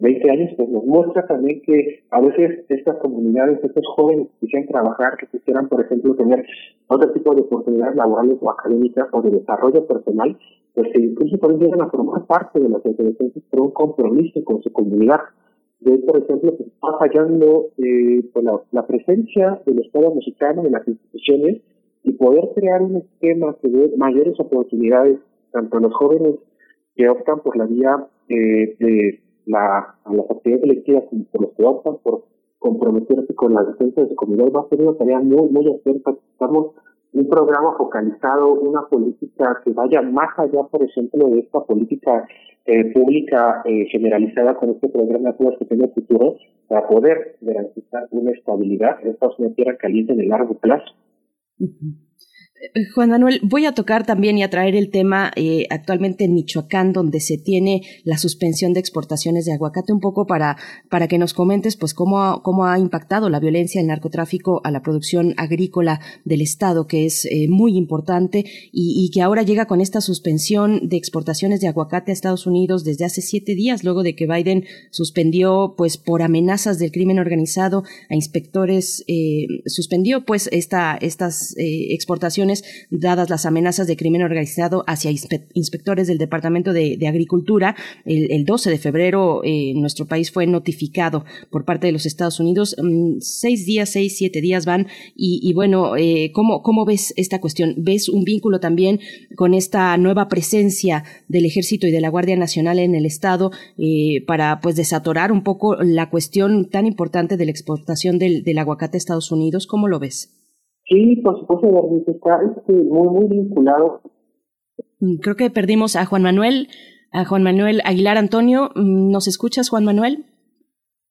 20 años, pues nos muestra también que a veces estas comunidades, estos jóvenes que quisieran trabajar, que quisieran, por ejemplo, tener otro tipo de oportunidades laborales o académicas o de desarrollo personal, pues que incluso también llegan a formar parte de las organizaciones por un compromiso con su comunidad de por ejemplo, que está fallando eh, pues la, presencia del Estado mexicano en las instituciones y poder crear un esquema que dé mayores oportunidades tanto a los jóvenes que optan por la vía eh, de la, a las actividades electivas como por los que optan por comprometerse con la defensa de su comunidad va a ser una tarea muy, muy acerca. Estamos un programa focalizado, una política que vaya más allá, por ejemplo, de esta política eh, pública eh, generalizada con este programa de que tiene futuro para poder garantizar una estabilidad. Esta es una tierra caliente en el largo plazo. Juan Manuel, voy a tocar también y a traer el tema eh, actualmente en Michoacán, donde se tiene la suspensión de exportaciones de aguacate, un poco para, para que nos comentes pues cómo ha, cómo ha impactado la violencia, el narcotráfico a la producción agrícola del Estado, que es eh, muy importante y, que ahora llega con esta suspensión de exportaciones de aguacate a Estados Unidos desde hace siete días, luego de que Biden suspendió pues por amenazas del crimen organizado a inspectores, suspendió pues esta, estas exportaciones dadas las amenazas de crimen organizado hacia inspectores del Departamento de, Agricultura. El, 12 de febrero eh, nuestro país fue notificado por parte de los Estados Unidos. Mm, seis días, seis, siete días van. Y, bueno, eh, ¿cómo, ¿cómo ves esta cuestión? ¿Ves un vínculo también con esta nueva presencia del Ejército y de la Guardia Nacional en el Estado eh, para pues desatorar un poco la cuestión tan importante de la exportación del, del aguacate a Estados Unidos? ¿Cómo lo ves? Sí, por supuesto, está este, muy, muy vinculado. Mm, creo que perdimos a Juan Manuel, a Juan Manuel Aguilar Antonio. Mm, ¿Nos escuchas, Juan Manuel?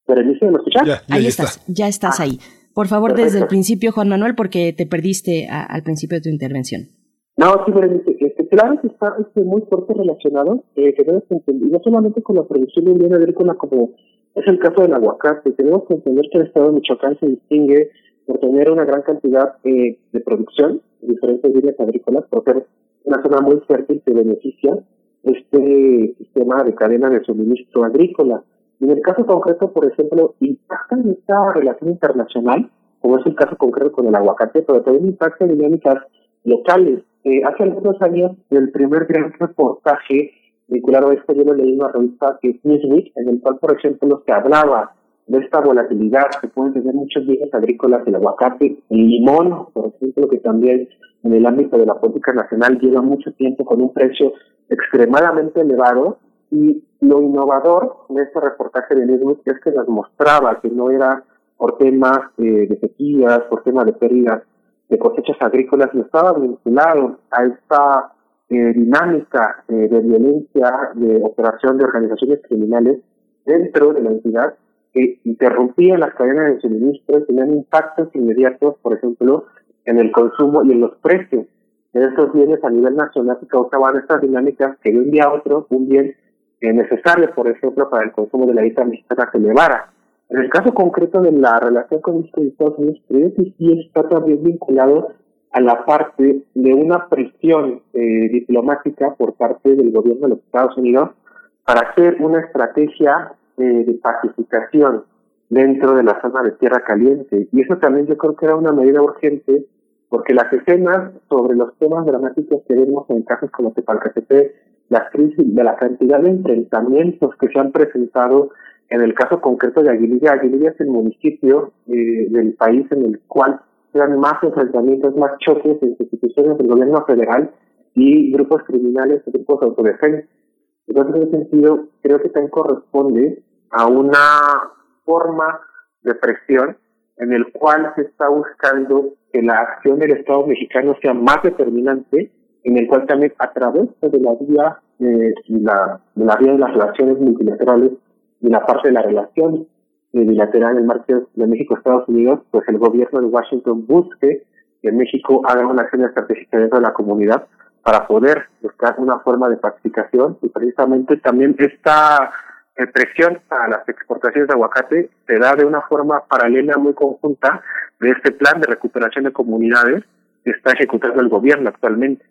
¿Permiso, ¿me escuchas? ahí estás, ya estás ah, ahí. Por favor, desde el principio, Juan Manuel, porque te perdiste al principio de tu intervención. No, sí, pero este, claro que está este, muy fuerte relacionado, eh, tenemos que entender, no solamente con la producción de un agrícola como es el caso del aguacate, tenemos que entender que el estado de Michoacán se distingue por tener una gran cantidad eh, de producción de diferentes líneas agrícolas, por ser una zona muy fértil que beneficia este sistema de cadena de suministro agrícola. En el caso concreto, por ejemplo, impacta en esta relación internacional, como es el caso concreto con el aguacate, pero también impacta en dinámicas locales. Eh, hace algunos años, el primer gran reportaje vinculado a esto, yo lo leí en una revista que es Newsweek, en el cual, por ejemplo, se hablaba de esta volatilidad que pueden tener muchos bienes agrícolas, el aguacate, el limón, por ejemplo, que también en el ámbito de la política nacional lleva mucho tiempo con un precio extremadamente elevado. Y lo innovador de este reportaje de Newsweek es que nos mostraba que no era por temas eh, de sequías, por temas de pérdidas de cosechas agrícolas, y estaba vinculado a esta eh, dinámica eh, de violencia, de operación de organizaciones criminales dentro de la entidad que interrumpían las cadenas de suministro tenían impactos inmediatos, por ejemplo, en el consumo y en los precios de estos bienes a nivel nacional que causaban estas dinámicas que de un día a otro un bien eh, necesario, por ejemplo, para el consumo de la dieta mexicana se elevara. En el caso concreto de la relación con México y Estados Unidos, creo que sí está también vinculado a la parte de una presión eh, diplomática por parte del gobierno de los Estados Unidos para hacer una estrategia de pacificación dentro de la zona de Tierra Caliente. Y eso también yo creo que era una medida urgente, porque las escenas sobre los temas dramáticos que vemos en casos como Tepalcatepec, las crisis, de la cantidad de enfrentamientos que se han presentado en el caso concreto de Aguililla. Aguililla es el municipio eh, del país en el cual se dan más enfrentamientos, más choques entre instituciones del gobierno federal y grupos criminales, grupos autodefensa. Entonces, en ese sentido, creo que también corresponde a una forma de presión en el cual se está buscando que la acción del Estado mexicano sea más determinante, en el cual también a través de la vía de la, de la vía de las relaciones multilaterales y la parte de la relación bilateral en el marco de México-Estados Unidos, pues el gobierno de Washington busque que México haga una acción estratégica dentro de la comunidad para poder buscar una forma de pacificación. Y precisamente también esta presión a las exportaciones de aguacate se da de una forma paralela muy conjunta de este plan de recuperación de comunidades que está ejecutando el gobierno actualmente.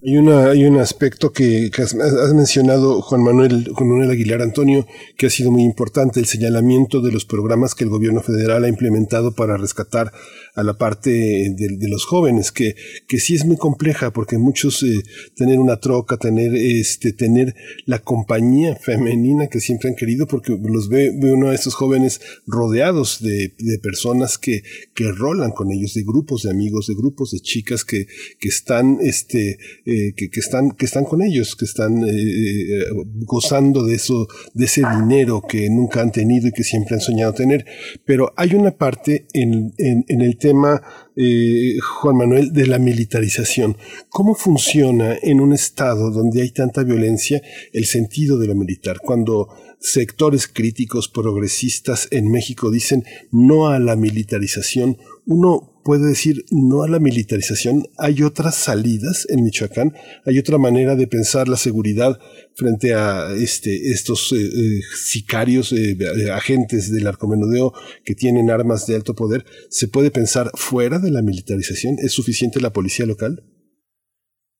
Hay, una, hay un aspecto que, has, mencionado, Juan Manuel, Juan Manuel Aguilar Antonio, que ha sido muy importante, el señalamiento de los programas que el gobierno federal ha implementado para rescatar a la parte de, los jóvenes, que, que sí es muy compleja, porque muchos eh, tener una troca, tener, este, tener la compañía femenina que siempre han querido, porque los ve, ve uno a estos jóvenes rodeados de, de personas que, que rolan con ellos, de grupos de amigos, de grupos de chicas que, que están, este, eh, que, están, que están con ellos, que están eh, gozando de eso, de ese dinero que nunca han tenido y que siempre han soñado tener. Pero hay una parte en, en, el tema, eh, Juan Manuel, de la militarización. ¿Cómo funciona en un Estado donde hay tanta violencia el sentido de lo militar? Cuando sectores críticos progresistas en México dicen no a la militarización, uno puede decir no a la militarización. Hay otras salidas en Michoacán, hay otra manera de pensar la seguridad frente a este, estos eh, eh, sicarios, eh, agentes del arcomenudeo que tienen armas de alto poder. ¿Se puede pensar fuera de la militarización? ¿Es suficiente la policía local?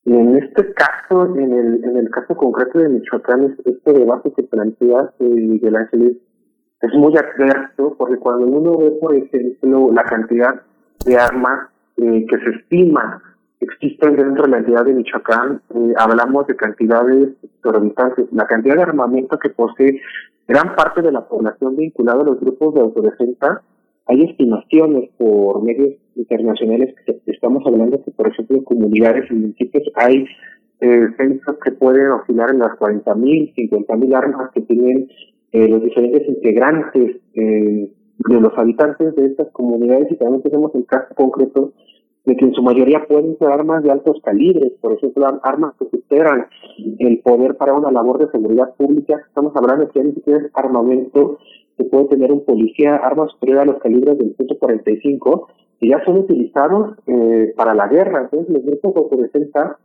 En este caso, en el, caso concreto de Michoacán, este debate que plantea Miguel Ángeles es muy adverso porque cuando uno ve, por la cantidad de armas eh, que se estima existen dentro de la entidad de Michoacán, eh, hablamos de cantidades exorbitantes. La cantidad de armamento que posee gran parte de la población vinculada a los grupos de autodefensa, hay estimaciones por medios internacionales que estamos hablando que, por ejemplo, en comunidades y municipios hay eh, censos que pueden oscilar en las 40.000, 50.000 armas que tienen eh, los diferentes integrantes eh, de los habitantes de estas comunidades y también tenemos el caso concreto de que en su mayoría pueden ser armas de altos calibres, por ejemplo, armas que superan el poder para una labor de seguridad pública. Estamos hablando de que es armamento que puede tener un policía, armas superiores a los calibres del 145, que ya son utilizados eh, para la guerra. Entonces, los grupos de autodefensa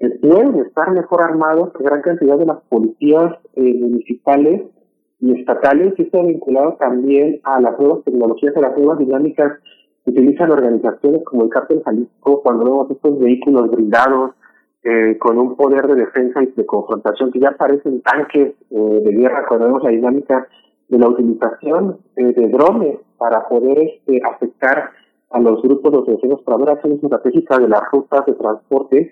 eh, pueden estar mejor armados que gran cantidad de las policías eh, municipales y estatales, y esto vinculado también a las nuevas tecnologías, a las nuevas dinámicas que utilizan organizaciones como el Cártel Jalisco, cuando vemos estos vehículos blindados, eh, con un poder de defensa y de confrontación que ya parecen tanques eh, de guerra, cuando vemos la dinámica de la utilización eh, de drones para poder este, afectar a los grupos de autodefensas para ver acciones estratégicas de las rutas de transporte,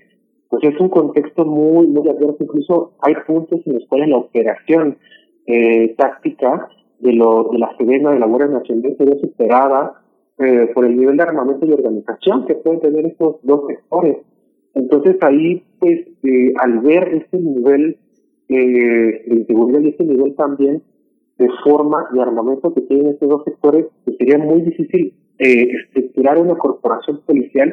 pues es un contexto muy, muy adverso. Incluso hay puntos en los cuales la operación eh, táctica de, lo, de la de la Guardia Nacional, sería superada eh, por el nivel de armamento y organización que pueden tener estos dos sectores. Entonces ahí, pues, eh, al ver ese nivel eh, de inseguridad y ese nivel también de forma y armamento que tienen estos dos sectores, pues sería muy difícil eh, estructurar una corporación policial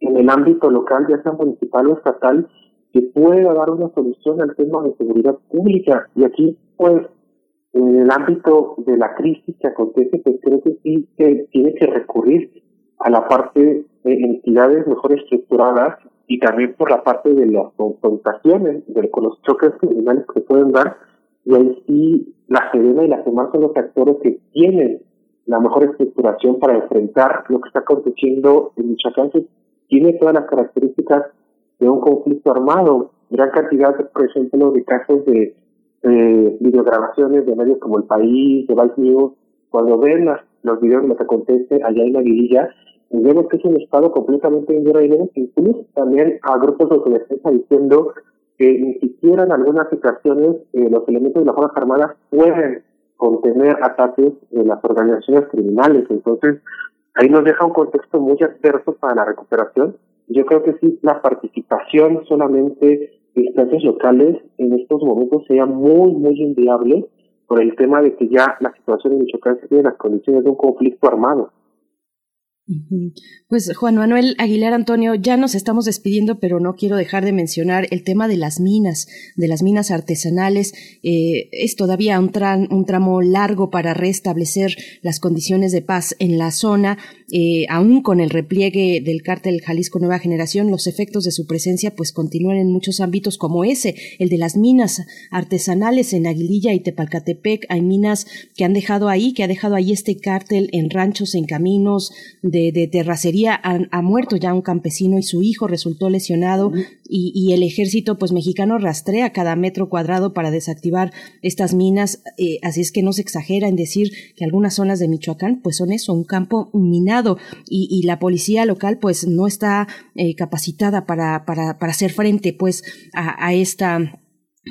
en el ámbito local, ya sea municipal o estatal, que pueda dar una solución al tema de seguridad pública. Y aquí, pues, en el ámbito de la crisis que acontece, pues creo que sí que tiene que recurrir a la parte de entidades mejor estructuradas y también por la parte de las confrontaciones, de, con los choques criminales que pueden dar. Y ahí sí, la Sedena y la CEMAR son los actores que tienen la mejor estructuración para enfrentar lo que está aconteciendo en Michoacán, que tiene todas las características de un conflicto armado. Gran cantidad, por ejemplo, de casos de eh, videograbaciones de medios como El País, de Vice News, cuando ven las, los videos de lo que acontece allá en la guerrilla, vemos que es un estado completamente en y incluso también a grupos de autodefensa diciendo que ni siquiera en algunas situaciones eh, los elementos de las Fuerzas Armadas pueden contener ataques de las organizaciones criminales. Entonces, ahí nos deja un contexto muy adverso para la recuperación yo creo que sí, la participación solamente de instancias locales en estos momentos sería muy, muy inviable por el tema de que ya la situación en Michoacán se tiene las condiciones de un conflicto armado. Pues Juan Manuel Aguilar Antonio, ya nos estamos despidiendo, pero no quiero dejar de mencionar el tema de las minas, de las minas artesanales. Eh, es todavía un, un, tramo largo para restablecer las condiciones de paz en la zona. Eh, aún con el repliegue del cártel Jalisco Nueva Generación, los efectos de su presencia pues continúan en muchos ámbitos como ese, el de las minas artesanales en Aguililla y Tepalcatepec. Hay minas que han dejado ahí, que ha dejado ahí este cártel en ranchos, en caminos, terracería ha, muerto ya un campesino y su hijo resultó lesionado y, el ejército pues mexicano rastrea cada metro cuadrado para desactivar estas minas, eh, así es que no se exagera en decir que algunas zonas de Michoacán pues son eso, un campo minado y, la policía local pues no está eh, capacitada para, para, para hacer frente pues a esta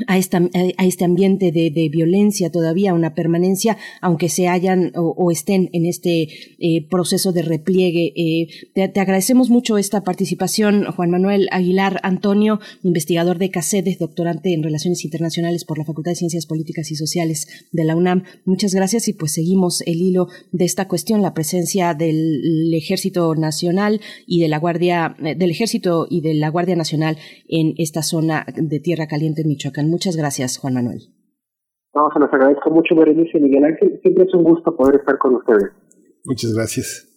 a, esta, a este ambiente de, violencia todavía, una permanencia, aunque se hayan o, estén en este eh, proceso de repliegue. Eh, te, agradecemos mucho esta participación, Juan Manuel Aguilar Antonio, investigador de CACEDES, doctorante en Relaciones Internacionales por la Facultad de Ciencias Políticas y Sociales de la UNAM. Muchas gracias y pues seguimos el hilo de esta cuestión, la presencia del Ejército Nacional y de la Guardia, eh, del Ejército y de la Guardia Nacional en esta zona de Tierra Caliente en Michoacán. Muchas gracias, Juan Manuel. No, se los agradezco mucho, Berenice y Miguel Ángel. Siempre es un gusto poder estar con ustedes. Muchas gracias.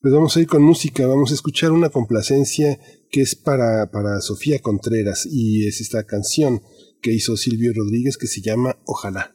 Pues vamos a ir con música, vamos a escuchar una complacencia que es para, para Sofía Contreras y es esta canción que hizo Silvio Rodríguez que se llama Ojalá.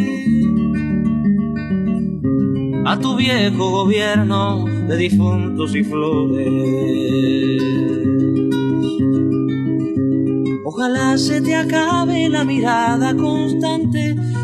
A tu viejo gobierno de difuntos y flores. Ojalá se te acabe la mirada constante,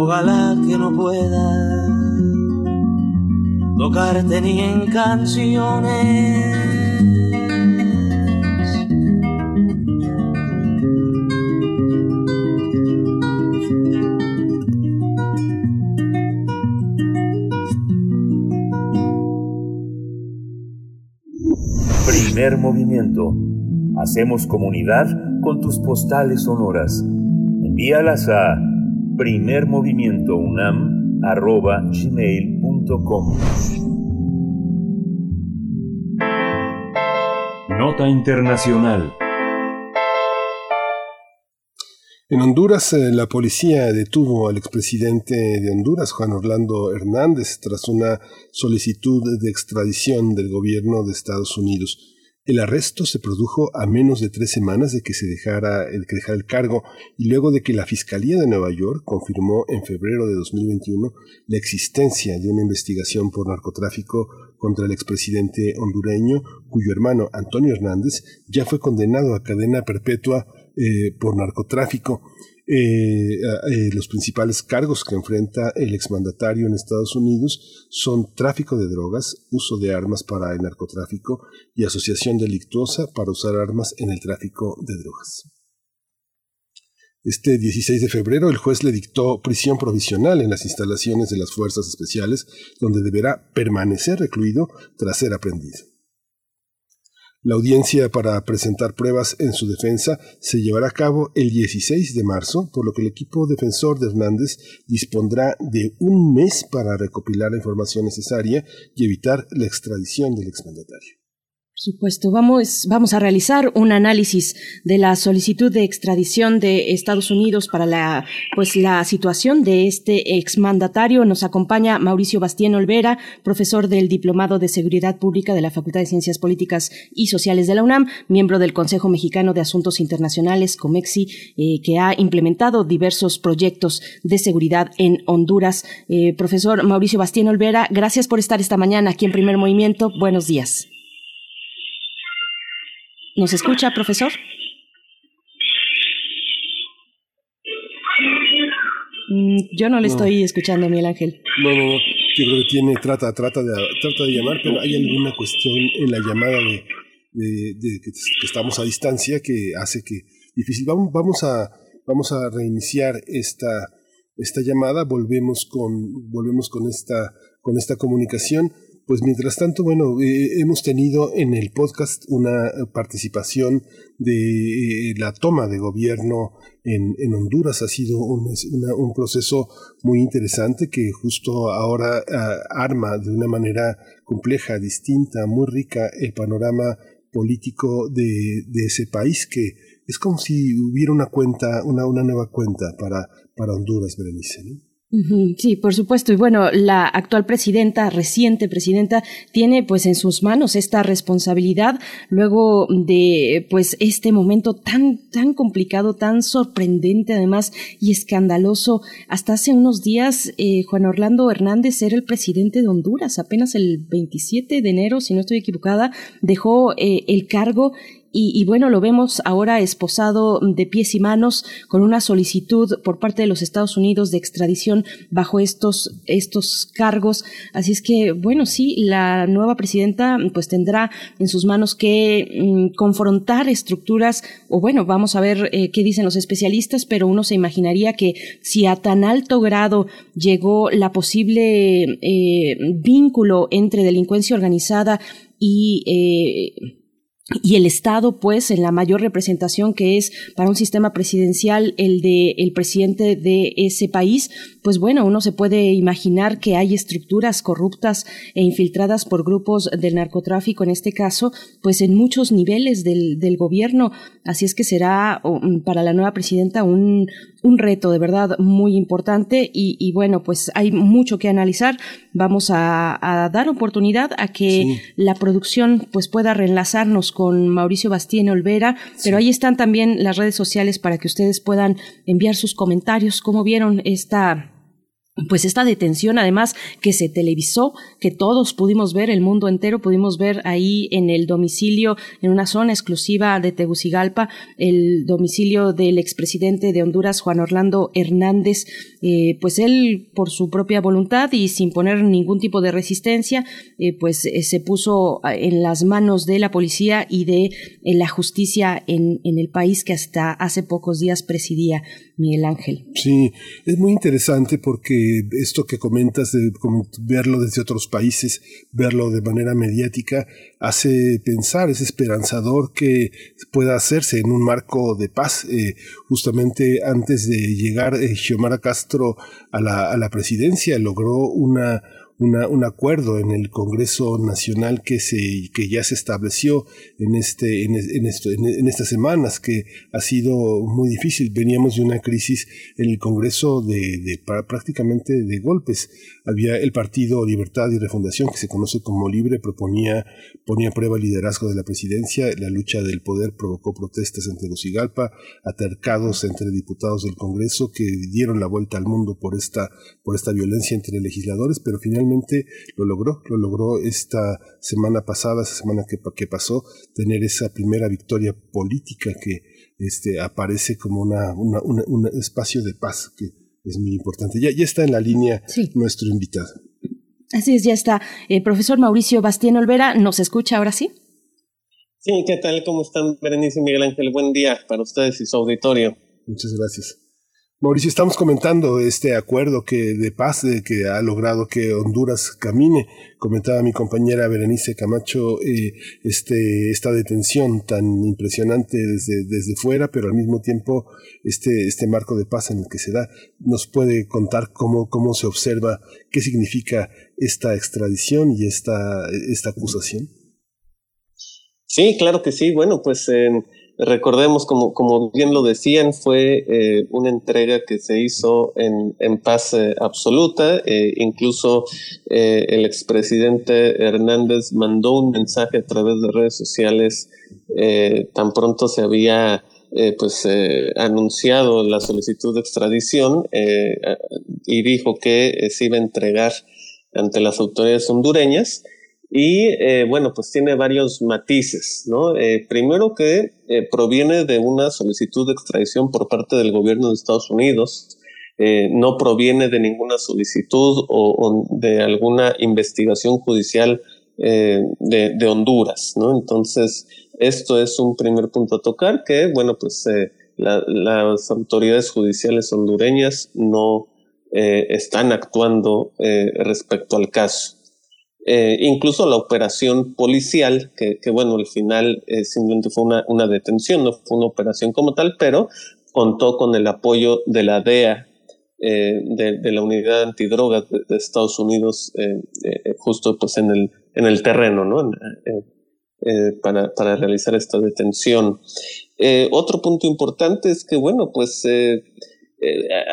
Ojalá que no pueda tocarte ni en canciones. Primer movimiento. Hacemos comunidad con tus postales sonoras. Envíalas a primermovimientounam.gmail.com Nota Internacional En Honduras, eh, la policía detuvo al expresidente de Honduras, Juan Orlando Hernández, tras una solicitud de extradición del gobierno de Estados Unidos. El arresto se produjo a menos de tres semanas de que se dejara el, que el cargo y luego de que la Fiscalía de Nueva York confirmó en febrero de 2021 la existencia de una investigación por narcotráfico contra el expresidente hondureño, cuyo hermano Antonio Hernández ya fue condenado a cadena perpetua eh, por narcotráfico. Eh, eh, los principales cargos que enfrenta el exmandatario en Estados Unidos son tráfico de drogas, uso de armas para el narcotráfico y asociación delictuosa para usar armas en el tráfico de drogas. Este 16 de febrero el juez le dictó prisión provisional en las instalaciones de las Fuerzas Especiales, donde deberá permanecer recluido tras ser aprendido. La audiencia para presentar pruebas en su defensa se llevará a cabo el 16 de marzo, por lo que el equipo defensor de Hernández dispondrá de un mes para recopilar la información necesaria y evitar la extradición del exmandatario. Por supuesto, vamos, vamos a realizar un análisis de la solicitud de extradición de Estados Unidos para la, pues, la situación de este exmandatario. Nos acompaña Mauricio Bastien Olvera, profesor del Diplomado de Seguridad Pública de la Facultad de Ciencias Políticas y Sociales de la UNAM, miembro del Consejo Mexicano de Asuntos Internacionales, COMEXI, eh, que ha implementado diversos proyectos de seguridad en Honduras. Eh, profesor Mauricio Bastien Olvera, gracias por estar esta mañana aquí en Primer Movimiento. Buenos días. ¿Nos escucha, profesor? Mm, yo no le estoy escuchando, Miguel Ángel. No, no, no. Yo creo que tiene, trata, trata de, trata de llamar, pero hay alguna cuestión en la llamada de, de, que, estamos a distancia que hace que difícil. Vamos, vamos a, vamos a reiniciar esta, esta llamada. Volvemos con, volvemos con esta, con esta comunicación. Pues mientras tanto, bueno, eh, hemos tenido en el podcast una participación de eh, la toma de gobierno en, en Honduras. Ha sido un, un, proceso muy interesante que justo ahora ah, arma de una manera compleja, distinta, muy rica el panorama político de, de ese país que es como si hubiera una cuenta, una, una nueva cuenta para, para Honduras, Berenice. ¿no? Sí, por supuesto. Y bueno, la actual presidenta, reciente presidenta, tiene pues en sus manos esta responsabilidad luego de pues este momento tan, tan complicado, tan sorprendente además y escandaloso. Hasta hace unos días, eh, Juan Orlando Hernández era el presidente de Honduras. Apenas el 27 de enero, si no estoy equivocada, dejó eh, el cargo y, bueno, lo vemos ahora esposado de pies y manos con una solicitud por parte de los Estados Unidos de extradición bajo estos, estos cargos. Así es que, bueno, sí, la nueva presidenta pues tendrá en sus manos que mm, confrontar estructuras, o bueno, vamos a ver eh, qué dicen los especialistas, pero uno se imaginaría que si a tan alto grado llegó la posible eh, vínculo entre delincuencia organizada y eh, y el Estado, pues, en la mayor representación que es para un sistema presidencial el de el presidente de ese país, pues bueno, uno se puede imaginar que hay estructuras corruptas e infiltradas por grupos del narcotráfico, en este caso, pues en muchos niveles del, del gobierno. Así es que será mm, para la nueva presidenta un, un reto de verdad muy importante y, bueno, pues hay mucho que analizar. Vamos a, dar oportunidad a que la producción pues pueda reenlazarnos con Mauricio Bastien Olvera, pero ahí están también las redes sociales para que ustedes puedan enviar sus comentarios, cómo vieron esta pues esta detención además que se televisó, que todos pudimos ver, el mundo entero pudimos ver ahí en el domicilio, en una zona exclusiva de Tegucigalpa, el domicilio del expresidente de Honduras, Juan Orlando Hernández, eh, pues él por su propia voluntad y sin poner ningún tipo de resistencia, eh, pues eh, se puso en las manos de la policía y de la justicia en, en el país que hasta hace pocos días presidía Miguel Ángel. Sí, es muy interesante porque esto que comentas de verlo desde otros países, verlo de manera mediática, hace pensar, es esperanzador que pueda hacerse en un marco de paz. Eh, justamente antes de llegar eh, Xiomara Castro a a la presidencia, logró una un acuerdo en el Congreso Nacional que, se, que ya se estableció en, este, en, en, estas semanas, que ha sido muy difícil. Veníamos de una crisis en el Congreso de, de prácticamente de golpes. Había el Partido Libertad y Refundación, que se conoce como Libre, proponía, ponía a prueba el liderazgo de la presidencia. La lucha del poder provocó protestas en Tegucigalpa, atercados entre diputados del Congreso que dieron la vuelta al mundo por esta, por esta violencia entre legisladores, pero finalmente lo logró, lo logró esta semana pasada, esa semana que, pasó, tener esa primera victoria política que este, aparece como una, un espacio de paz que es muy importante. Ya, ya está en la línea nuestro invitado. Así es, ya está. El profesor Mauricio Bastien Olvera, ¿nos escucha ahora sí? Sí, ¿qué tal? ¿Cómo están, Berenice y Miguel Ángel? Buen día para ustedes y su auditorio. Muchas gracias. Mauricio, estamos comentando este acuerdo que de paz de que ha logrado que Honduras camine. Comentaba mi compañera Berenice Camacho eh, este, esta detención tan impresionante desde, desde fuera, pero al mismo tiempo este, este marco de paz en el que se da. ¿Nos puede contar cómo, cómo se observa, qué significa esta extradición y esta, esta acusación? Sí, claro que sí. Bueno, pues... Recordemos, como, como bien lo decían, fue eh, una entrega que se hizo en, en paz eh, absoluta. Eh, incluso el expresidente Hernández mandó un mensaje a través de redes sociales tan pronto se había pues anunciado la solicitud de extradición y dijo que se iba a entregar ante las autoridades hondureñas. Y eh, bueno, pues tiene varios matices, ¿no? Eh, primero que eh, proviene de una solicitud de extradición por parte del gobierno de Estados Unidos, no proviene de ninguna solicitud o, de alguna investigación judicial de, de, Honduras, ¿no? Entonces, esto es un primer punto a tocar que, bueno, pues las autoridades judiciales hondureñas no están actuando respecto al caso. Eh, incluso la operación policial, que, bueno, al final eh, simplemente fue una, detención, no fue una operación como tal, pero contó con el apoyo de la DEA, eh, de, la unidad antidrogas de, Estados Unidos, justo pues en el, en el terreno, ¿no? para, para, realizar esta detención. otro punto importante es que, bueno, pues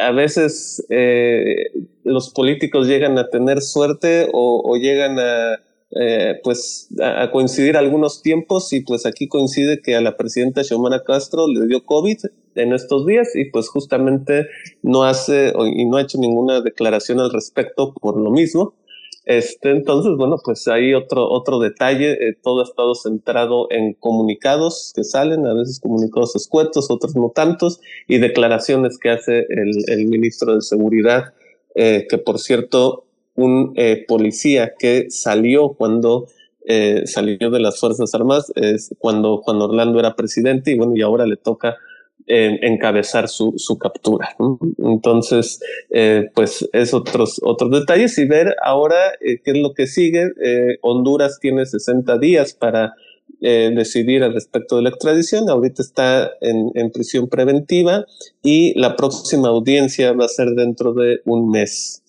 a veces eh, los políticos llegan a tener suerte o, llegan a, eh, pues, a, coincidir algunos tiempos y pues aquí coincide que a la presidenta Xiomara Castro le dio COVID en estos días y pues justamente no hace y no ha hecho ninguna declaración al respecto por lo mismo. Este, entonces, bueno, pues hay otro, otro detalle, eh, todo ha estado centrado en comunicados que salen, a veces comunicados escuetos, otros no tantos, y declaraciones que hace el, el ministro de Seguridad, eh, que por cierto, un eh, policía que salió cuando salió de las Fuerzas Armadas, es cuando Juan Orlando era presidente, y bueno, y ahora le toca encabezar su, su captura. Entonces, eh, pues es otros, otros detalles y ver ahora eh, qué es lo que sigue. Eh, Honduras tiene 60 días para decidir al respecto de la extradición. Ahorita está en, en, prisión preventiva y la próxima audiencia va a ser dentro de un mes.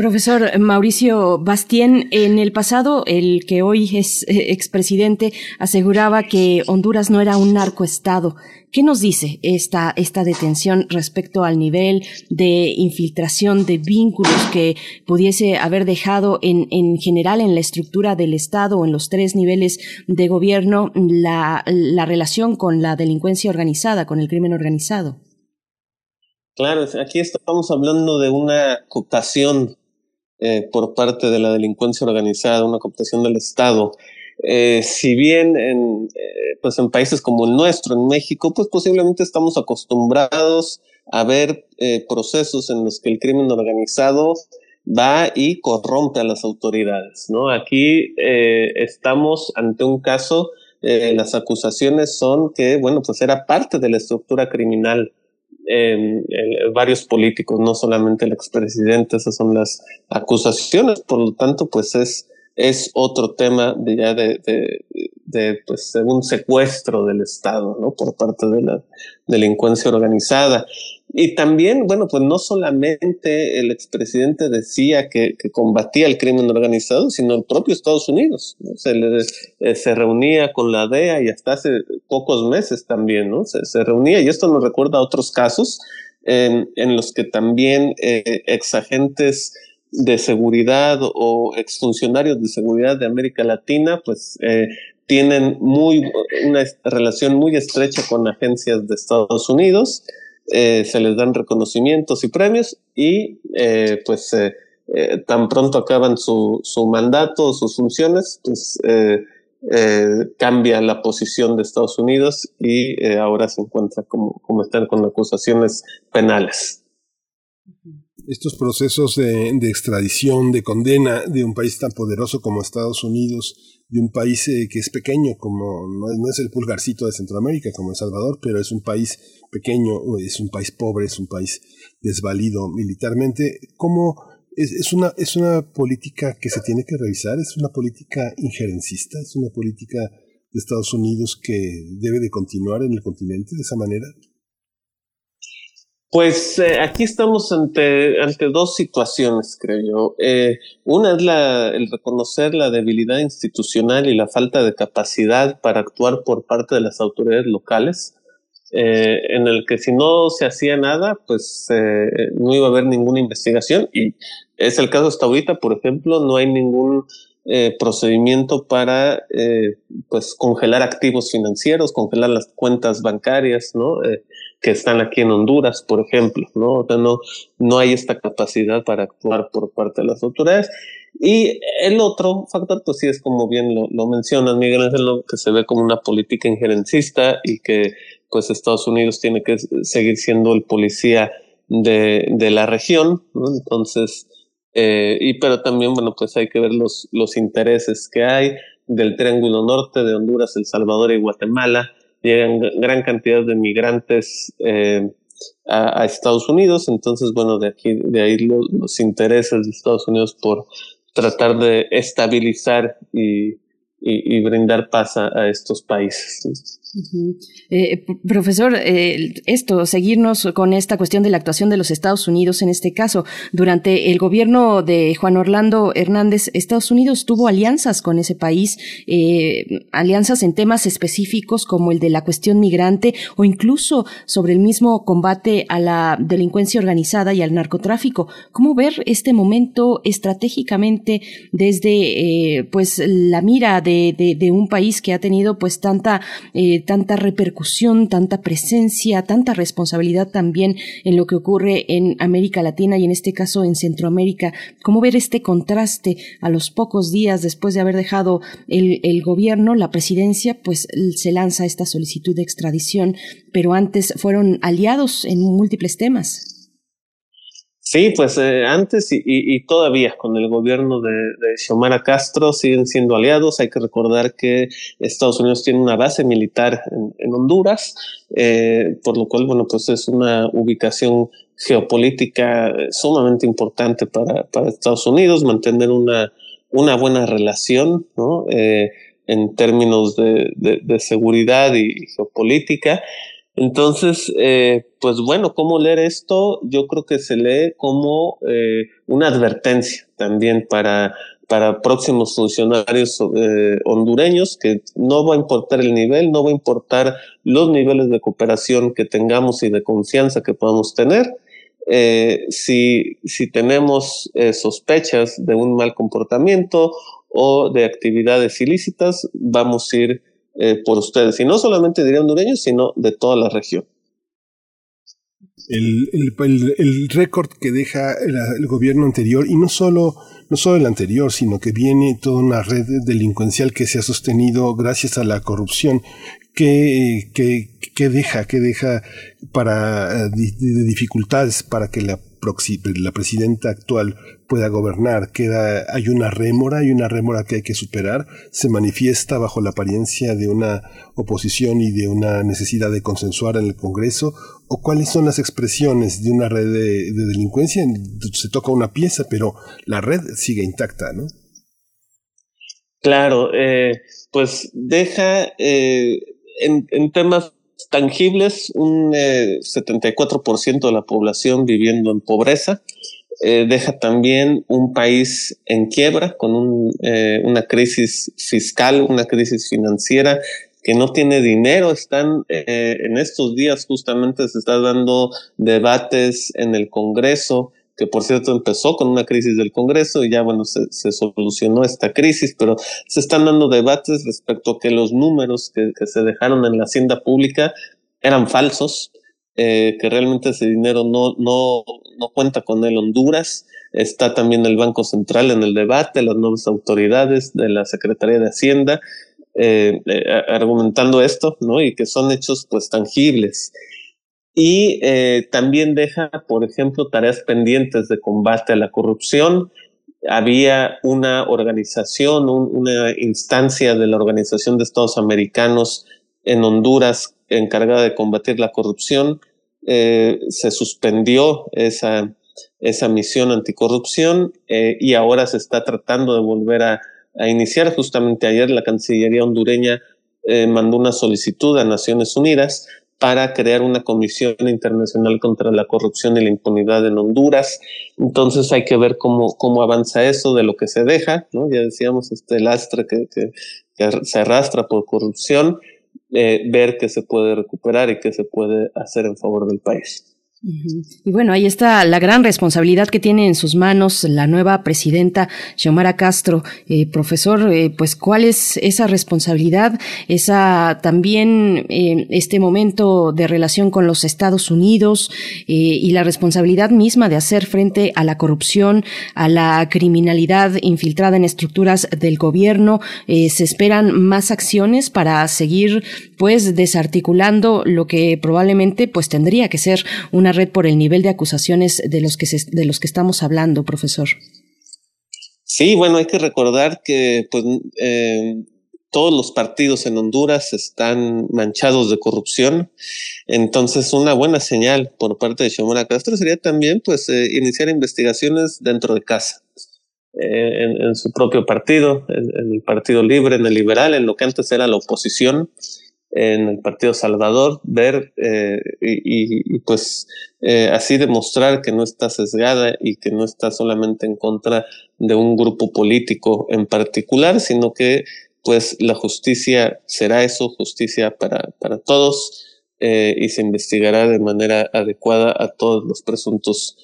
Profesor Mauricio Bastien, en el pasado, el que hoy es eh, expresidente aseguraba que Honduras no era un narcoestado. ¿Qué nos dice esta, esta detención respecto al nivel de infiltración de vínculos que pudiese haber dejado en, en general en la estructura del Estado o en los tres niveles de gobierno la, la relación con la delincuencia organizada, con el crimen organizado? Claro, aquí estamos hablando de una cooptación eh, por parte de la delincuencia organizada, una cooptación del Estado. Eh, si bien en, eh, pues en países como el nuestro, en México, pues posiblemente estamos acostumbrados a ver procesos en los que el crimen organizado va y corrompe a las autoridades. ¿no? Aquí estamos ante un caso, las acusaciones son que, bueno, pues era parte de la estructura criminal varios políticos, no solamente el expresidente, esas son las acusaciones, por lo tanto, pues es, es otro tema de ya de pues, un secuestro del Estado, ¿no? Por parte de la delincuencia organizada. Y también, bueno, pues no solamente el expresidente decía que, combatía el crimen organizado, sino el propio Estados Unidos. Se, eh, se reunía con la DEA y hasta hace pocos meses también, ¿no? Se, reunía y esto nos recuerda a otros casos en, en los que también eh, exagentes de seguridad o exfuncionarios de seguridad de América Latina, pues eh, tienen muy, una relación muy estrecha con agencias de Estados Unidos eh, se les dan reconocimientos y premios y eh, pues eh, tan pronto acaban su, su mandato, sus funciones, pues cambia la posición de Estados Unidos y ahora se encuentra como, como están con acusaciones penales. Estos procesos de, de extradición, de condena de un país tan poderoso como Estados Unidos, de un país eh, que es pequeño, como no es, el pulgarcito de Centroamérica, como El Salvador, pero es un país pequeño, es un país pobre, es un país desvalido militarmente. ¿Cómo es, es, una, es una política que se tiene que revisar? ¿Es una política injerencista? ¿Es una política de Estados Unidos que debe de continuar en el continente de esa manera? Pues eh, aquí estamos ante, ante dos situaciones, creo yo. Eh, una es la, el reconocer la debilidad institucional y la falta de capacidad para actuar por parte de las autoridades locales, eh, en el que si no se hacía nada, pues no iba a haber ninguna investigación. Y es el caso hasta ahorita, por ejemplo, no hay ningún procedimiento para pues congelar activos financieros, congelar las cuentas bancarias, ¿no? Que están aquí en Honduras, por ejemplo, ¿no? no, no hay esta capacidad para actuar por parte de las autoridades. Y el otro factor, pues sí es como bien lo, lo mencionas, Miguel Ángel, que se ve como una política injerencista y que pues Estados Unidos tiene que seguir siendo el policía de, de la región, ¿no? Entonces, eh, y pero también, bueno, pues hay que ver los, los intereses que hay del Triángulo Norte, de Honduras, El Salvador y Guatemala, llegan gran cantidad de migrantes eh, a, Estados Unidos, entonces, bueno, de aquí, de ahí los intereses de Estados Unidos por tratar de estabilizar y, y, brindar paz a, estos países. Eh, profesor, eh, esto, seguirnos con esta cuestión de la actuación de los Estados Unidos en este caso. Durante el gobierno de Juan Orlando Hernández, Estados Unidos tuvo alianzas con ese país, eh, alianzas en temas específicos como el de la cuestión migrante o incluso sobre el mismo combate a la delincuencia organizada y al narcotráfico. ¿Cómo ver este momento estratégicamente desde pues la mira de, un país que ha tenido pues tanta tanta repercusión, tanta presencia, tanta responsabilidad también en lo que ocurre en América Latina y en este caso en Centroamérica. ¿Cómo ver este contraste a los pocos días después de haber dejado el, gobierno, la presidencia, pues se lanza esta solicitud de extradición, pero antes fueron aliados en múltiples temas? Sí, pues eh, antes y, y, todavía con el gobierno de, de, Xiomara Castro siguen siendo aliados. Hay que recordar que Estados Unidos tiene una base militar en, Honduras, eh, por lo cual, bueno, pues es una ubicación geopolítica sumamente importante para, Estados Unidos, mantener una, buena relación, ¿no? Eh, en términos de, seguridad y geopolítica. Entonces, eh, pues bueno, ¿cómo leer esto? Yo creo que se lee como eh, una advertencia también para, para próximos funcionarios eh, hondureños, que no va a importar el nivel, no va a importar los niveles de cooperación que tengamos y de confianza que podamos tener. si, si tenemos sospechas de un mal comportamiento o de actividades ilícitas, vamos a ir eh, por ustedes. Y no solamente diría hondureños, sino de toda la región. El, el, el, récord que deja el, gobierno anterior, y no solo, no solo el anterior, sino que viene toda una red delincuencial que se ha sostenido gracias a la corrupción, que, que, que deja, que deja para eh, de dificultades para que la la presidenta actual pueda gobernar. Queda, hay una rémora, hay una rémora que hay que superar. Se manifiesta bajo la apariencia de una oposición y de una necesidad de consensuar en el Congreso. ¿O cuáles son las expresiones de una red de, delincuencia? Se toca una pieza, pero la red sigue intacta, ¿no? Claro, eh, pues deja eh, en, en temas tangibles, un 74% eh, de la población viviendo en pobreza, eh, deja también un país en quiebra, con eh, una crisis fiscal, una crisis financiera que no tiene dinero. Están en estos días justamente se está dando debates en el Congreso que por cierto empezó con una crisis del Congreso y ya bueno, se, solucionó esta crisis, pero se están dando debates respecto a que los números que, se dejaron en la hacienda pública eran falsos, eh, que realmente ese dinero no, no, no cuenta con él Honduras. Está también el Banco Central en el debate, las nuevas autoridades de la Secretaría de Hacienda, eh, eh, argumentando esto, ¿no? Y que son hechos pues tangibles y eh, también deja, por ejemplo, tareas pendientes de combate a la corrupción. Había una organización, una instancia de la Organización de Estados Americanos en Honduras encargada de combatir la corrupción. Eh, se suspendió esa, esa misión anticorrupción eh, y ahora se está tratando de volver a, a iniciar. Justamente ayer la Cancillería hondureña mandó una solicitud a Naciones Unidas para crear una comisión internacional contra la corrupción y la impunidad en Honduras. Entonces hay que ver cómo, cómo avanza eso de lo que se deja, ¿no? Ya decíamos, este lastre que, que, se arrastra por corrupción, eh, ver qué se puede recuperar y qué se puede hacer en favor del país. Y bueno, ahí está la gran responsabilidad que tiene en sus manos la nueva presidenta Xiomara Castro. Eh, profesor, eh, pues cuál es esa responsabilidad, esa también eh, este momento de relación con los Estados Unidos y la responsabilidad misma de hacer frente a la corrupción, a la criminalidad infiltrada en estructuras del gobierno. se esperan más acciones para seguir pues desarticulando lo que probablemente pues tendría que ser una red por el nivel de acusaciones de los que de los que estamos hablando, profesor. Sí, bueno, hay que recordar que pues eh, todos los partidos en Honduras están manchados de corrupción. Entonces, una buena señal por parte de Xiomara Castro sería también pues eh, iniciar investigaciones dentro de casa. Eh, en, su propio partido, en, el Partido Libre, en el Liberal, en lo que antes era la oposición, en el Partido Salvador, ver eh, y, pues eh, así demostrar que no está sesgada y que no está solamente en contra de un grupo político en particular, sino que pues la justicia será eso, justicia para, para todos eh, y se investigará de manera adecuada a todos los presuntos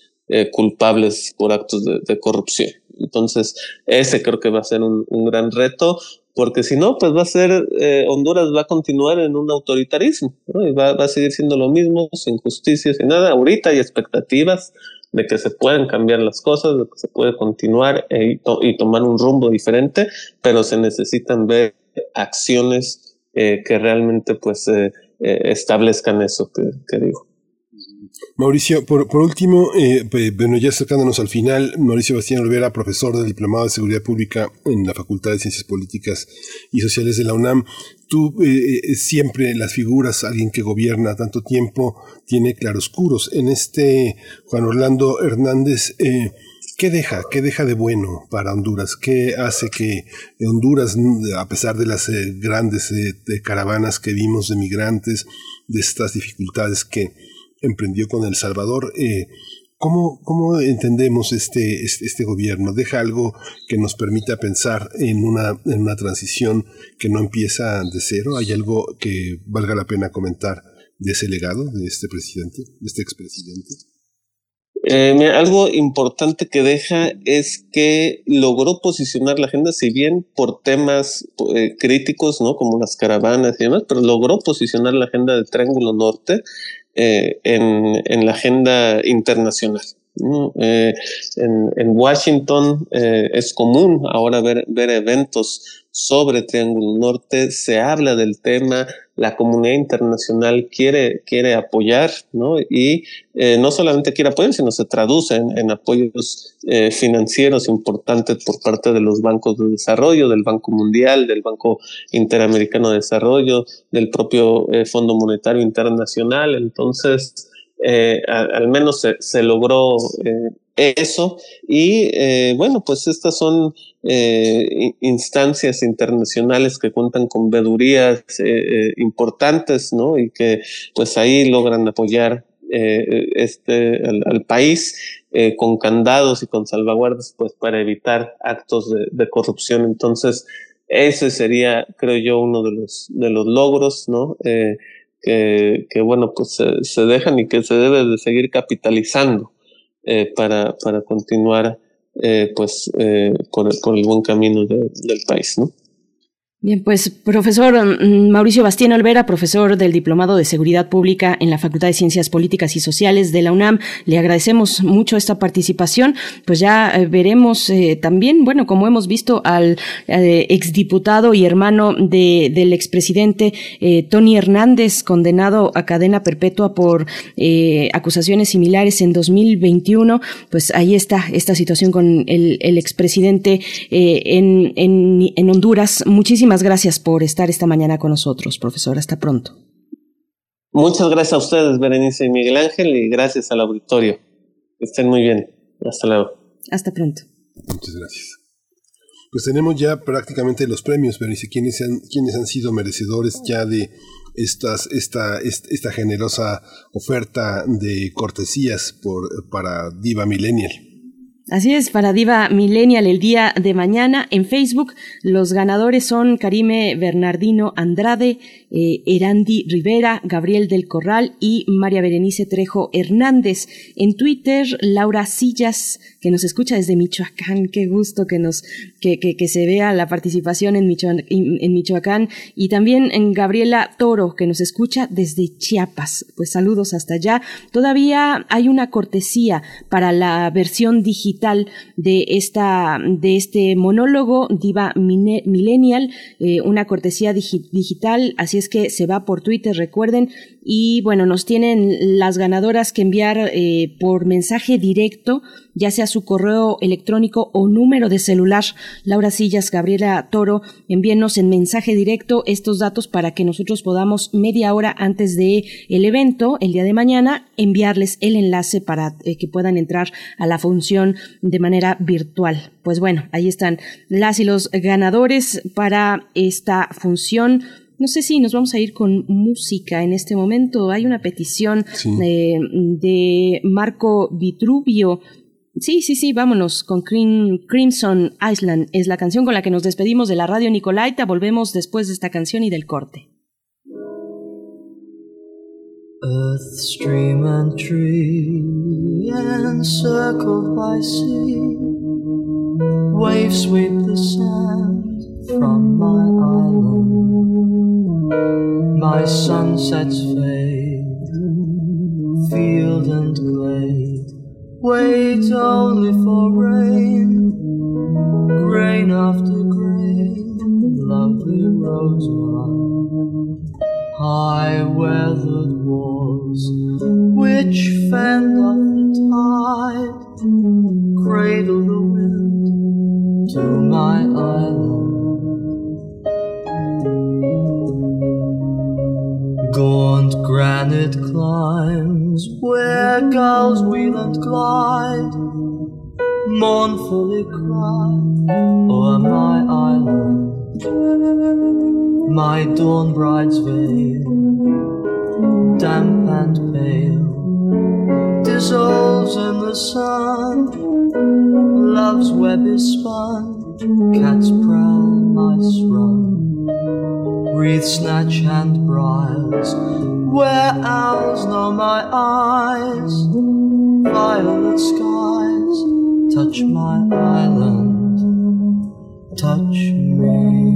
culpables por actos de, corrupción. Entonces, ese creo que va a ser un, un gran reto porque si no, pues va a ser, eh, Honduras va a continuar en un autoritarismo, y va, va, a seguir siendo lo mismo, sin justicia, sin nada. Ahorita hay expectativas de que se pueden cambiar las cosas, de que se puede continuar e, y tomar un rumbo diferente, pero se necesitan ver acciones eh, que realmente pues eh, establezcan eso que, que digo. Mauricio, por, por último, eh, bueno, ya acercándonos al final, Mauricio Bastián Olvera, profesor del Diplomado de Seguridad Pública en la Facultad de Ciencias Políticas y Sociales de la UNAM. Tú eh, eh, siempre las figuras, alguien que gobierna tanto tiempo, tiene claroscuros. En este, Juan Orlando Hernández, ¿Qué deja? ¿Qué deja de bueno para Honduras? ¿Qué hace que Honduras, a pesar de las grandes caravanas que vimos de migrantes, de estas dificultades que emprendió con El Salvador. Eh, ¿cómo, ¿Cómo entendemos este, este, este, gobierno? ¿Deja algo que nos permita pensar en una, en una transición que no empieza de cero? ¿Hay algo que valga la pena comentar de ese legado de este presidente, de este expresidente? Eh, algo importante que deja es que logró posicionar la agenda, si bien por temas eh, críticos, ¿no? Como las caravanas y demás, pero logró posicionar la agenda del Triángulo Norte eh, en, en, la agenda internacional. Eh, en, Washington eh, es común ahora ver eventos sobre Triángulo Norte, se habla del tema, la comunidad internacional quiere, quiere apoyar, ¿no? Y eh, no solamente quiere apoyar, sino se traduce en, apoyos eh, financieros importantes por parte de los bancos de desarrollo, del Banco Mundial, del Banco Interamericano de Desarrollo, del propio eh, Fondo Monetario Internacional. Entonces, al menos se, se logró eso. Y bueno, pues estas son eh, instancias internacionales que cuentan con vedurías eh, importantes, ¿no? Y que pues ahí logran apoyar este, al, país con candados y con salvaguardas, pues para evitar actos de, corrupción. Entonces, ese sería, creo yo, uno de los, de los logros, ¿no? que, bueno, pues se, se dejan y que se debe de seguir capitalizando. Eh, para, para continuar eh, pues eh, por, por, el buen camino del país, ¿no? Bien, pues profesor mm, Mauricio Bastien Olvera, profesor del Diplomado de Seguridad Pública en la Facultad de Ciencias Políticas y Sociales de la UNAM, le agradecemos mucho esta participación. Pues ya eh, veremos eh, también, bueno, como hemos visto al eh, exdiputado y hermano de, del expresidente Tony Hernández, condenado a cadena perpetua por acusaciones similares en 2021, pues ahí está esta situación con el, el expresidente en, en, en Honduras. Muchísimas Muchísimas gracias por estar esta mañana con nosotros, profesor. Hasta pronto. Muchas gracias a ustedes, Berenice y Miguel Ángel, y gracias al auditorio. estén muy bien. Hasta luego. Hasta pronto. Muchas gracias. Pues tenemos ya prácticamente los premios, Berenice. ¿Quiénes han, quiénes han sido merecedores ya de estas, esta, esta generosa oferta de cortesías por, para Diva Millennial? Así es, para Diva Millennial el día de mañana en Facebook. Los ganadores son Karime Bernardino Andrade, eh, Erandi Rivera, Gabriel del Corral y María Berenice Trejo Hernández. En Twitter, Laura Sillas, que nos escucha desde Michoacán. Qué gusto que nos, que, que, se vea la participación en, en Michoacán. Y también en Gabriela Toro, que nos escucha desde Chiapas. Pues saludos hasta allá. Todavía hay una cortesía para la versión digital de, esta, de este monólogo Diva Millennial, eh, una cortesía digital, así es que se va por Twitter, recuerden, y bueno, nos tienen las ganadoras que enviar eh, por mensaje directo, ya sea su correo electrónico o número de celular. Laura Sillas, Gabriela Toro, envíenos en mensaje directo estos datos para que nosotros podamos media hora antes de el evento, el día de mañana, enviarles el enlace para eh, que puedan entrar a la función de manera virtual. Pues bueno, ahí están las y los ganadores para esta función no sé si nos vamos a ir con música en este momento. Hay una petición de, Marco Vitruvio. Sí, sí, sí, vámonos con Crimson Island. Es la canción con la que nos despedimos de la radio Nicolaita. Volvemos después de esta canción y del corte. Earth, stream and tree, encircled by sea. Waves sweep the sand from my island. My sunsets fade, field and glade. Wait only for rain, grain after grain, lovely rosemary. High weathered walls, which fend off the tide, cradle the wind to my island. Gaunt granite where gulls wheel and glide, mournfully cry o'er my island. My dawn bride's veil, damp and pale, dissolves in the sun. Love's web is spun, cats prowl, mice run, wreaths snatch and briars, where owls know my eyes, violet skies touch my island, touch me.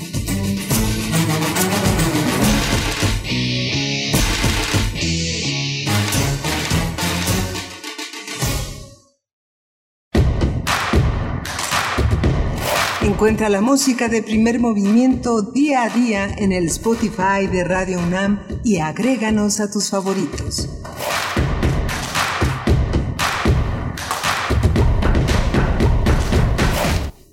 Encuentra la música de primer movimiento día a día en el Spotify de Radio UNAM y agréganos a tus favoritos.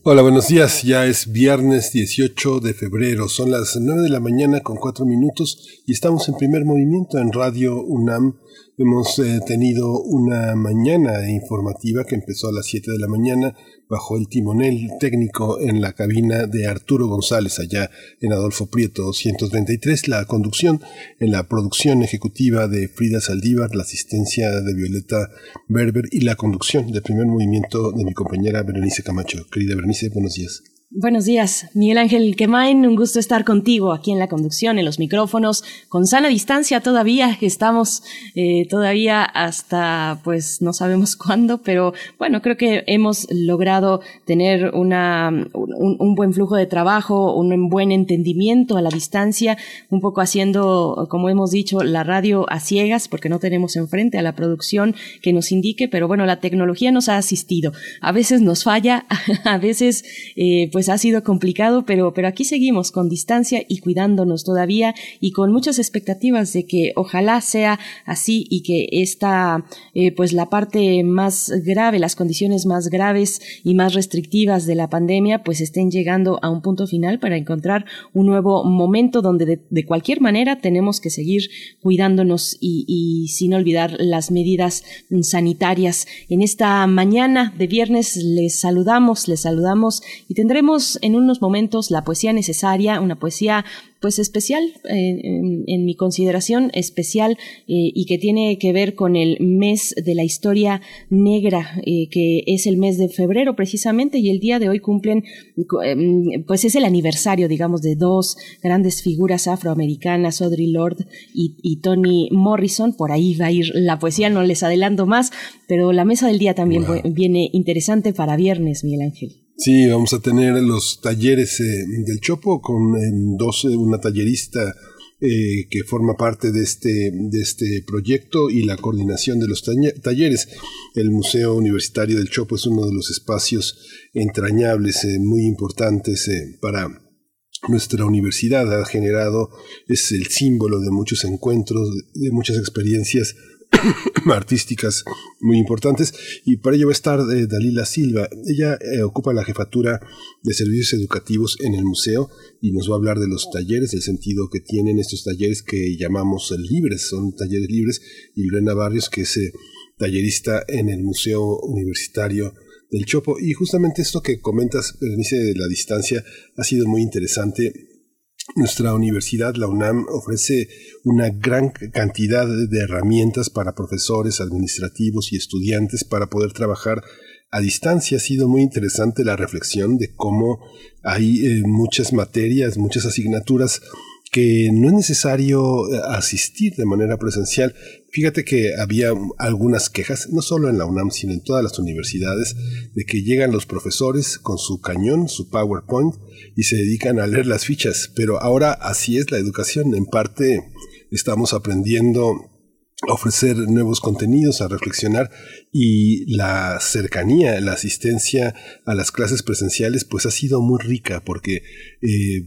Hola, buenos días. Ya es viernes 18 de febrero. Son las 9 de la mañana con 4 minutos y estamos en primer movimiento en Radio UNAM. Hemos eh, tenido una mañana informativa que empezó a las 7 de la mañana bajo el timonel técnico en la cabina de Arturo González allá en Adolfo Prieto 233, la conducción en la producción ejecutiva de Frida Saldívar, la asistencia de Violeta Berber y la conducción del primer movimiento de mi compañera Berenice Camacho. Querida Berenice, buenos días. Buenos días, Miguel Ángel Quemain, un gusto estar contigo aquí en la conducción, en los micrófonos, con sana distancia todavía, estamos eh, todavía hasta, pues no sabemos cuándo, pero bueno, creo que hemos logrado tener una, un, buen flujo de trabajo, un buen entendimiento a la distancia, un poco haciendo, como hemos dicho, la radio a ciegas, porque no tenemos enfrente a la producción que nos indique, pero bueno, la tecnología nos ha asistido, a veces nos falla, a veces, eh, pues pues ha sido complicado, pero, pero aquí seguimos con distancia y cuidándonos todavía y con muchas expectativas de que ojalá sea así y que esta, eh, pues la parte más grave, las condiciones más graves y más restrictivas de la pandemia, pues estén llegando a un punto final para encontrar un nuevo momento donde de, cualquier manera tenemos que seguir cuidándonos y, y sin olvidar las medidas sanitarias. En esta mañana de viernes les saludamos, les saludamos y tendremos en unos momentos la poesía necesaria, una poesía pues especial, eh, en, mi consideración especial eh, y que tiene que ver con el mes de la historia negra, eh, que es el mes de febrero precisamente y el día de hoy cumplen, pues es el aniversario, digamos, de dos grandes figuras afroamericanas, Audrey Lorde y, y, Toni Morrison. Por ahí va a ir la poesía, no les adelanto más, pero la mesa del día también viene interesante para viernes, Miguel Ángel. Sí, vamos a tener los talleres eh, del Chopo con dos, una tallerista eh, que forma parte de este, de este proyecto y la coordinación de los talleres. El Museo Universitario del Chopo es uno de los espacios entrañables, eh, muy importantes para nuestra universidad. Ha generado, es el símbolo de muchos encuentros, de muchas experiencias artísticas muy importantes. Y para ello va a estar eh, Dalila Silva. Ella eh, ocupa la jefatura de servicios educativos en el museo y nos va a hablar de los talleres, del sentido que tienen estos talleres que llamamos libres, son talleres libres. Y Lorena Barrios que es eh, tallerista en el Museo Universitario del Chopo. Y justamente esto que comentas, Berenice, de la distancia ha sido muy interesante nuestra universidad, la UNAM, ofrece una gran cantidad de herramientas para profesores, administrativos y estudiantes para poder trabajar a distancia. Ha sido muy interesante la reflexión de cómo hay eh, muchas materias, muchas asignaturas que no es necesario eh, asistir de manera presencial. Fíjate que había algunas quejas, no solo en la UNAM, sino en todas las universidades, de que llegan los profesores con su cañón, su PowerPoint, y se dedican a leer las fichas. Pero ahora así es la educación. En parte estamos aprendiendo ofrecer nuevos contenidos, a reflexionar y la cercanía, la asistencia a las clases presenciales pues ha sido muy rica porque eh,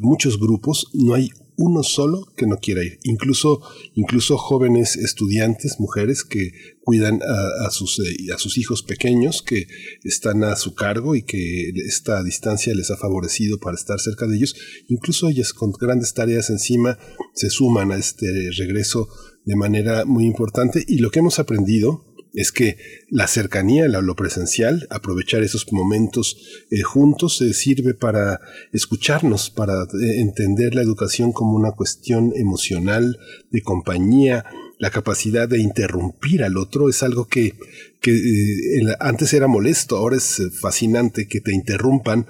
muchos grupos no hay uno solo que no quiera ir, incluso, incluso jóvenes estudiantes, mujeres que cuidan a, sus, eh, a sus hijos pequeños que están a su cargo y que esta distancia les ha favorecido para estar cerca de ellos, incluso ellas con grandes tareas encima se suman a este regreso de manera muy importante. Y lo que hemos aprendido es que la cercanía, lo presencial, aprovechar esos momentos eh, juntos, se sirve para escucharnos, para eh, entender la educación como una cuestión emocional, de compañía, la capacidad de interrumpir al otro. Es algo que, que eh, antes era molesto, ahora es fascinante que te interrumpan,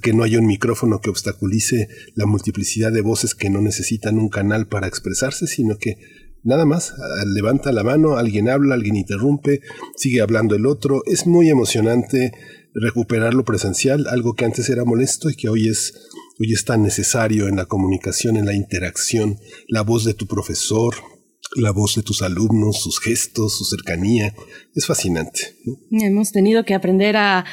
que no haya un micrófono que obstaculice la multiplicidad de voces que no necesitan un canal para expresarse, sino que Nada más, levanta la mano, alguien habla, alguien interrumpe, sigue hablando el otro. Es muy emocionante recuperar lo presencial, algo que antes era molesto y que hoy es, hoy es tan necesario en la comunicación, en la interacción, la voz de tu profesor, la voz de tus alumnos, sus gestos, su cercanía. Es fascinante. Hemos tenido que aprender a,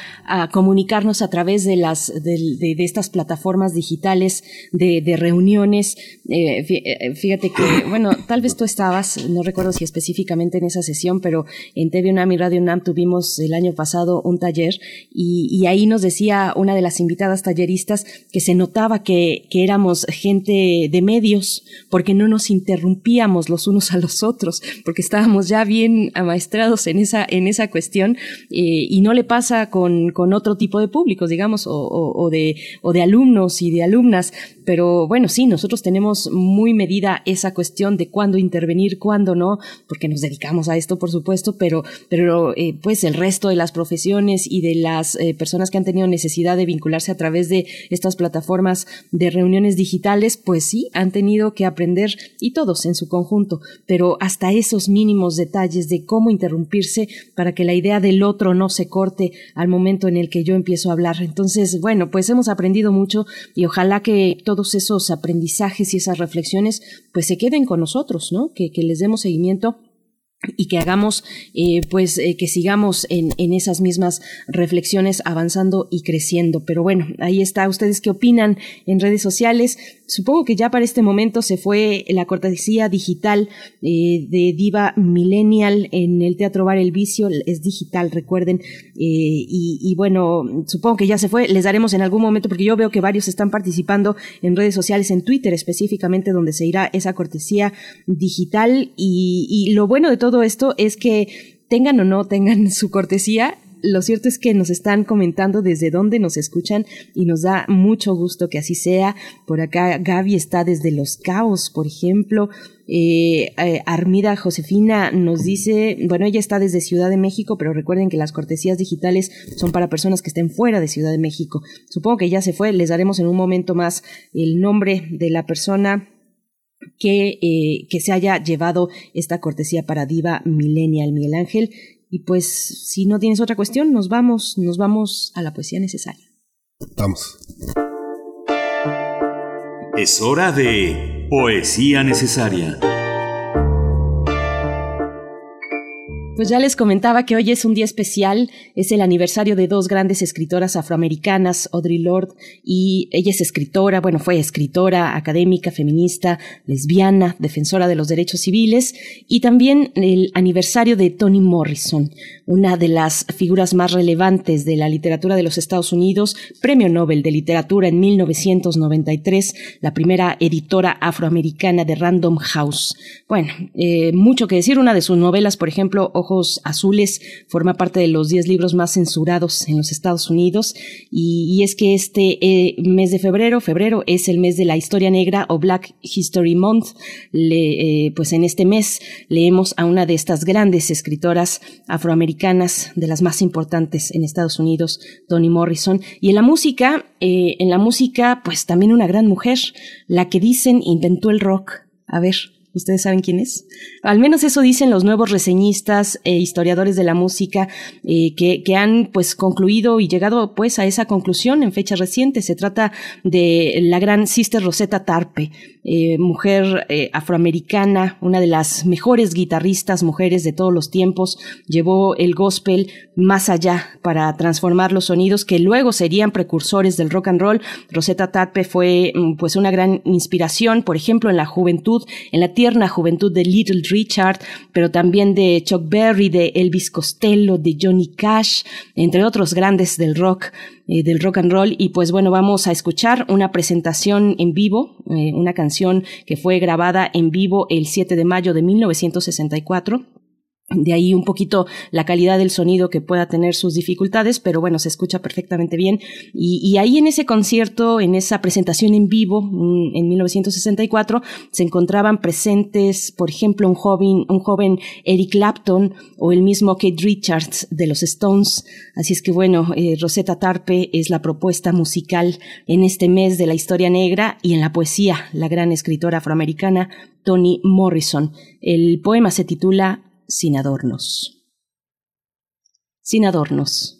comunicarnos a través de, las, de, estas plataformas digitales de, reuniones. Eh, eh, fíjate que, bueno, tal vez tú estabas, no recuerdo si específicamente en esa sesión, pero en TV UNAM y Radio UNAM tuvimos el año pasado un taller y, ahí nos decía una de las invitadas talleristas que se notaba que, que éramos gente de medios porque no nos interrumpíamos los unos a los otros, porque estábamos ya bien amaestrados en en esa cuestión eh, y no le pasa con, con, otro tipo de públicos, digamos, o, o, de, o de alumnos y de alumnas. Pero bueno, sí, nosotros tenemos muy medida esa cuestión de cuándo intervenir, cuándo no, porque nos dedicamos a esto, por supuesto, pero, pero eh, pues el resto de las profesiones y de las eh, personas que han tenido necesidad de vincularse a través de estas plataformas de reuniones digitales, pues sí, han tenido que aprender, y todos en su conjunto, pero hasta esos mínimos detalles de cómo interrumpirse para que la idea del otro no se corte al momento en el que yo empiezo a hablar. Entonces, bueno, pues hemos aprendido mucho y ojalá que todos esos aprendizajes y esas reflexiones pues se queden con nosotros, ¿no? Que, que les demos seguimiento y que hagamos, eh, pues, eh, que sigamos en, en, esas mismas reflexiones avanzando y creciendo. Pero bueno, ahí está. ¿Ustedes qué opinan en redes sociales? Supongo que ya para este momento se fue la cortesía digital eh, de Diva Millennial en el Teatro Bar El Vicio. Es digital, recuerden. Y, bueno, supongo que ya se fue. Les daremos en algún momento, porque yo veo que varios están participando en redes sociales, en Twitter específicamente, donde se irá esa cortesía digital. Y lo bueno de todo todo esto es que tengan o no tengan su cortesía, lo cierto es que nos están comentando desde dónde nos escuchan y nos da mucho gusto que así sea. Por acá Gaby está desde Los Cabos, por ejemplo. Eh, eh, Armida Josefina nos dice, bueno, ella está desde Ciudad de México, pero recuerden que las cortesías digitales son para personas que estén fuera de Ciudad de México. Supongo que ya se fue, les daremos en un momento más el nombre de la persona que, eh, que se haya llevado esta cortesía para Diva Millennial Miguel Ángel. Y pues, si no tienes otra cuestión, nos vamos, nos vamos a la poesía necesaria. Vamos. Es hora de poesía necesaria. Pues ya les comentaba que hoy es un día especial, es el aniversario de dos grandes escritoras afroamericanas, Audre Lorde, y ella es escritora, bueno, fue escritora, académica, feminista, lesbiana, defensora de los derechos civiles, y también el aniversario de Toni Morrison, una de las figuras más relevantes de la literatura de los Estados Unidos, Premio Nobel de Literatura en 1993, la primera editora afroamericana de Random House. Bueno, eh, mucho que decir, una de sus novelas, por ejemplo, Azules forma parte de los 10 libros más censurados en los Estados Unidos y, es que este eh, mes de febrero, febrero es el mes de la historia negra o Black History Month. Eh, pues en este mes leemos a una de estas grandes escritoras afroamericanas, de las más importantes en Estados Unidos, Toni Morrison. Y en la música, eh, en la música, pues también una gran mujer, la que dicen inventó el rock. A ver, ¿Ustedes saben quién es? Al menos eso dicen los nuevos reseñistas e historiadores de la música eh, que, que, han pues concluido y llegado pues a esa conclusión en fecha reciente. Se trata de la gran Sister Rosetta Tarpe, eh, mujer eh, afroamericana, una de las mejores guitarristas mujeres de todos los tiempos. Llevó el gospel más allá para transformar los sonidos que luego serían precursores del rock and roll. Rosetta Tarpe fue mm, pues una gran inspiración, por ejemplo, en la juventud, en la tierna juventud de Little Richard, pero también de Chuck Berry, de Elvis Costello, de Johnny Cash, entre otros grandes del rock, eh, del rock and roll. Y pues bueno, vamos a escuchar una presentación en vivo, eh, una canción que fue grabada en vivo el 7 de mayo de 1964 de ahí un poquito la calidad del sonido que pueda tener sus dificultades, pero bueno, se escucha perfectamente bien. Y, ahí en ese concierto, en esa presentación en vivo, en 1964, se encontraban presentes, por ejemplo, un joven, un joven Eric Clapton o el mismo Kate Richards de los Stones. Así es que bueno, eh, Rosetta Tarpe es la propuesta musical en este mes de la historia negra y en la poesía, la gran escritora afroamericana Toni Morrison. El poema se titula sin adornos. Sin adornos.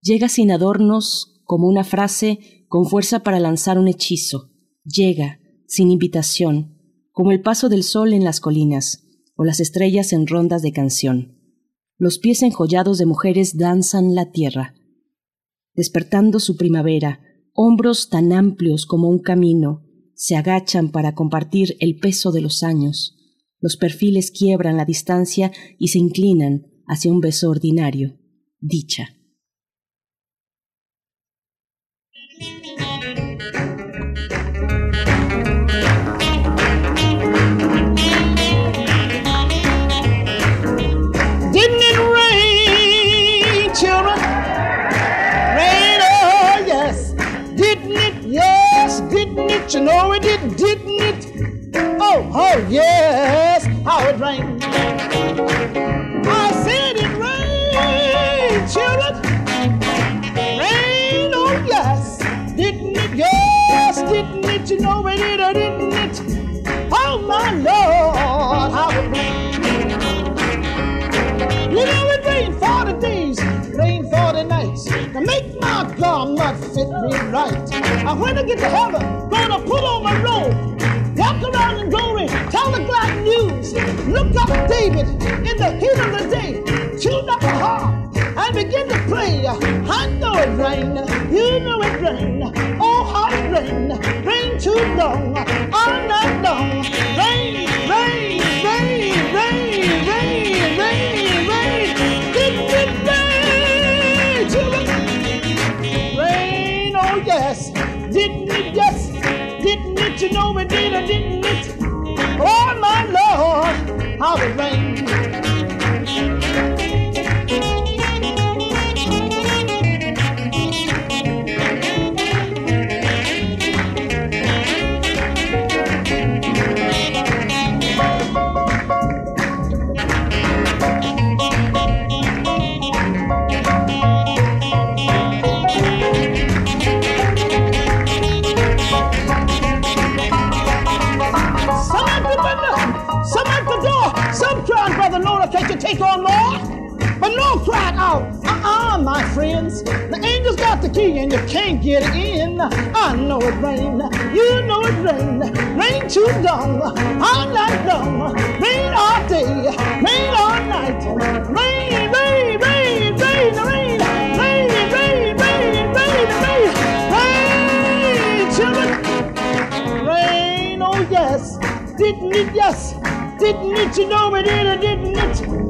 Llega sin adornos como una frase con fuerza para lanzar un hechizo. Llega, sin invitación, como el paso del sol en las colinas o las estrellas en rondas de canción. Los pies enjollados de mujeres danzan la tierra, despertando su primavera, hombros tan amplios como un camino, se agachan para compartir el peso de los años, los perfiles quiebran la distancia y se inclinan hacia un beso ordinario. Dicha. Didn't it rain, oh? You know it did, didn't? Oh, yes, how it rained. I said it rained, children. Rain, oh yes. Didn't it? Yes, didn't it? You know it did, or didn't it? Oh my Lord, how it rained. You know it rained 40 days, rained 40 nights to make my garment fit me right. I when I get to heaven, gonna put on my robe walk around in glory, tell the glad news. look up David in the heat of the day, tune up the harp and begin to play. I know it rain, you know it rain. Oh, how it rain, rain too long, all night long. Rain, rain, rain, didn't it? Oh my Lord, how it rained. Take on more? But Noah cried out, uh-uh, my friends. The angel's got the key and you can't get in. I know it rain, you know it rain. Rain too long, all night long. Rain all day, rain all night. Rain, rain, rain, rain, rain. Rain, rain, rain, rain, rain. Rain, children. Rain, oh yes. Didn't it, yes. Didn't it, you know it did didn't it?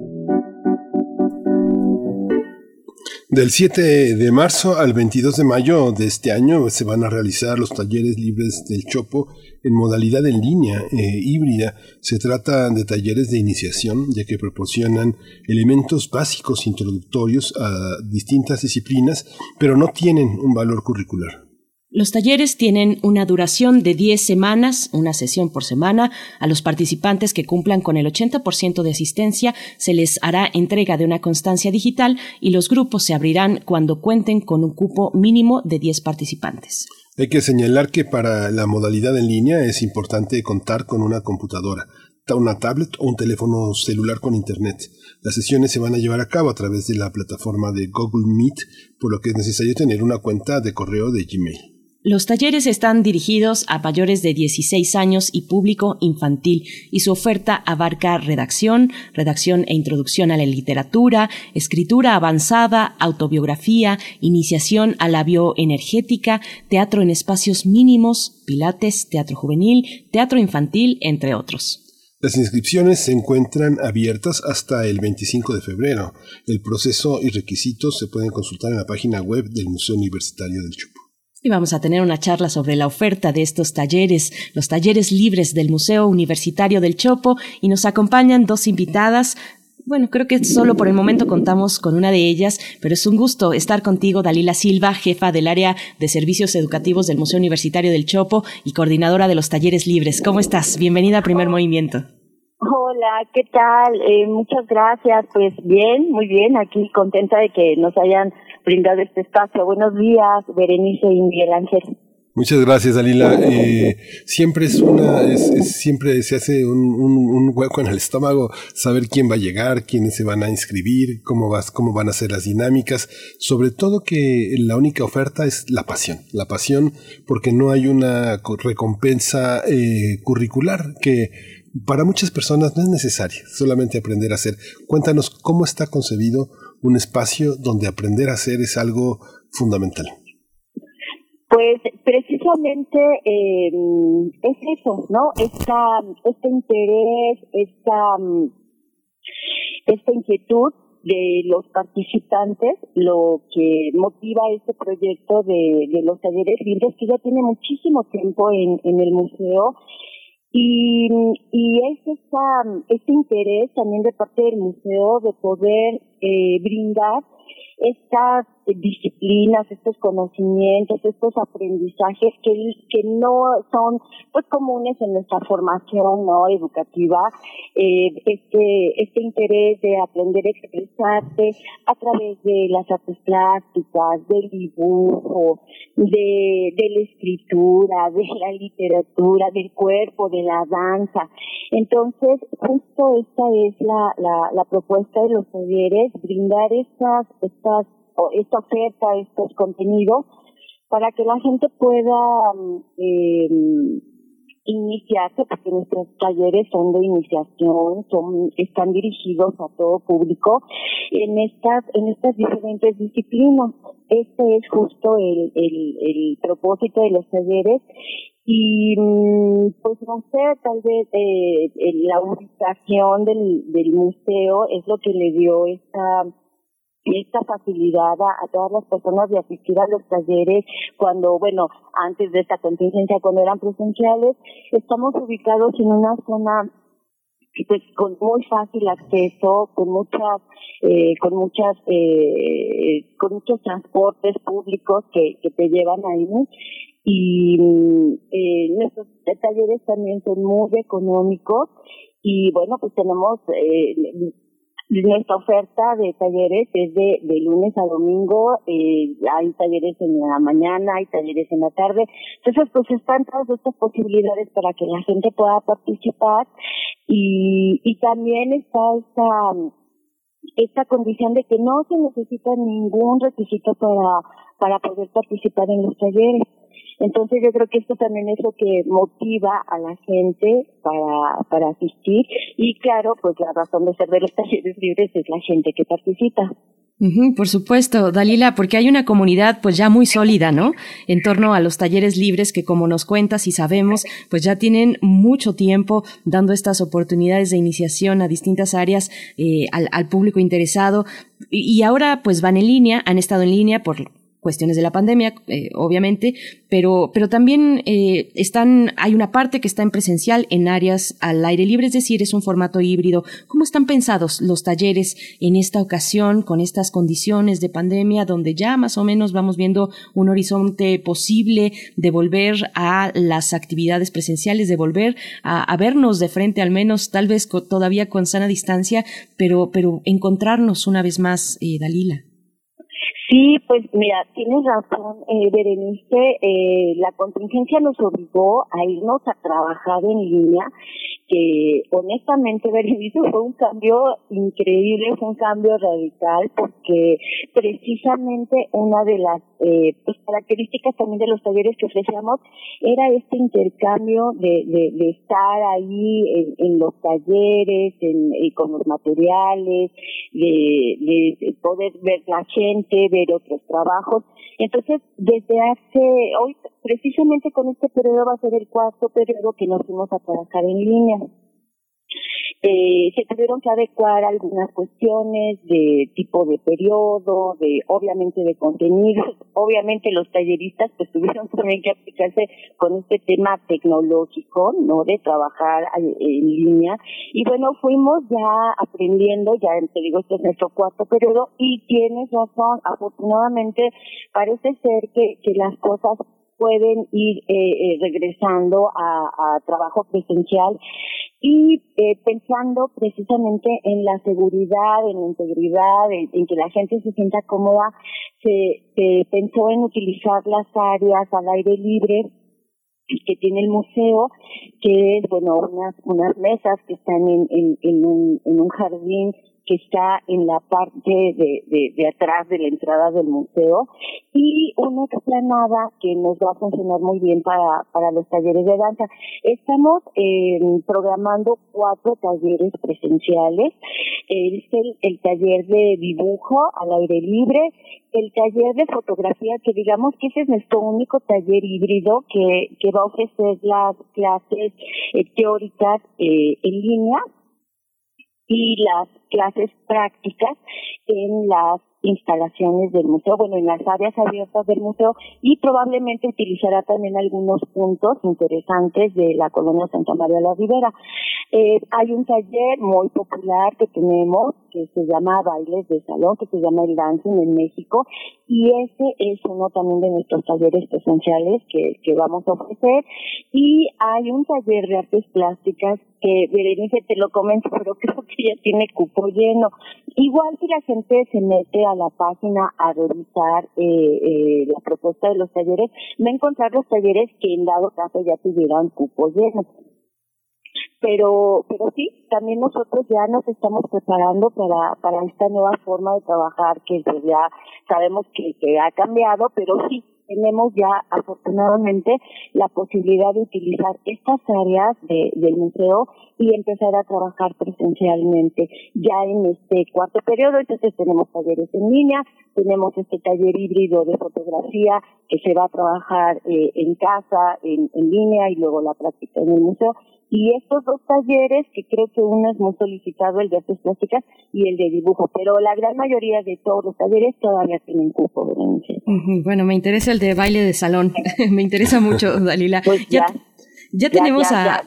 Del 7 de marzo al 22 de mayo de este año se van a realizar los talleres libres del Chopo en modalidad en línea eh, híbrida. Se trata de talleres de iniciación, ya que proporcionan elementos básicos introductorios a distintas disciplinas, pero no tienen un valor curricular. Los talleres tienen una duración de 10 semanas, una sesión por semana. A los participantes que cumplan con el 80% de asistencia se les hará entrega de una constancia digital y los grupos se abrirán cuando cuenten con un cupo mínimo de 10 participantes. Hay que señalar que para la modalidad en línea es importante contar con una computadora, una tablet o un teléfono celular con internet. Las sesiones se van a llevar a cabo a través de la plataforma de Google Meet, por lo que es necesario tener una cuenta de correo de Gmail. Los talleres están dirigidos a mayores de 16 años y público infantil y su oferta abarca redacción, redacción e introducción a la literatura, escritura avanzada, autobiografía, iniciación a la bioenergética, teatro en espacios mínimos, pilates, teatro juvenil, teatro infantil, entre otros. Las inscripciones se encuentran abiertas hasta el 25 de febrero. El proceso y requisitos se pueden consultar en la página web del Museo Universitario del Chopo. Y vamos a tener una charla sobre la oferta de estos talleres, los talleres libres del Museo Universitario del Chopo, y nos acompañan dos invitadas. Bueno, creo que solo por el momento contamos con una de ellas, pero es un gusto estar contigo, Dalila Silva, jefa del área de servicios educativos del Museo Universitario del Chopo y coordinadora de los talleres libres. ¿Cómo estás? Bienvenida a Primer Movimiento. Hola, ¿qué tal? Eh, muchas gracias. Pues bien, muy bien. Aquí contenta de que nos hayan brindado este espacio. Buenos días, Berenice y Miguel Ángel. Muchas gracias, Dalila. Eh, siempre es una, es, siempre se hace un, un- hueco en el estómago saber quién va a llegar, quiénes se van a inscribir, cómo vas, cómo van a ser las dinámicas. Sobre todo que la única oferta es la pasión, la pasión porque no hay una co- recompensa eh, curricular que para muchas personas no es necesaria, solamente aprender a hacer. Cuéntanos cómo está concebido un espacio donde aprender a hacer es algo fundamental. Pues precisamente eh, es eso, ¿no? Esta, este interés, esta, mm, esta inquietud de los participantes, lo que motiva este proyecto de, los talleres libres, que ya tiene muchísimo tiempo en el museo, y, y es esta, este interés también de parte del museo de poder eh, brindar estas disciplinas, estos conocimientos, estos aprendizajes que, que no son pues comunes en nuestra formación no educativa, eh, este, este interés de aprender a expresarte a través de las artes plásticas, del dibujo, de, de la escritura, de la literatura, del cuerpo, de la danza. Entonces, justo esta es la, la, la propuesta de los talleres, brindar estas, estas esta oferta, estos contenidos, para que la gente pueda eh, iniciarse, porque nuestros talleres son de iniciación, son, están dirigidos a todo público en estas, en estas diferentes disciplinas. Este es justo el, el, el propósito de los talleres y mm, pues no sé, tal vez eh, la ubicación del, del museo es lo que le dio esta esta facilidad a, todas las personas de asistir a los talleres cuando, bueno, antes de esta contingencia, cuando eran presenciales, estamos ubicados en una zona pues con muy fácil acceso, con muchas, eh, con muchas, eh, con muchos transportes públicos que, que te llevan ahí y eh, nuestros talleres también son muy económicos y bueno pues tenemos eh, nuestra oferta de talleres es de, de lunes a domingo, eh, hay talleres en la mañana, hay talleres en la tarde. Entonces, pues están todas estas posibilidades para que la gente pueda participar y, y también está esta, esta condición de que no se necesita ningún requisito para, para poder participar en los talleres. Entonces yo creo que esto también es lo que motiva a la gente para, para asistir y claro, pues la razón de ser de los talleres libres es la gente que participa. por supuesto, Dalila, porque hay una comunidad pues ya muy sólida, ¿no? En torno a los talleres libres que como nos cuentas y sabemos, pues ya tienen mucho tiempo dando estas oportunidades de iniciación a distintas áreas eh, al, público interesado y ahora pues van en línea, han estado en línea por cuestiones de la pandemia, eh, obviamente, pero, pero también eh, están, hay una parte que está en presencial en áreas al aire libre, es decir, es un formato híbrido. ¿Cómo están pensados los talleres en esta ocasión con estas condiciones de pandemia donde ya más o menos vamos viendo un horizonte posible de volver a las actividades presenciales, de volver a, vernos de frente al menos, tal vez todavía con sana distancia, pero, pero encontrarnos una vez más, eh, Dalila? Sí, pues mira, tienes razón, eh, Berenice, eh, la contingencia nos obligó a irnos a trabajar en línea, que honestamente, Berenice, fue un cambio increíble, fue un cambio radical, porque precisamente una de las eh, pues, características también de los talleres que ofrecíamos era este intercambio de, estar ahí en, los talleres, en, y con los materiales, de poder ver la gente, ver otros trabajos. Entonces, desde hace, hoy, precisamente con este periodo va a ser el cuarto periodo que nos fuimos a trabajar en línea. Eh, se tuvieron que adecuar algunas cuestiones de tipo de periodo, de obviamente de contenidos, obviamente los talleristas pues tuvieron también que aplicarse con este tema tecnológico, ¿no? De trabajar en línea y bueno, fuimos ya aprendiendo, ya te digo, este es nuestro cuarto periodo y tienes razón, afortunadamente parece ser que, que las cosas pueden ir eh, eh, regresando a, trabajo presencial. Y eh, pensando precisamente en la seguridad, en la integridad, en, que la gente se sienta cómoda, se, se, pensó en utilizar las áreas al aire libre que tiene el museo, que es, bueno, unas, unas mesas que están en, en, un, en un jardín que está en la parte de, de, de, atrás de la entrada del museo y una explanada que nos va a funcionar muy bien para, para los talleres de danza. Estamos eh, programando cuatro talleres presenciales. Es el, el taller de dibujo al aire libre, el taller de fotografía, que digamos que ese es nuestro único taller híbrido que, que va a ofrecer las clases eh, teóricas eh, en línea y las clases prácticas en las instalaciones del museo, bueno, en las áreas abiertas del museo y probablemente utilizará también algunos puntos interesantes de la colonia Santa María la Ribera. Eh, hay un taller muy popular que tenemos que se llama Bailes de Salón, que se llama El Dancing en México y ese es uno también de nuestros talleres presenciales que, que vamos a ofrecer y hay un taller de artes plásticas que Berenice te lo comento, pero creo que ya tiene cupo lleno. Igual si la gente se mete a la página a revisar eh, eh, la propuesta de los talleres, va a encontrar los talleres que en dado caso ya tuvieran cupo lleno. Pero, pero sí, también nosotros ya nos estamos preparando para, para esta nueva forma de trabajar que ya sabemos que, que ha cambiado, pero sí, tenemos ya afortunadamente la posibilidad de utilizar estas áreas de, del museo y empezar a trabajar presencialmente ya en este cuarto periodo. Entonces tenemos talleres en línea, tenemos este taller híbrido de fotografía que se va a trabajar eh, en casa, en línea y luego la práctica en el museo. Y estos dos talleres, que creo que uno es muy solicitado, el de artes plásticas y el de dibujo, pero la gran mayoría de todos los talleres todavía tienen cupo. Bueno, me interesa el de baile de salón, me interesa mucho, Dalila. Pues ya, ya, tenemos a...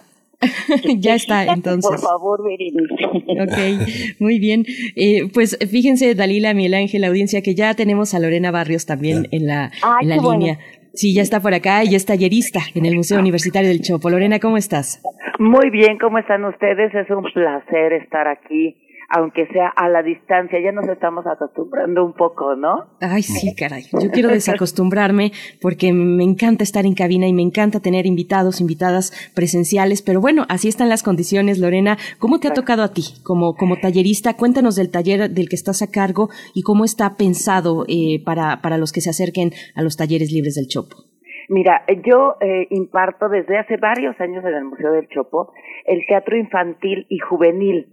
Ya. está, entonces. Por favor, Berenice. Ok, muy bien. Eh, pues fíjense, Dalila, Miguel Ángel, audiencia, que ya tenemos a Lorena Barrios también en la, en la línea. Sí, ya está por acá y es tallerista en el Museo Universitario del Chopo. Lorena, ¿cómo estás? Muy bien, ¿cómo están ustedes? Es un placer estar aquí, aunque sea a la distancia. Ya nos estamos acostumbrando un poco, ¿no? Ay, sí, caray. Yo quiero desacostumbrarme porque me encanta estar en cabina y me encanta tener invitados, invitadas presenciales. Pero bueno, así están las condiciones. Lorena, ¿cómo te ha tocado a ti como, como tallerista? Cuéntanos del taller del que estás a cargo y cómo está pensado eh, para, para los que se acerquen a los talleres libres del Chopo. Mira, yo eh, imparto desde hace varios años en el Museo del Chopo el teatro infantil y juvenil.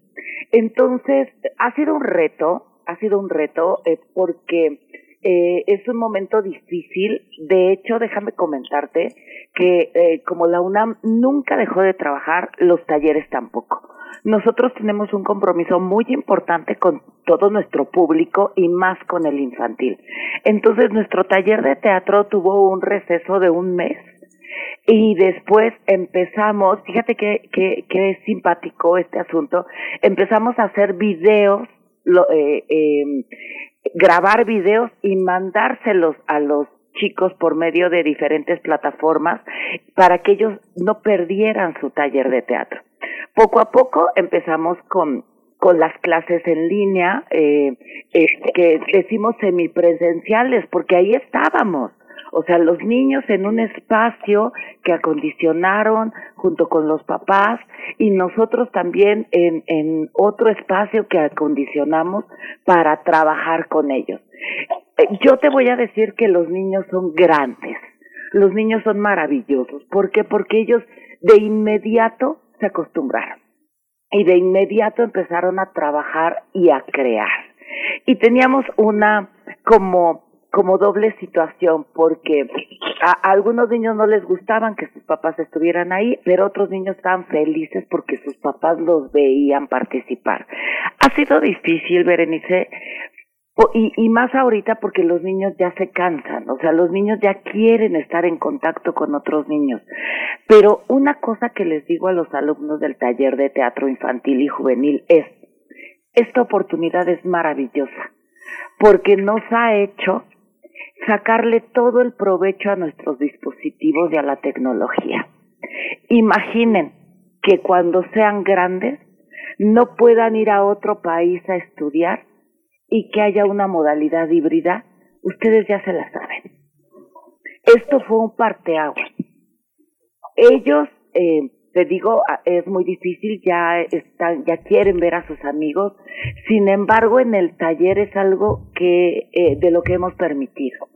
Entonces, ha sido un reto, ha sido un reto eh, porque eh, es un momento difícil. De hecho, déjame comentarte que eh, como la UNAM nunca dejó de trabajar, los talleres tampoco. Nosotros tenemos un compromiso muy importante con todo nuestro público y más con el infantil. Entonces, nuestro taller de teatro tuvo un receso de un mes y después empezamos, fíjate que, que, que simpático este asunto, empezamos a hacer videos, lo, eh, eh, grabar videos y mandárselos a los chicos por medio de diferentes plataformas para que ellos no perdieran su taller de teatro. Poco a poco empezamos con con las clases en línea, eh, que decimos semipresenciales, porque ahí estábamos. O sea, los niños en un espacio que acondicionaron junto con los papás y nosotros también en, en otro espacio que acondicionamos para trabajar con ellos. Eh, yo te voy a decir que los niños son grandes, los niños son maravillosos. ¿Por qué? Porque ellos de inmediato se acostumbraron y de inmediato empezaron a trabajar y a crear. Y teníamos una como como doble situación porque a, algunos niños no les gustaban que sus papás estuvieran ahí, pero otros niños estaban felices porque sus papás los veían participar. Ha sido difícil, Berenice, y, y más ahorita porque los niños ya se cansan, o sea, los niños ya quieren estar en contacto con otros niños. Pero una cosa que les digo a los alumnos del taller de teatro infantil y juvenil es, esta oportunidad es maravillosa porque nos ha hecho sacarle todo el provecho a nuestros dispositivos y a la tecnología. Imaginen que cuando sean grandes no puedan ir a otro país a estudiar y que haya una modalidad híbrida, ustedes ya se la saben. Esto fue un parteaguas. Ellos, eh, te digo, es muy difícil, ya están, ya quieren ver a sus amigos. Sin embargo, en el taller es algo que eh, de lo que hemos permitido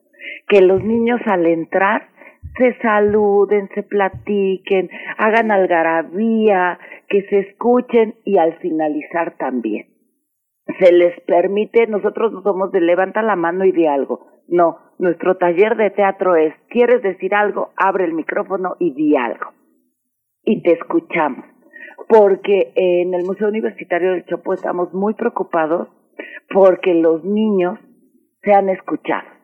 que los niños al entrar se saluden, se platiquen, hagan algarabía, que se escuchen y al finalizar también. Se les permite, nosotros no somos de levanta la mano y de algo. No, nuestro taller de teatro es, ¿quieres decir algo? Abre el micrófono y di algo. Y te escuchamos. Porque en el Museo Universitario del Chopo estamos muy preocupados porque los niños sean escuchados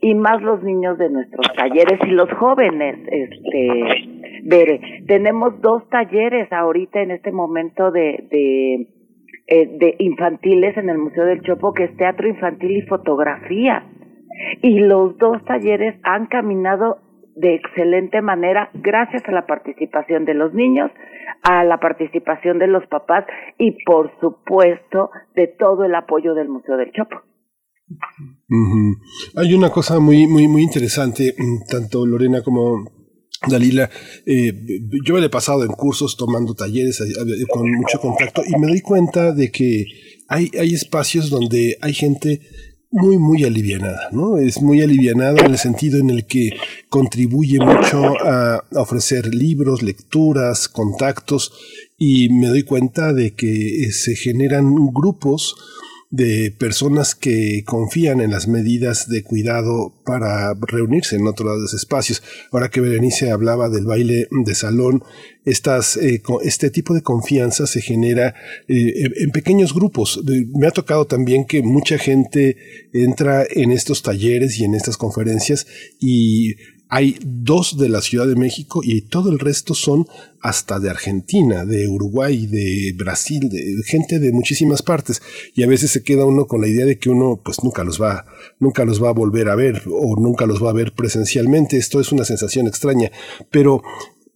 y más los niños de nuestros talleres y los jóvenes, este, Bere. Tenemos dos talleres ahorita en este momento de, eh, de infantiles en el Museo del Chopo, que es teatro infantil y fotografía. Y los dos talleres han caminado de excelente manera gracias a la participación de los niños, a la participación de los papás y por supuesto de todo el apoyo del Museo del Chopo. Hay una cosa muy, muy, muy interesante, mm, tanto Lorena como Dalila, eh, yo me he pasado en cursos tomando talleres con mucho contacto y me doy cuenta de que hay, hay espacios donde hay gente muy, muy alivianada, ¿no? Es muy alivianada en el sentido en el que contribuye mucho a, ofrecer libros, lecturas, contactos, y me doy cuenta de que eh, se generan grupos de personas que confían en las medidas de cuidado para reunirse en otros espacios. Ahora que Berenice hablaba del baile de salón, eh, este tipo de confianza se genera eh, en pequeños grupos. Me ha tocado también que mucha gente entra en estos talleres y en estas conferencias y hay dos de la Ciudad de México y todo el resto son hasta de Argentina, de Uruguay, de Brasil, de gente de muchísimas partes. Y a veces se queda uno con la idea de que uno pues nunca los va, nunca los va a volver a ver o nunca los va a ver presencialmente. Esto es una sensación extraña. Pero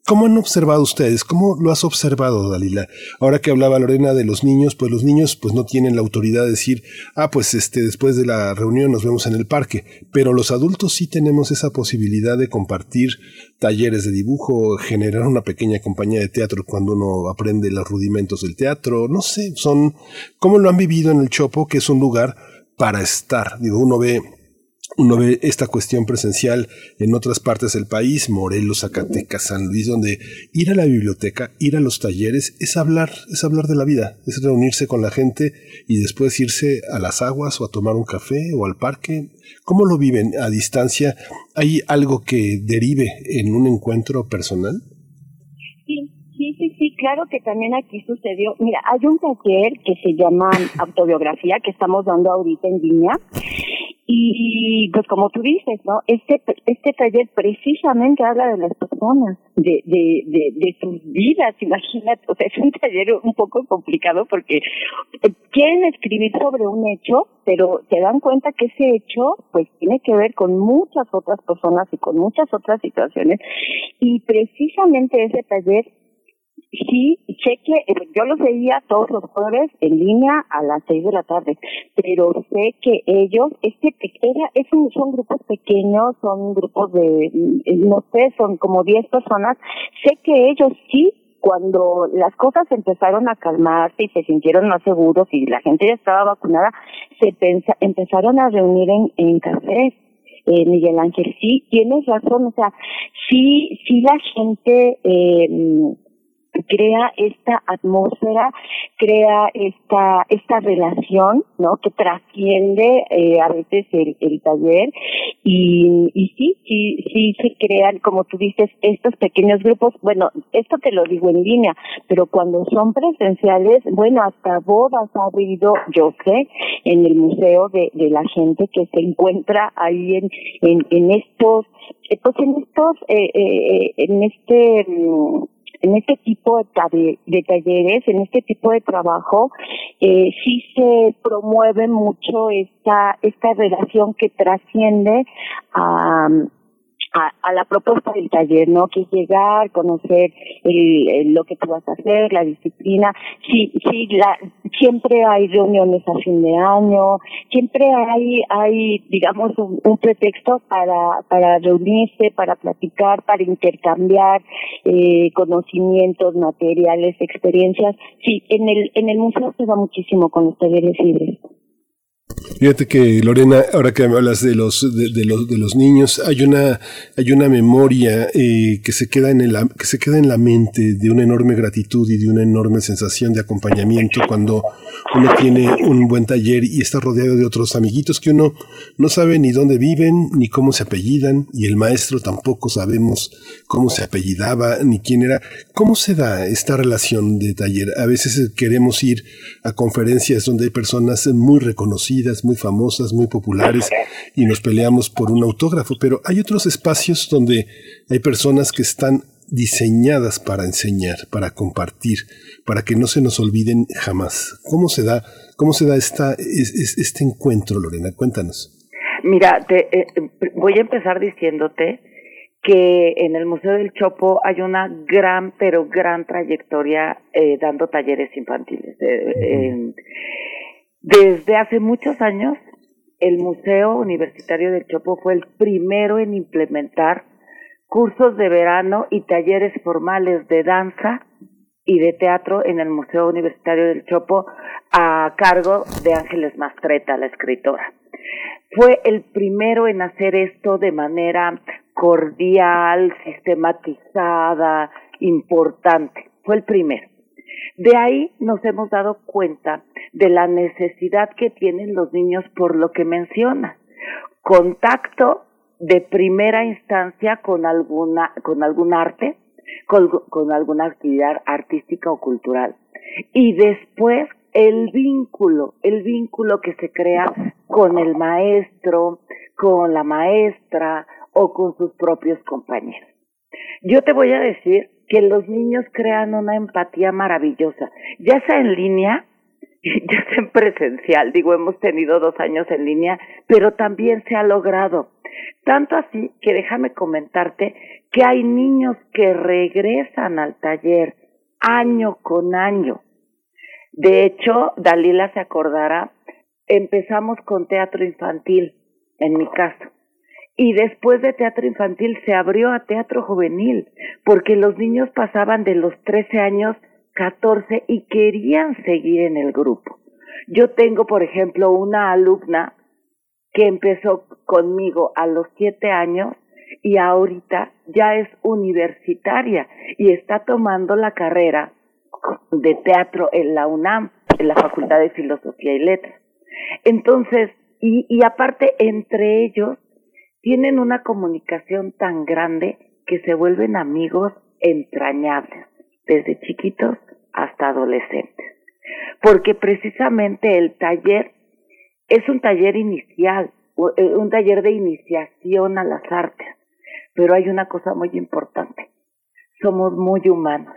¿Cómo han observado ustedes? ¿Cómo lo has observado, Dalila? Ahora que hablaba Lorena de los niños, pues los niños pues no tienen la autoridad de decir, ah, pues este, después de la reunión nos vemos en el parque, pero los adultos sí tenemos esa posibilidad de compartir talleres de dibujo, generar una pequeña compañía de teatro cuando uno aprende los rudimentos del teatro, no sé, son, ¿cómo lo han vivido en el Chopo, que es un lugar para estar? Digo, uno ve uno ve esta cuestión presencial en otras partes del país, Morelos, Zacatecas, San Luis, donde ir a la biblioteca, ir a los talleres, es hablar, es hablar de la vida, es reunirse con la gente y después irse a las aguas o a tomar un café o al parque. ¿Cómo lo viven a distancia? ¿Hay algo que derive en un encuentro personal? Sí, sí, sí, sí, claro que también aquí sucedió. Mira, hay un taller que se llama autobiografía que estamos dando ahorita en línea y pues como tú dices, ¿no? Este, este taller precisamente habla de las personas, de, de, de, de sus vidas, imagínate, o sea, es un taller un poco complicado porque quieren escribir sobre un hecho, pero se dan cuenta que ese hecho pues tiene que ver con muchas otras personas y con muchas otras situaciones y precisamente ese taller Sí, sé que eh, yo los veía todos los jueves en línea a las seis de la tarde, pero sé que ellos, este era, es son grupos pequeños, son grupos de, mm, no sé, son como diez personas, sé que ellos sí cuando las cosas empezaron a calmarse y se sintieron más seguros y la gente ya estaba vacunada, se pensa, empezaron a reunir en, en cafés. Eh, Miguel Ángel, sí, tienes razón, o sea, sí, sí la gente eh, crea esta atmósfera, crea esta esta relación, ¿no? Que trasciende eh, a veces el, el taller y, y sí, sí, sí se crean, como tú dices, estos pequeños grupos. Bueno, esto te lo digo en línea, pero cuando son presenciales, bueno, hasta bodas ha habido, yo sé, en el museo de, de la gente que se encuentra ahí en en, en estos, pues en estos, eh, eh, en este mm, en este tipo de, de talleres, en este tipo de trabajo, eh, sí se promueve mucho esta, esta relación que trasciende a a, la propuesta del taller, ¿no? Que es llegar, conocer el, lo que tú vas a hacer, la disciplina. Sí, sí, la, siempre hay reuniones a fin de año, siempre hay, hay digamos, un, pretexto para, para reunirse, para platicar, para intercambiar eh, conocimientos, materiales, experiencias. Sí, en el, en el museo se va muchísimo con los talleres libres. Fíjate que Lorena, ahora que me hablas de los de, los de los niños, hay una hay una memoria eh, que se queda en el que se queda en la mente de una enorme gratitud y de una enorme sensación de acompañamiento cuando uno tiene un buen taller y está rodeado de otros amiguitos que uno no sabe ni dónde viven ni cómo se apellidan y el maestro tampoco sabemos cómo se apellidaba ni quién era. ¿Cómo se da esta relación de taller? A veces queremos ir a conferencias donde hay personas muy reconocidas, muy muy famosas, muy populares y nos peleamos por un autógrafo, pero hay otros espacios donde hay personas que están diseñadas para enseñar, para compartir, para que no se nos olviden jamás. ¿Cómo se da, cómo se da esta, este encuentro, Lorena? Cuéntanos. Mira, te, eh, voy a empezar diciéndote que en el Museo del Chopo hay una gran, pero gran trayectoria eh, dando talleres infantiles. Eh, desde hace muchos años, el Museo Universitario del Chopo fue el primero en implementar cursos de verano y talleres formales de danza y de teatro en el Museo Universitario del Chopo a cargo de Ángeles Mastreta, la escritora. Fue el primero en hacer esto de manera cordial, sistematizada, importante. Fue el primero. De ahí nos hemos dado cuenta de la necesidad que tienen los niños por lo que menciona. Contacto de primera instancia con alguna, con algún arte, con, con alguna actividad artística o cultural. Y después el vínculo, el vínculo que se crea con el maestro, con la maestra o con sus propios compañeros. Yo te voy a decir que los niños crean una empatía maravillosa, ya sea en línea, ya sea en presencial, digo, hemos tenido dos años en línea, pero también se ha logrado. Tanto así que déjame comentarte que hay niños que regresan al taller año con año. De hecho, Dalila se acordará, empezamos con teatro infantil, en mi caso y después de teatro infantil se abrió a teatro juvenil, porque los niños pasaban de los 13 años, 14 y querían seguir en el grupo. Yo tengo, por ejemplo, una alumna que empezó conmigo a los 7 años y ahorita ya es universitaria y está tomando la carrera de teatro en la UNAM, en la Facultad de Filosofía y Letras. Entonces, y, y aparte entre ellos tienen una comunicación tan grande que se vuelven amigos entrañables, desde chiquitos hasta adolescentes. Porque precisamente el taller es un taller inicial, eh, un taller de iniciación a las artes, pero hay una cosa muy importante, somos muy humanos,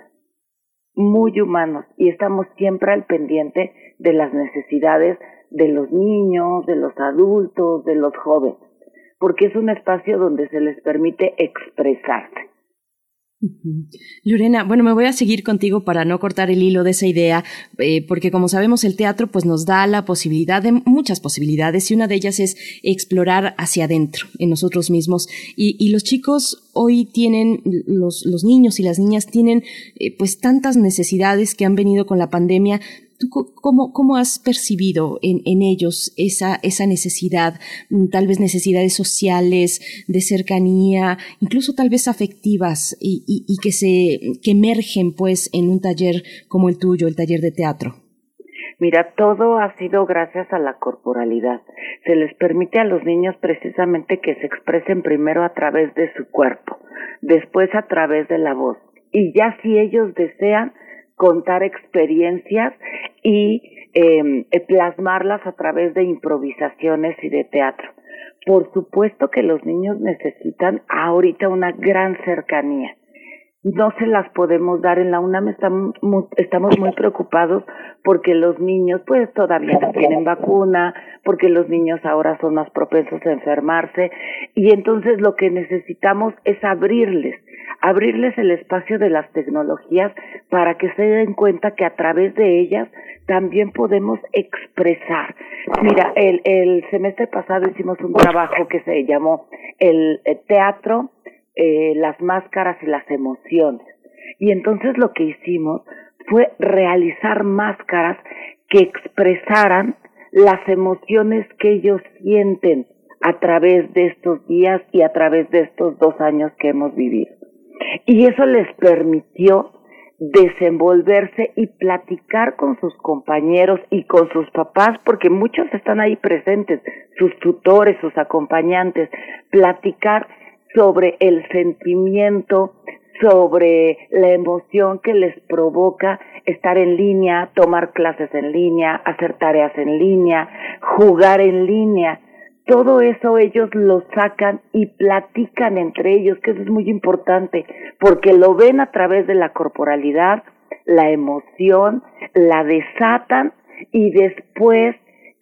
muy humanos y estamos siempre al pendiente de las necesidades de los niños, de los adultos, de los jóvenes porque es un espacio donde se les permite expresarse. Lorena, bueno, me voy a seguir contigo para no cortar el hilo de esa idea, eh, porque como sabemos el teatro pues nos da la posibilidad de muchas posibilidades y una de ellas es explorar hacia adentro, en nosotros mismos. Y, los chicos hoy tienen, los, niños y las niñas tienen eh, pues tantas necesidades que han venido con la pandemia ¿Tú cómo, cómo has percibido en, en, ellos esa, esa necesidad, mm, tal vez necesidades sociales, de cercanía, incluso tal vez afectivas y, y, que se que emergen pues en un taller como el tuyo, el taller de teatro? Mira, todo ha sido gracias a la corporalidad. Se les permite a los niños precisamente que se expresen primero a través de su cuerpo, después a través de la voz. Y ya si ellos desean, contar experiencias y em, eh, plasmarlas a través de improvisaciones y de teatro. Por supuesto que los niños necesitan ahorita una gran cercanía. No se las podemos dar en la UNAM, estamos, estamos muy preocupados porque los niños pues todavía no tienen vacuna, porque los niños ahora son más propensos a enfermarse y entonces lo que necesitamos es abrirles abrirles el espacio de las tecnologías para que se den cuenta que a través de ellas también podemos expresar. Mira, el, el semestre pasado hicimos un trabajo que se llamó el, teatro, eh, las máscaras y las emociones. Y entonces lo que hicimos fue realizar máscaras que expresaran las emociones que ellos sienten a través de estos días y a través de estos dos años que hemos vivido. Y eso les permitió desenvolverse y platicar con sus compañeros y con sus papás, porque muchos están ahí presentes, sus tutores, sus acompañantes, platicar sobre el sentimiento, sobre la emoción que les provoca estar en línea, tomar clases en línea, hacer tareas en línea, jugar en línea. Todo eso ellos lo sacan y platican entre ellos, que eso es muy importante, porque lo ven a través de la corporalidad, la emoción, la desatan y después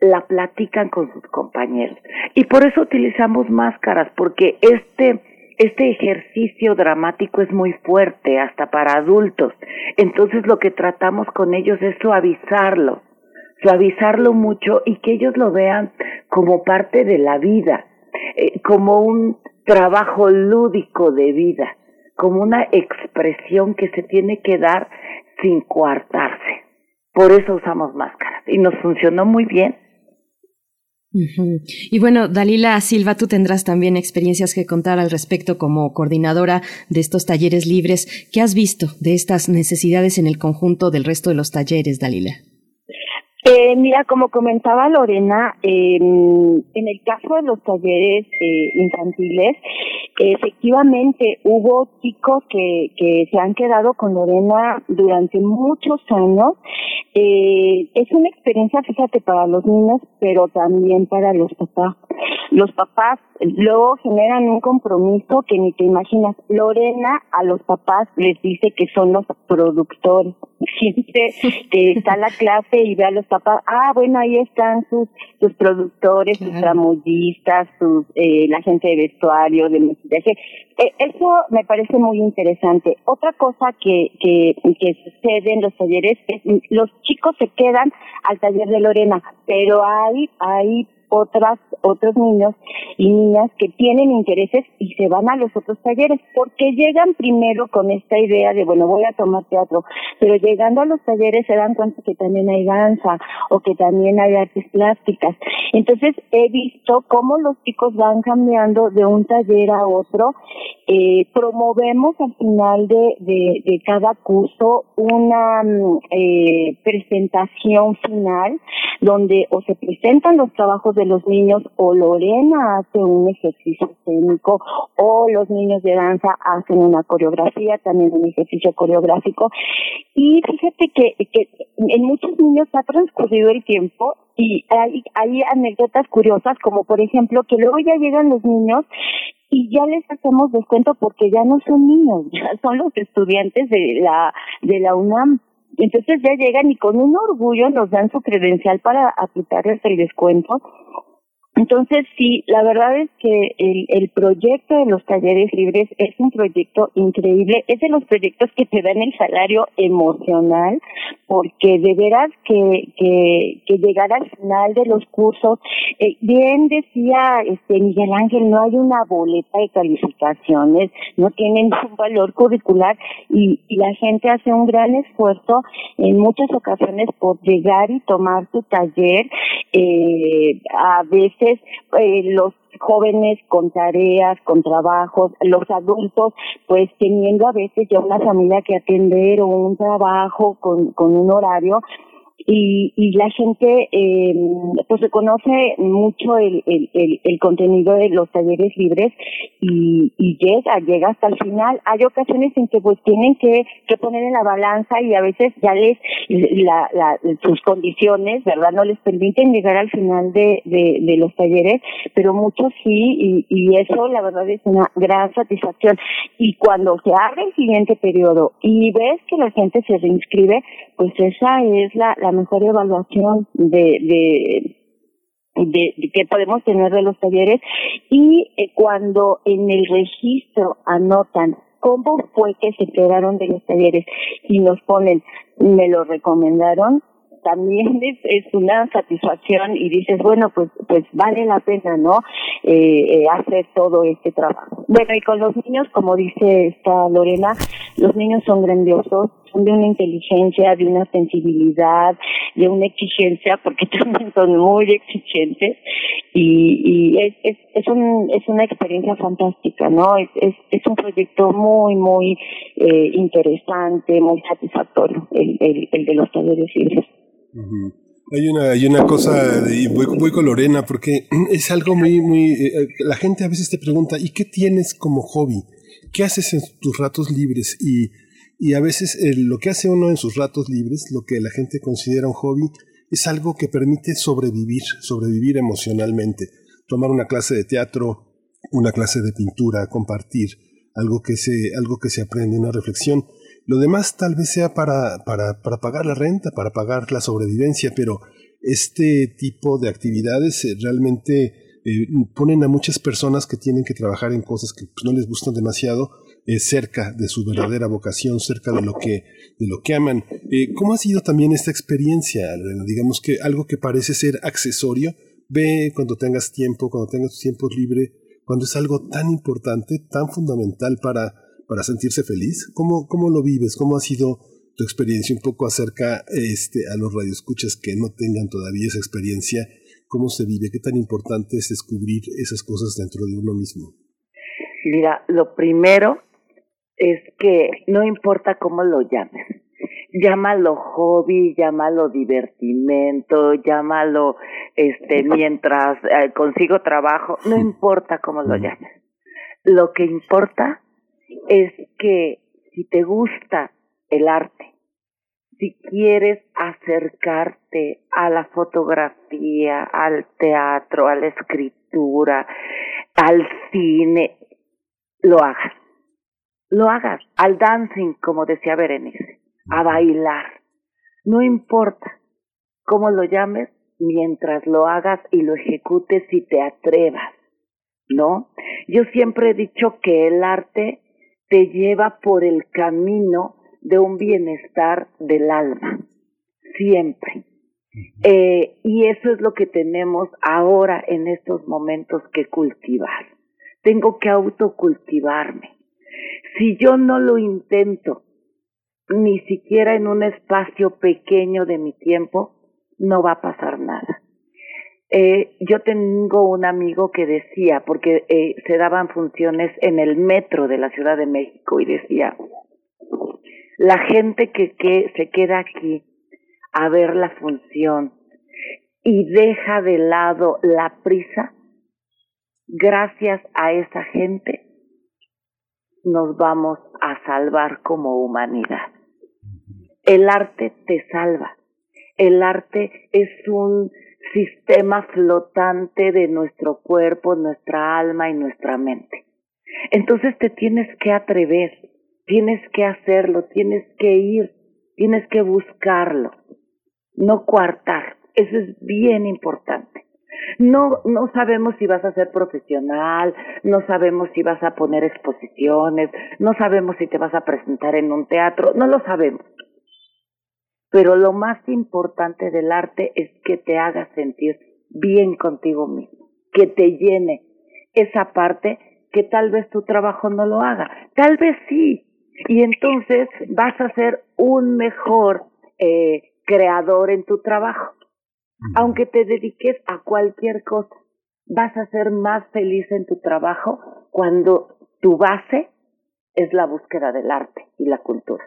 la platican con sus compañeros. Y por eso utilizamos máscaras, porque este, este ejercicio dramático es muy fuerte, hasta para adultos. Entonces lo que tratamos con ellos es suavizarlo, suavizarlo mucho y que ellos lo vean como parte de la vida, eh, como un trabajo lúdico de vida, como una expresión que se tiene que dar sin coartarse. Por eso usamos máscaras y nos funcionó muy bien. Y bueno, Dalila Silva, tú tendrás también experiencias que contar al respecto como coordinadora de estos talleres libres. ¿Qué has visto de estas necesidades en el conjunto del resto de los talleres, Dalila? Eh, mira, como comentaba Lorena, en el caso de los talleres eh, infantiles, efectivamente hubo chicos que, que se han quedado con Lorena durante muchos años. Eh, es una experiencia, fíjate, para los niños, pero también para los papás. Los papás luego generan un compromiso que ni te imaginas. Lorena a los papás les dice que son los productores. Siempre que está la clase y ve a los papás, ah, bueno, ahí están sus, sus productores, sus tramullistas, sus, eh, la gente de vestuario, de maquillaje. Eh, eso me parece muy interesante. Otra cosa que, que, que sucede en los talleres es los chicos se quedan al taller de Lorena, pero hay, hay otras, otros niños y niñas que tienen intereses y se van a los otros talleres porque llegan primero con esta idea de, bueno, voy a tomar teatro, pero llegando a los talleres se dan cuenta que también hay danza o que también hay artes plásticas. Entonces he visto cómo los chicos van cambiando de un taller a otro. Eh, promovemos al final de, de, cada curso una mm, eh, presentación final donde o se presentan los trabajos de los niños o Lorena hace un ejercicio escénico o los niños de danza hacen una coreografía, también un ejercicio coreográfico. Y fíjate que, que en muchos niños ha transcurrido el tiempo y hay, anécdotas curiosas como por ejemplo que luego ya llegan los niños y ya les hacemos descuento porque ya no son niños, ya son los estudiantes de la de la UNAM. Entonces ya llegan y con un orgullo nos dan su credencial para aplicarles el descuento entonces, sí, la verdad es que el, proyecto de los talleres libres es un proyecto increíble. Es de los proyectos que te dan el salario emocional, porque de veras que, que, llegar al final de los cursos, eh, bien decía este Miguel Ángel, no hay una boleta de calificaciones, no tienen un valor curricular y, y la gente hace un gran esfuerzo en muchas ocasiones por llegar y tomar su taller. Eh, a veces eh, los jóvenes con tareas, con trabajos, los adultos pues teniendo a veces ya una familia que atender o un trabajo con, con un horario y, y la gente eh, pues reconoce mucho el, el, contenido de los talleres libres y, y llega, llega hasta el final. Hay ocasiones en que pues tienen que, que poner en la balanza y a veces ya les, la, sus condiciones, ¿verdad? No les permiten llegar al final de, de, de los talleres, pero muchos sí y, y eso la verdad es una gran satisfacción. Y cuando se abre el siguiente periodo y ves que la gente se reinscribe, pues esa es la, la mejor evaluación de, de de, que podemos tener de los talleres y eh, cuando en el registro anotan cómo fue que se quedaron de los talleres y nos ponen me lo recomendaron también es, es una satisfacción y dices, bueno, pues pues vale la pena, ¿no? Eh, eh, hacer todo este trabajo. Bueno, y con los niños, como dice esta Lorena, los niños son grandiosos, son de una inteligencia, de una sensibilidad, de una exigencia, porque también son muy exigentes y, y es, es, es, un, es una experiencia fantástica, ¿no? Es, es, es un proyecto muy, muy eh, interesante, muy satisfactorio, el, el, el de los talleres libres. Hay una, hay una cosa, y voy, con Lorena, porque es algo muy, muy, eh, eh, la gente a veces te pregunta, ¿y qué tienes como hobby? ¿Qué haces en tus ratos libres? Y, y a veces eh, lo que hace uno en sus ratos libres, lo que la gente considera un hobby, es algo que permite sobrevivir, sobrevivir emocionalmente. Tomar una clase de teatro, una clase de pintura, compartir, algo que se, algo que se aprende, una reflexión. Lo demás tal vez sea para, para, para pagar la renta, para pagar la sobrevivencia, pero este tipo de actividades eh, realmente eh, ponen a muchas personas que tienen que trabajar en cosas que pues, no les gustan demasiado eh, cerca de su verdadera vocación, cerca de lo que, de lo que aman. Eh, ¿Cómo ha sido también esta experiencia? Digamos que algo que parece ser accesorio, ve cuando tengas tiempo, cuando tengas tiempo libre, cuando es algo tan importante, tan fundamental para, para sentirse feliz. ¿Cómo, ¿Cómo lo vives? ¿Cómo ha sido tu experiencia un poco acerca este, a los radioescuchas que no tengan todavía esa experiencia cómo se vive, qué tan importante es descubrir esas cosas dentro de uno mismo. Mira, lo primero es que no importa cómo lo llames, llámalo hobby, llámalo divertimento, llámalo este mientras eh, consigo trabajo, no importa cómo lo llames. Lo que importa es que si te gusta el arte, si quieres acercarte a la fotografía, al teatro, a la escritura, al cine, lo hagas. Lo hagas. Al dancing, como decía Berenice, a bailar. No importa cómo lo llames, mientras lo hagas y lo ejecutes y te atrevas. ¿No? Yo siempre he dicho que el arte te lleva por el camino de un bienestar del alma, siempre. Eh, y eso es lo que tenemos ahora en estos momentos que cultivar. Tengo que autocultivarme. Si yo no lo intento, ni siquiera en un espacio pequeño de mi tiempo, no va a pasar nada. Eh, yo tengo un amigo que decía, porque eh, se daban funciones en el metro de la Ciudad de México, y decía, la gente que, se queda aquí a ver la función y deja de lado la prisa, gracias a esa gente nos vamos a salvar como humanidad. El arte te salva. El arte es un sistema flotante de nuestro cuerpo, nuestra alma y nuestra mente. Entonces te tienes que atrever Tienes que hacerlo, tienes que ir, tienes que buscarlo, no coartar. Eso es bien importante. No, no sabemos si vas a ser profesional, no sabemos si vas a poner exposiciones, no sabemos si te vas a presentar en un teatro, no lo sabemos. Pero lo más importante del arte es que te haga sentir bien contigo mismo, que te llene esa parte que tal vez tu trabajo no lo haga. Tal vez sí, y entonces vas a ser un mejor eh, creador en tu trabajo. Aunque te dediques a cualquier cosa, vas a ser más feliz en tu trabajo cuando tu base es la búsqueda del arte y la cultura.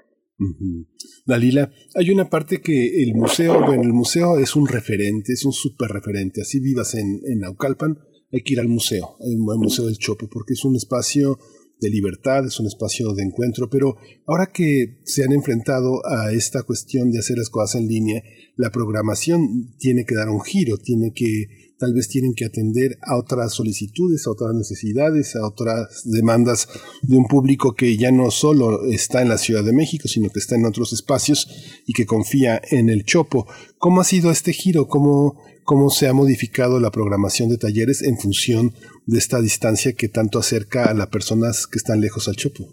Dalila, hay una parte que el museo, bueno, el museo es un referente, es un súper referente. Así vivas en, en Naucalpan, hay que ir al museo, al Museo del Chopo, porque es un espacio de libertad, es un espacio de encuentro, pero ahora que se han enfrentado a esta cuestión de hacer las cosas en línea, la programación tiene que dar un giro, tiene que, tal vez tienen que atender a otras solicitudes, a otras necesidades, a otras demandas de un público que ya no solo está en la Ciudad de México, sino que está en otros espacios y que confía en el Chopo. ¿Cómo ha sido este giro? ¿Cómo, cómo se ha modificado la programación de talleres en función esta distancia que tanto acerca a las personas que están lejos al Chopo?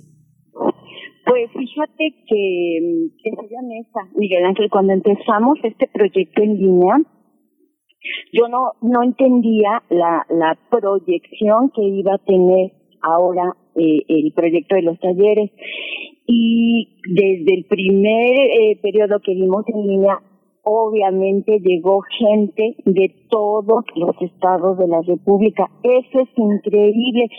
Pues fíjate que, que soy honesta, Miguel Ángel, cuando empezamos este proyecto en línea, yo no, no entendía la, la proyección que iba a tener ahora eh, el proyecto de los talleres. Y desde el primer eh, periodo que vimos en línea, obviamente llegó gente de todos los estados de la República. Eso es increíble.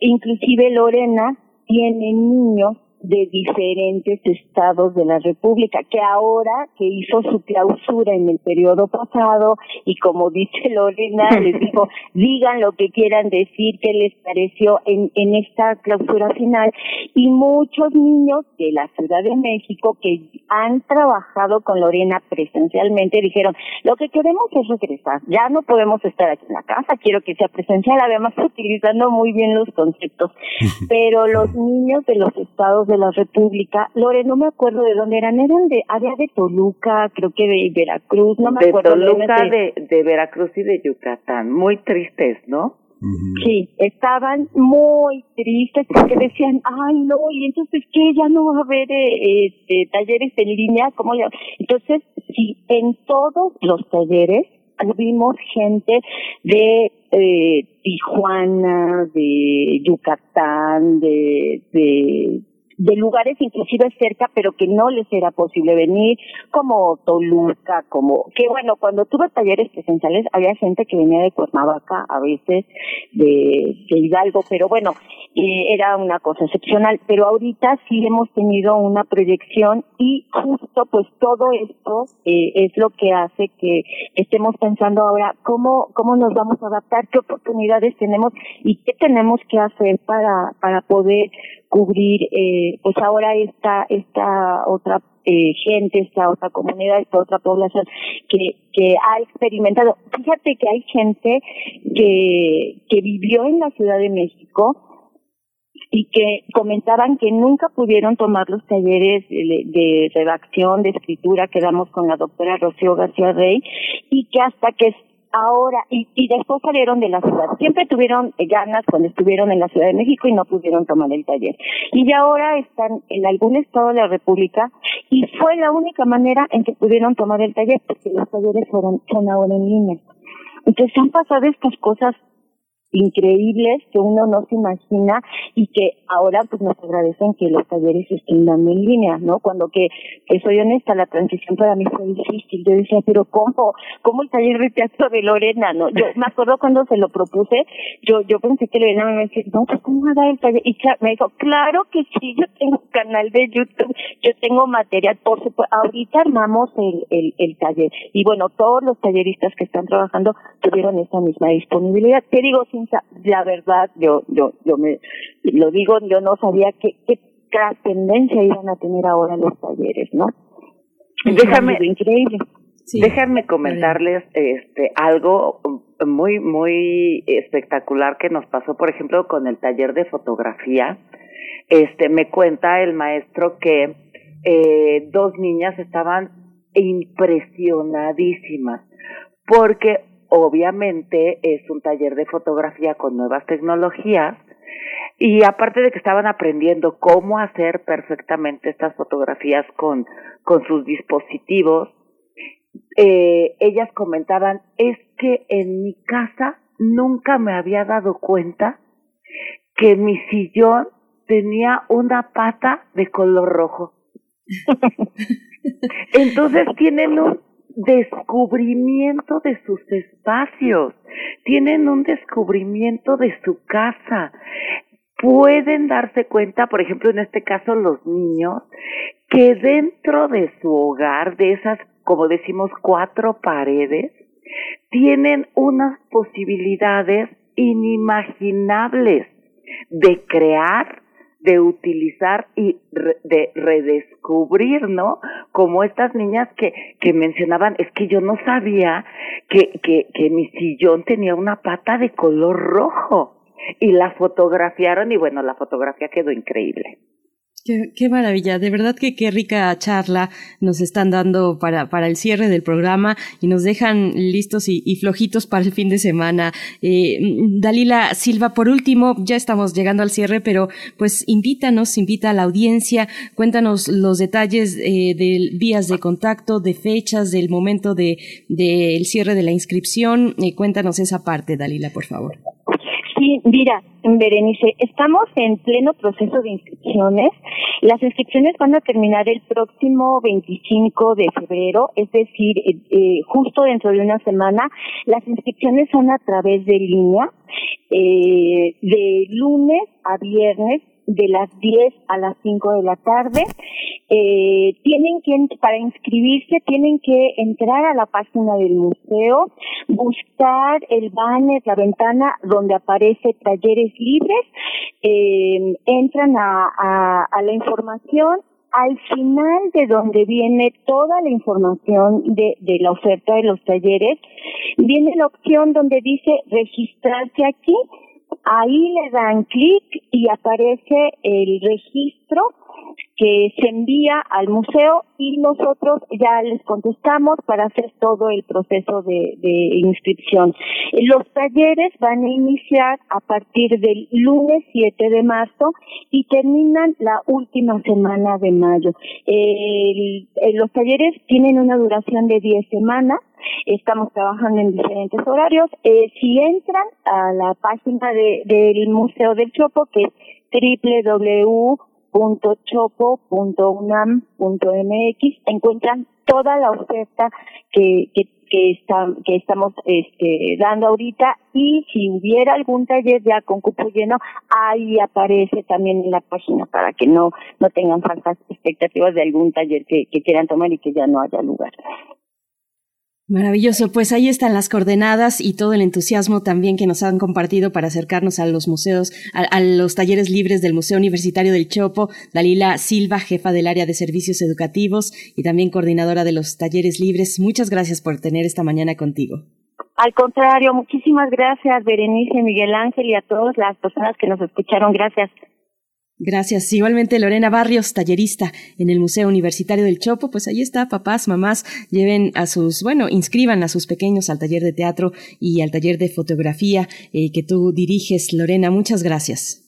Inclusive Lorena tiene niños de diferentes estados de la República, que ahora que hizo su clausura en el periodo pasado y como dice Lorena, les dijo, digan lo que quieran decir, qué les pareció en, en esta clausura final, y muchos niños de la Ciudad de México que han trabajado con Lorena presencialmente dijeron, lo que queremos es regresar, ya no podemos estar aquí en la casa, quiero que sea presencial, además utilizando muy bien los conceptos, pero los niños de los estados de la República, Lore, no me acuerdo de dónde eran, eran de área de Toluca, creo que de Veracruz, no me de acuerdo. Toluca, de, de Veracruz y de Yucatán, muy tristes, ¿no? Sí, estaban muy tristes porque decían, ay no, y entonces que ya no va a haber eh, este, talleres en línea, ¿cómo le Entonces, sí, en todos los talleres tuvimos gente de eh, Tijuana, de Yucatán, de, de de lugares inclusive cerca, pero que no les era posible venir, como Toluca, como, que bueno, cuando tuve talleres presenciales había gente que venía de Cuernavaca, a veces de, Hidalgo, pero bueno, eh, era una cosa excepcional, pero ahorita sí hemos tenido una proyección y justo pues todo esto eh, es lo que hace que estemos pensando ahora cómo, cómo nos vamos a adaptar, qué oportunidades tenemos y qué tenemos que hacer para, para poder cubrir eh, pues ahora esta esta otra eh, gente, esta otra comunidad, esta otra población que, que ha experimentado. Fíjate que hay gente que, que vivió en la Ciudad de México y que comentaban que nunca pudieron tomar los talleres de, redacción, de escritura que damos con la doctora Rocío García Rey y que hasta que ahora, y, y después salieron de la ciudad. Siempre tuvieron ganas cuando estuvieron en la Ciudad de México y no pudieron tomar el taller. Y ya ahora están en algún estado de la República y fue la única manera en que pudieron tomar el taller, porque los talleres fueron, son ahora en línea. Entonces han pasado estas cosas increíbles que uno no se imagina y que ahora pues nos agradecen que los talleres estén dando en línea, ¿no? Cuando que, que soy honesta, la transición para mí fue difícil. Yo decía, pero ¿cómo? ¿Cómo el taller de teatro de Lorena, no? Yo me acuerdo cuando se lo propuse, yo yo pensé que Lorena me iba a decir, no, pues ¿cómo va a dar el taller? Y me dijo, claro que sí, yo tengo canal de YouTube, yo tengo material, por supuesto, ahorita armamos el, el, el taller. Y bueno, todos los talleristas que están trabajando tuvieron esa misma disponibilidad. Te digo, sin la verdad, yo, yo, yo me lo digo, yo no sabía qué, qué trascendencia iban a tener ahora los talleres, ¿no? Déjame, increíble. déjame comentarles este algo muy muy espectacular que nos pasó, por ejemplo, con el taller de fotografía. Este me cuenta el maestro que eh, dos niñas estaban impresionadísimas porque obviamente es un taller de fotografía con nuevas tecnologías y aparte de que estaban aprendiendo cómo hacer perfectamente estas fotografías con, con sus dispositivos, eh, ellas comentaban, es que en mi casa nunca me había dado cuenta que mi sillón tenía una pata de color rojo. Entonces tienen un descubrimiento de sus espacios, tienen un descubrimiento de su casa. Pueden darse cuenta, por ejemplo, en este caso los niños, que dentro de su hogar, de esas, como decimos, cuatro paredes, tienen unas posibilidades inimaginables de crear de utilizar y de redescubrir, ¿no? Como estas niñas que, que mencionaban, es que yo no sabía que, que, que mi sillón tenía una pata de color rojo. Y la fotografiaron y bueno, la fotografía quedó increíble. Qué, maravilla, de verdad que qué rica charla nos están dando para, para el cierre del programa y nos dejan listos y, flojitos para el fin de semana. Eh, Dalila Silva, por último, ya estamos llegando al cierre, pero pues invítanos, invita a la audiencia, cuéntanos los detalles eh, de vías de contacto, de fechas, del momento del de, cierre de la inscripción. Eh, cuéntanos esa parte, Dalila, por favor. Sí, mira, Berenice, estamos en pleno proceso de inscripciones. Las inscripciones van a terminar el próximo 25 de febrero, es decir, eh, eh, justo dentro de una semana. Las inscripciones son a través de línea, eh, de lunes a viernes de las 10 a las 5 de la tarde. Eh, tienen que, para inscribirse, tienen que entrar a la página del museo, buscar el banner, la ventana donde aparece talleres libres, eh, entran a, a, a la información al final de donde viene toda la información de, de, la oferta de los talleres, viene la opción donde dice registrarse aquí. Ahí le dan clic y aparece el registro que se envía al museo y nosotros ya les contestamos para hacer todo el proceso de, inscripción. Los talleres van a iniciar a partir del lunes 7 de marzo y terminan la última semana de mayo. Los talleres tienen una duración de 10 semanas. Estamos trabajando en diferentes horarios. Eh, si entran a la página de, del Museo del Chopo, que es www chopo.unam.mx encuentran toda la oferta que, que, que, estamos este, dando ahorita y si hubiera algún taller ya con cupo lleno, ahí aparece también en la página para que no, tengan falsas expectativas de algún taller que quieran tomar y que ya no haya lugar. Maravilloso, pues ahí están las coordenadas y todo el entusiasmo también que nos han compartido para acercarnos a los museos, a, los talleres libres del Museo Universitario del Chopo, Dalila Silva, jefa del área de servicios educativos y también coordinadora de los talleres libres. Muchas gracias por tener esta mañana contigo. Al contrario, muchísimas gracias Berenice, Miguel Ángel y a todas las personas que nos escucharon. Gracias. Gracias. Igualmente Lorena Barrios, tallerista en el Museo Universitario del Chopo, pues ahí está, papás, mamás, lleven a sus, bueno, inscriban a sus pequeños al taller de teatro y al taller de fotografía eh, que tú diriges, Lorena. Muchas gracias.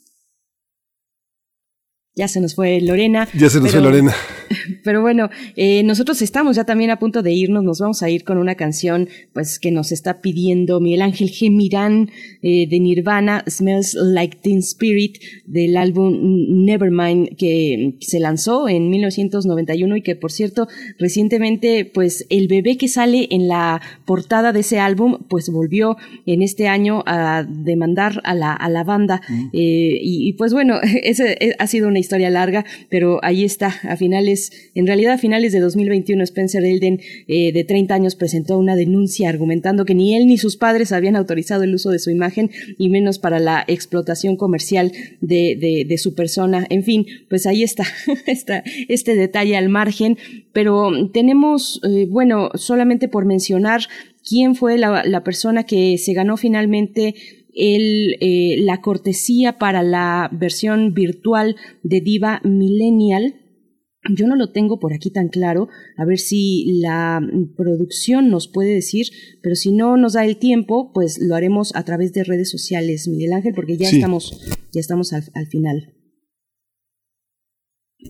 Ya se nos fue Lorena. Ya se nos fue Lorena. Pero bueno, eh, nosotros estamos ya también a punto de irnos. Nos vamos a ir con una canción, pues, que nos está pidiendo Miguel Ángel G. Mirán eh, de Nirvana, Smells Like Teen Spirit, del álbum Nevermind, que se lanzó en 1991 y que, por cierto, recientemente, pues, el bebé que sale en la portada de ese álbum, pues, volvió en este año a demandar a la, a la banda. Mm. Eh, y, y, pues, bueno, ese ha sido una historia larga, pero ahí está, a finales, en realidad a finales de 2021, Spencer Elden, eh, de 30 años, presentó una denuncia argumentando que ni él ni sus padres habían autorizado el uso de su imagen y menos para la explotación comercial de, su persona. En fin, pues ahí está, está este detalle al margen, pero tenemos, eh, bueno, solamente por mencionar quién fue la persona que se ganó finalmente el, eh, la cortesía para la versión virtual de Diva Millennial. Yo no lo tengo por aquí tan claro, a ver si la producción nos puede decir, pero si no nos da el tiempo, pues lo haremos a través de redes sociales, Miguel Ángel, porque ya estamos, ya estamos al, al final.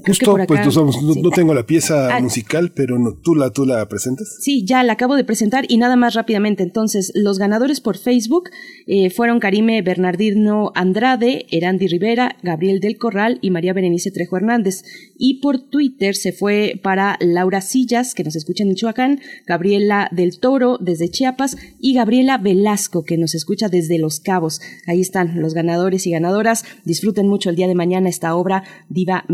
Justo, pues no, tengo la pieza ah. musical, pero no, ¿tú, la, ¿tú la presentas? Sí, ya la acabo de presentar y nada más rápidamente. Entonces, los ganadores por Facebook eh, fueron Karime Bernardino Andrade, Erandi Rivera, Gabriel del Corral y María Berenice Trejo Hernández. Y por Twitter se fue para Laura Sillas, que nos escucha en Michoacán, Gabriela del Toro desde Chiapas y Gabriela Velasco, que nos escucha desde Los Cabos. Ahí están los ganadores y ganadoras. Disfruten mucho el día de mañana esta obra Diva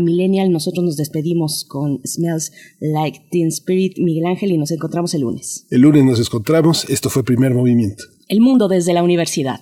Millennial nosotros nos despedimos con Smells Like Teen Spirit, Miguel Ángel, y nos encontramos el lunes. El lunes nos encontramos. Esto fue Primer Movimiento. El mundo desde la universidad.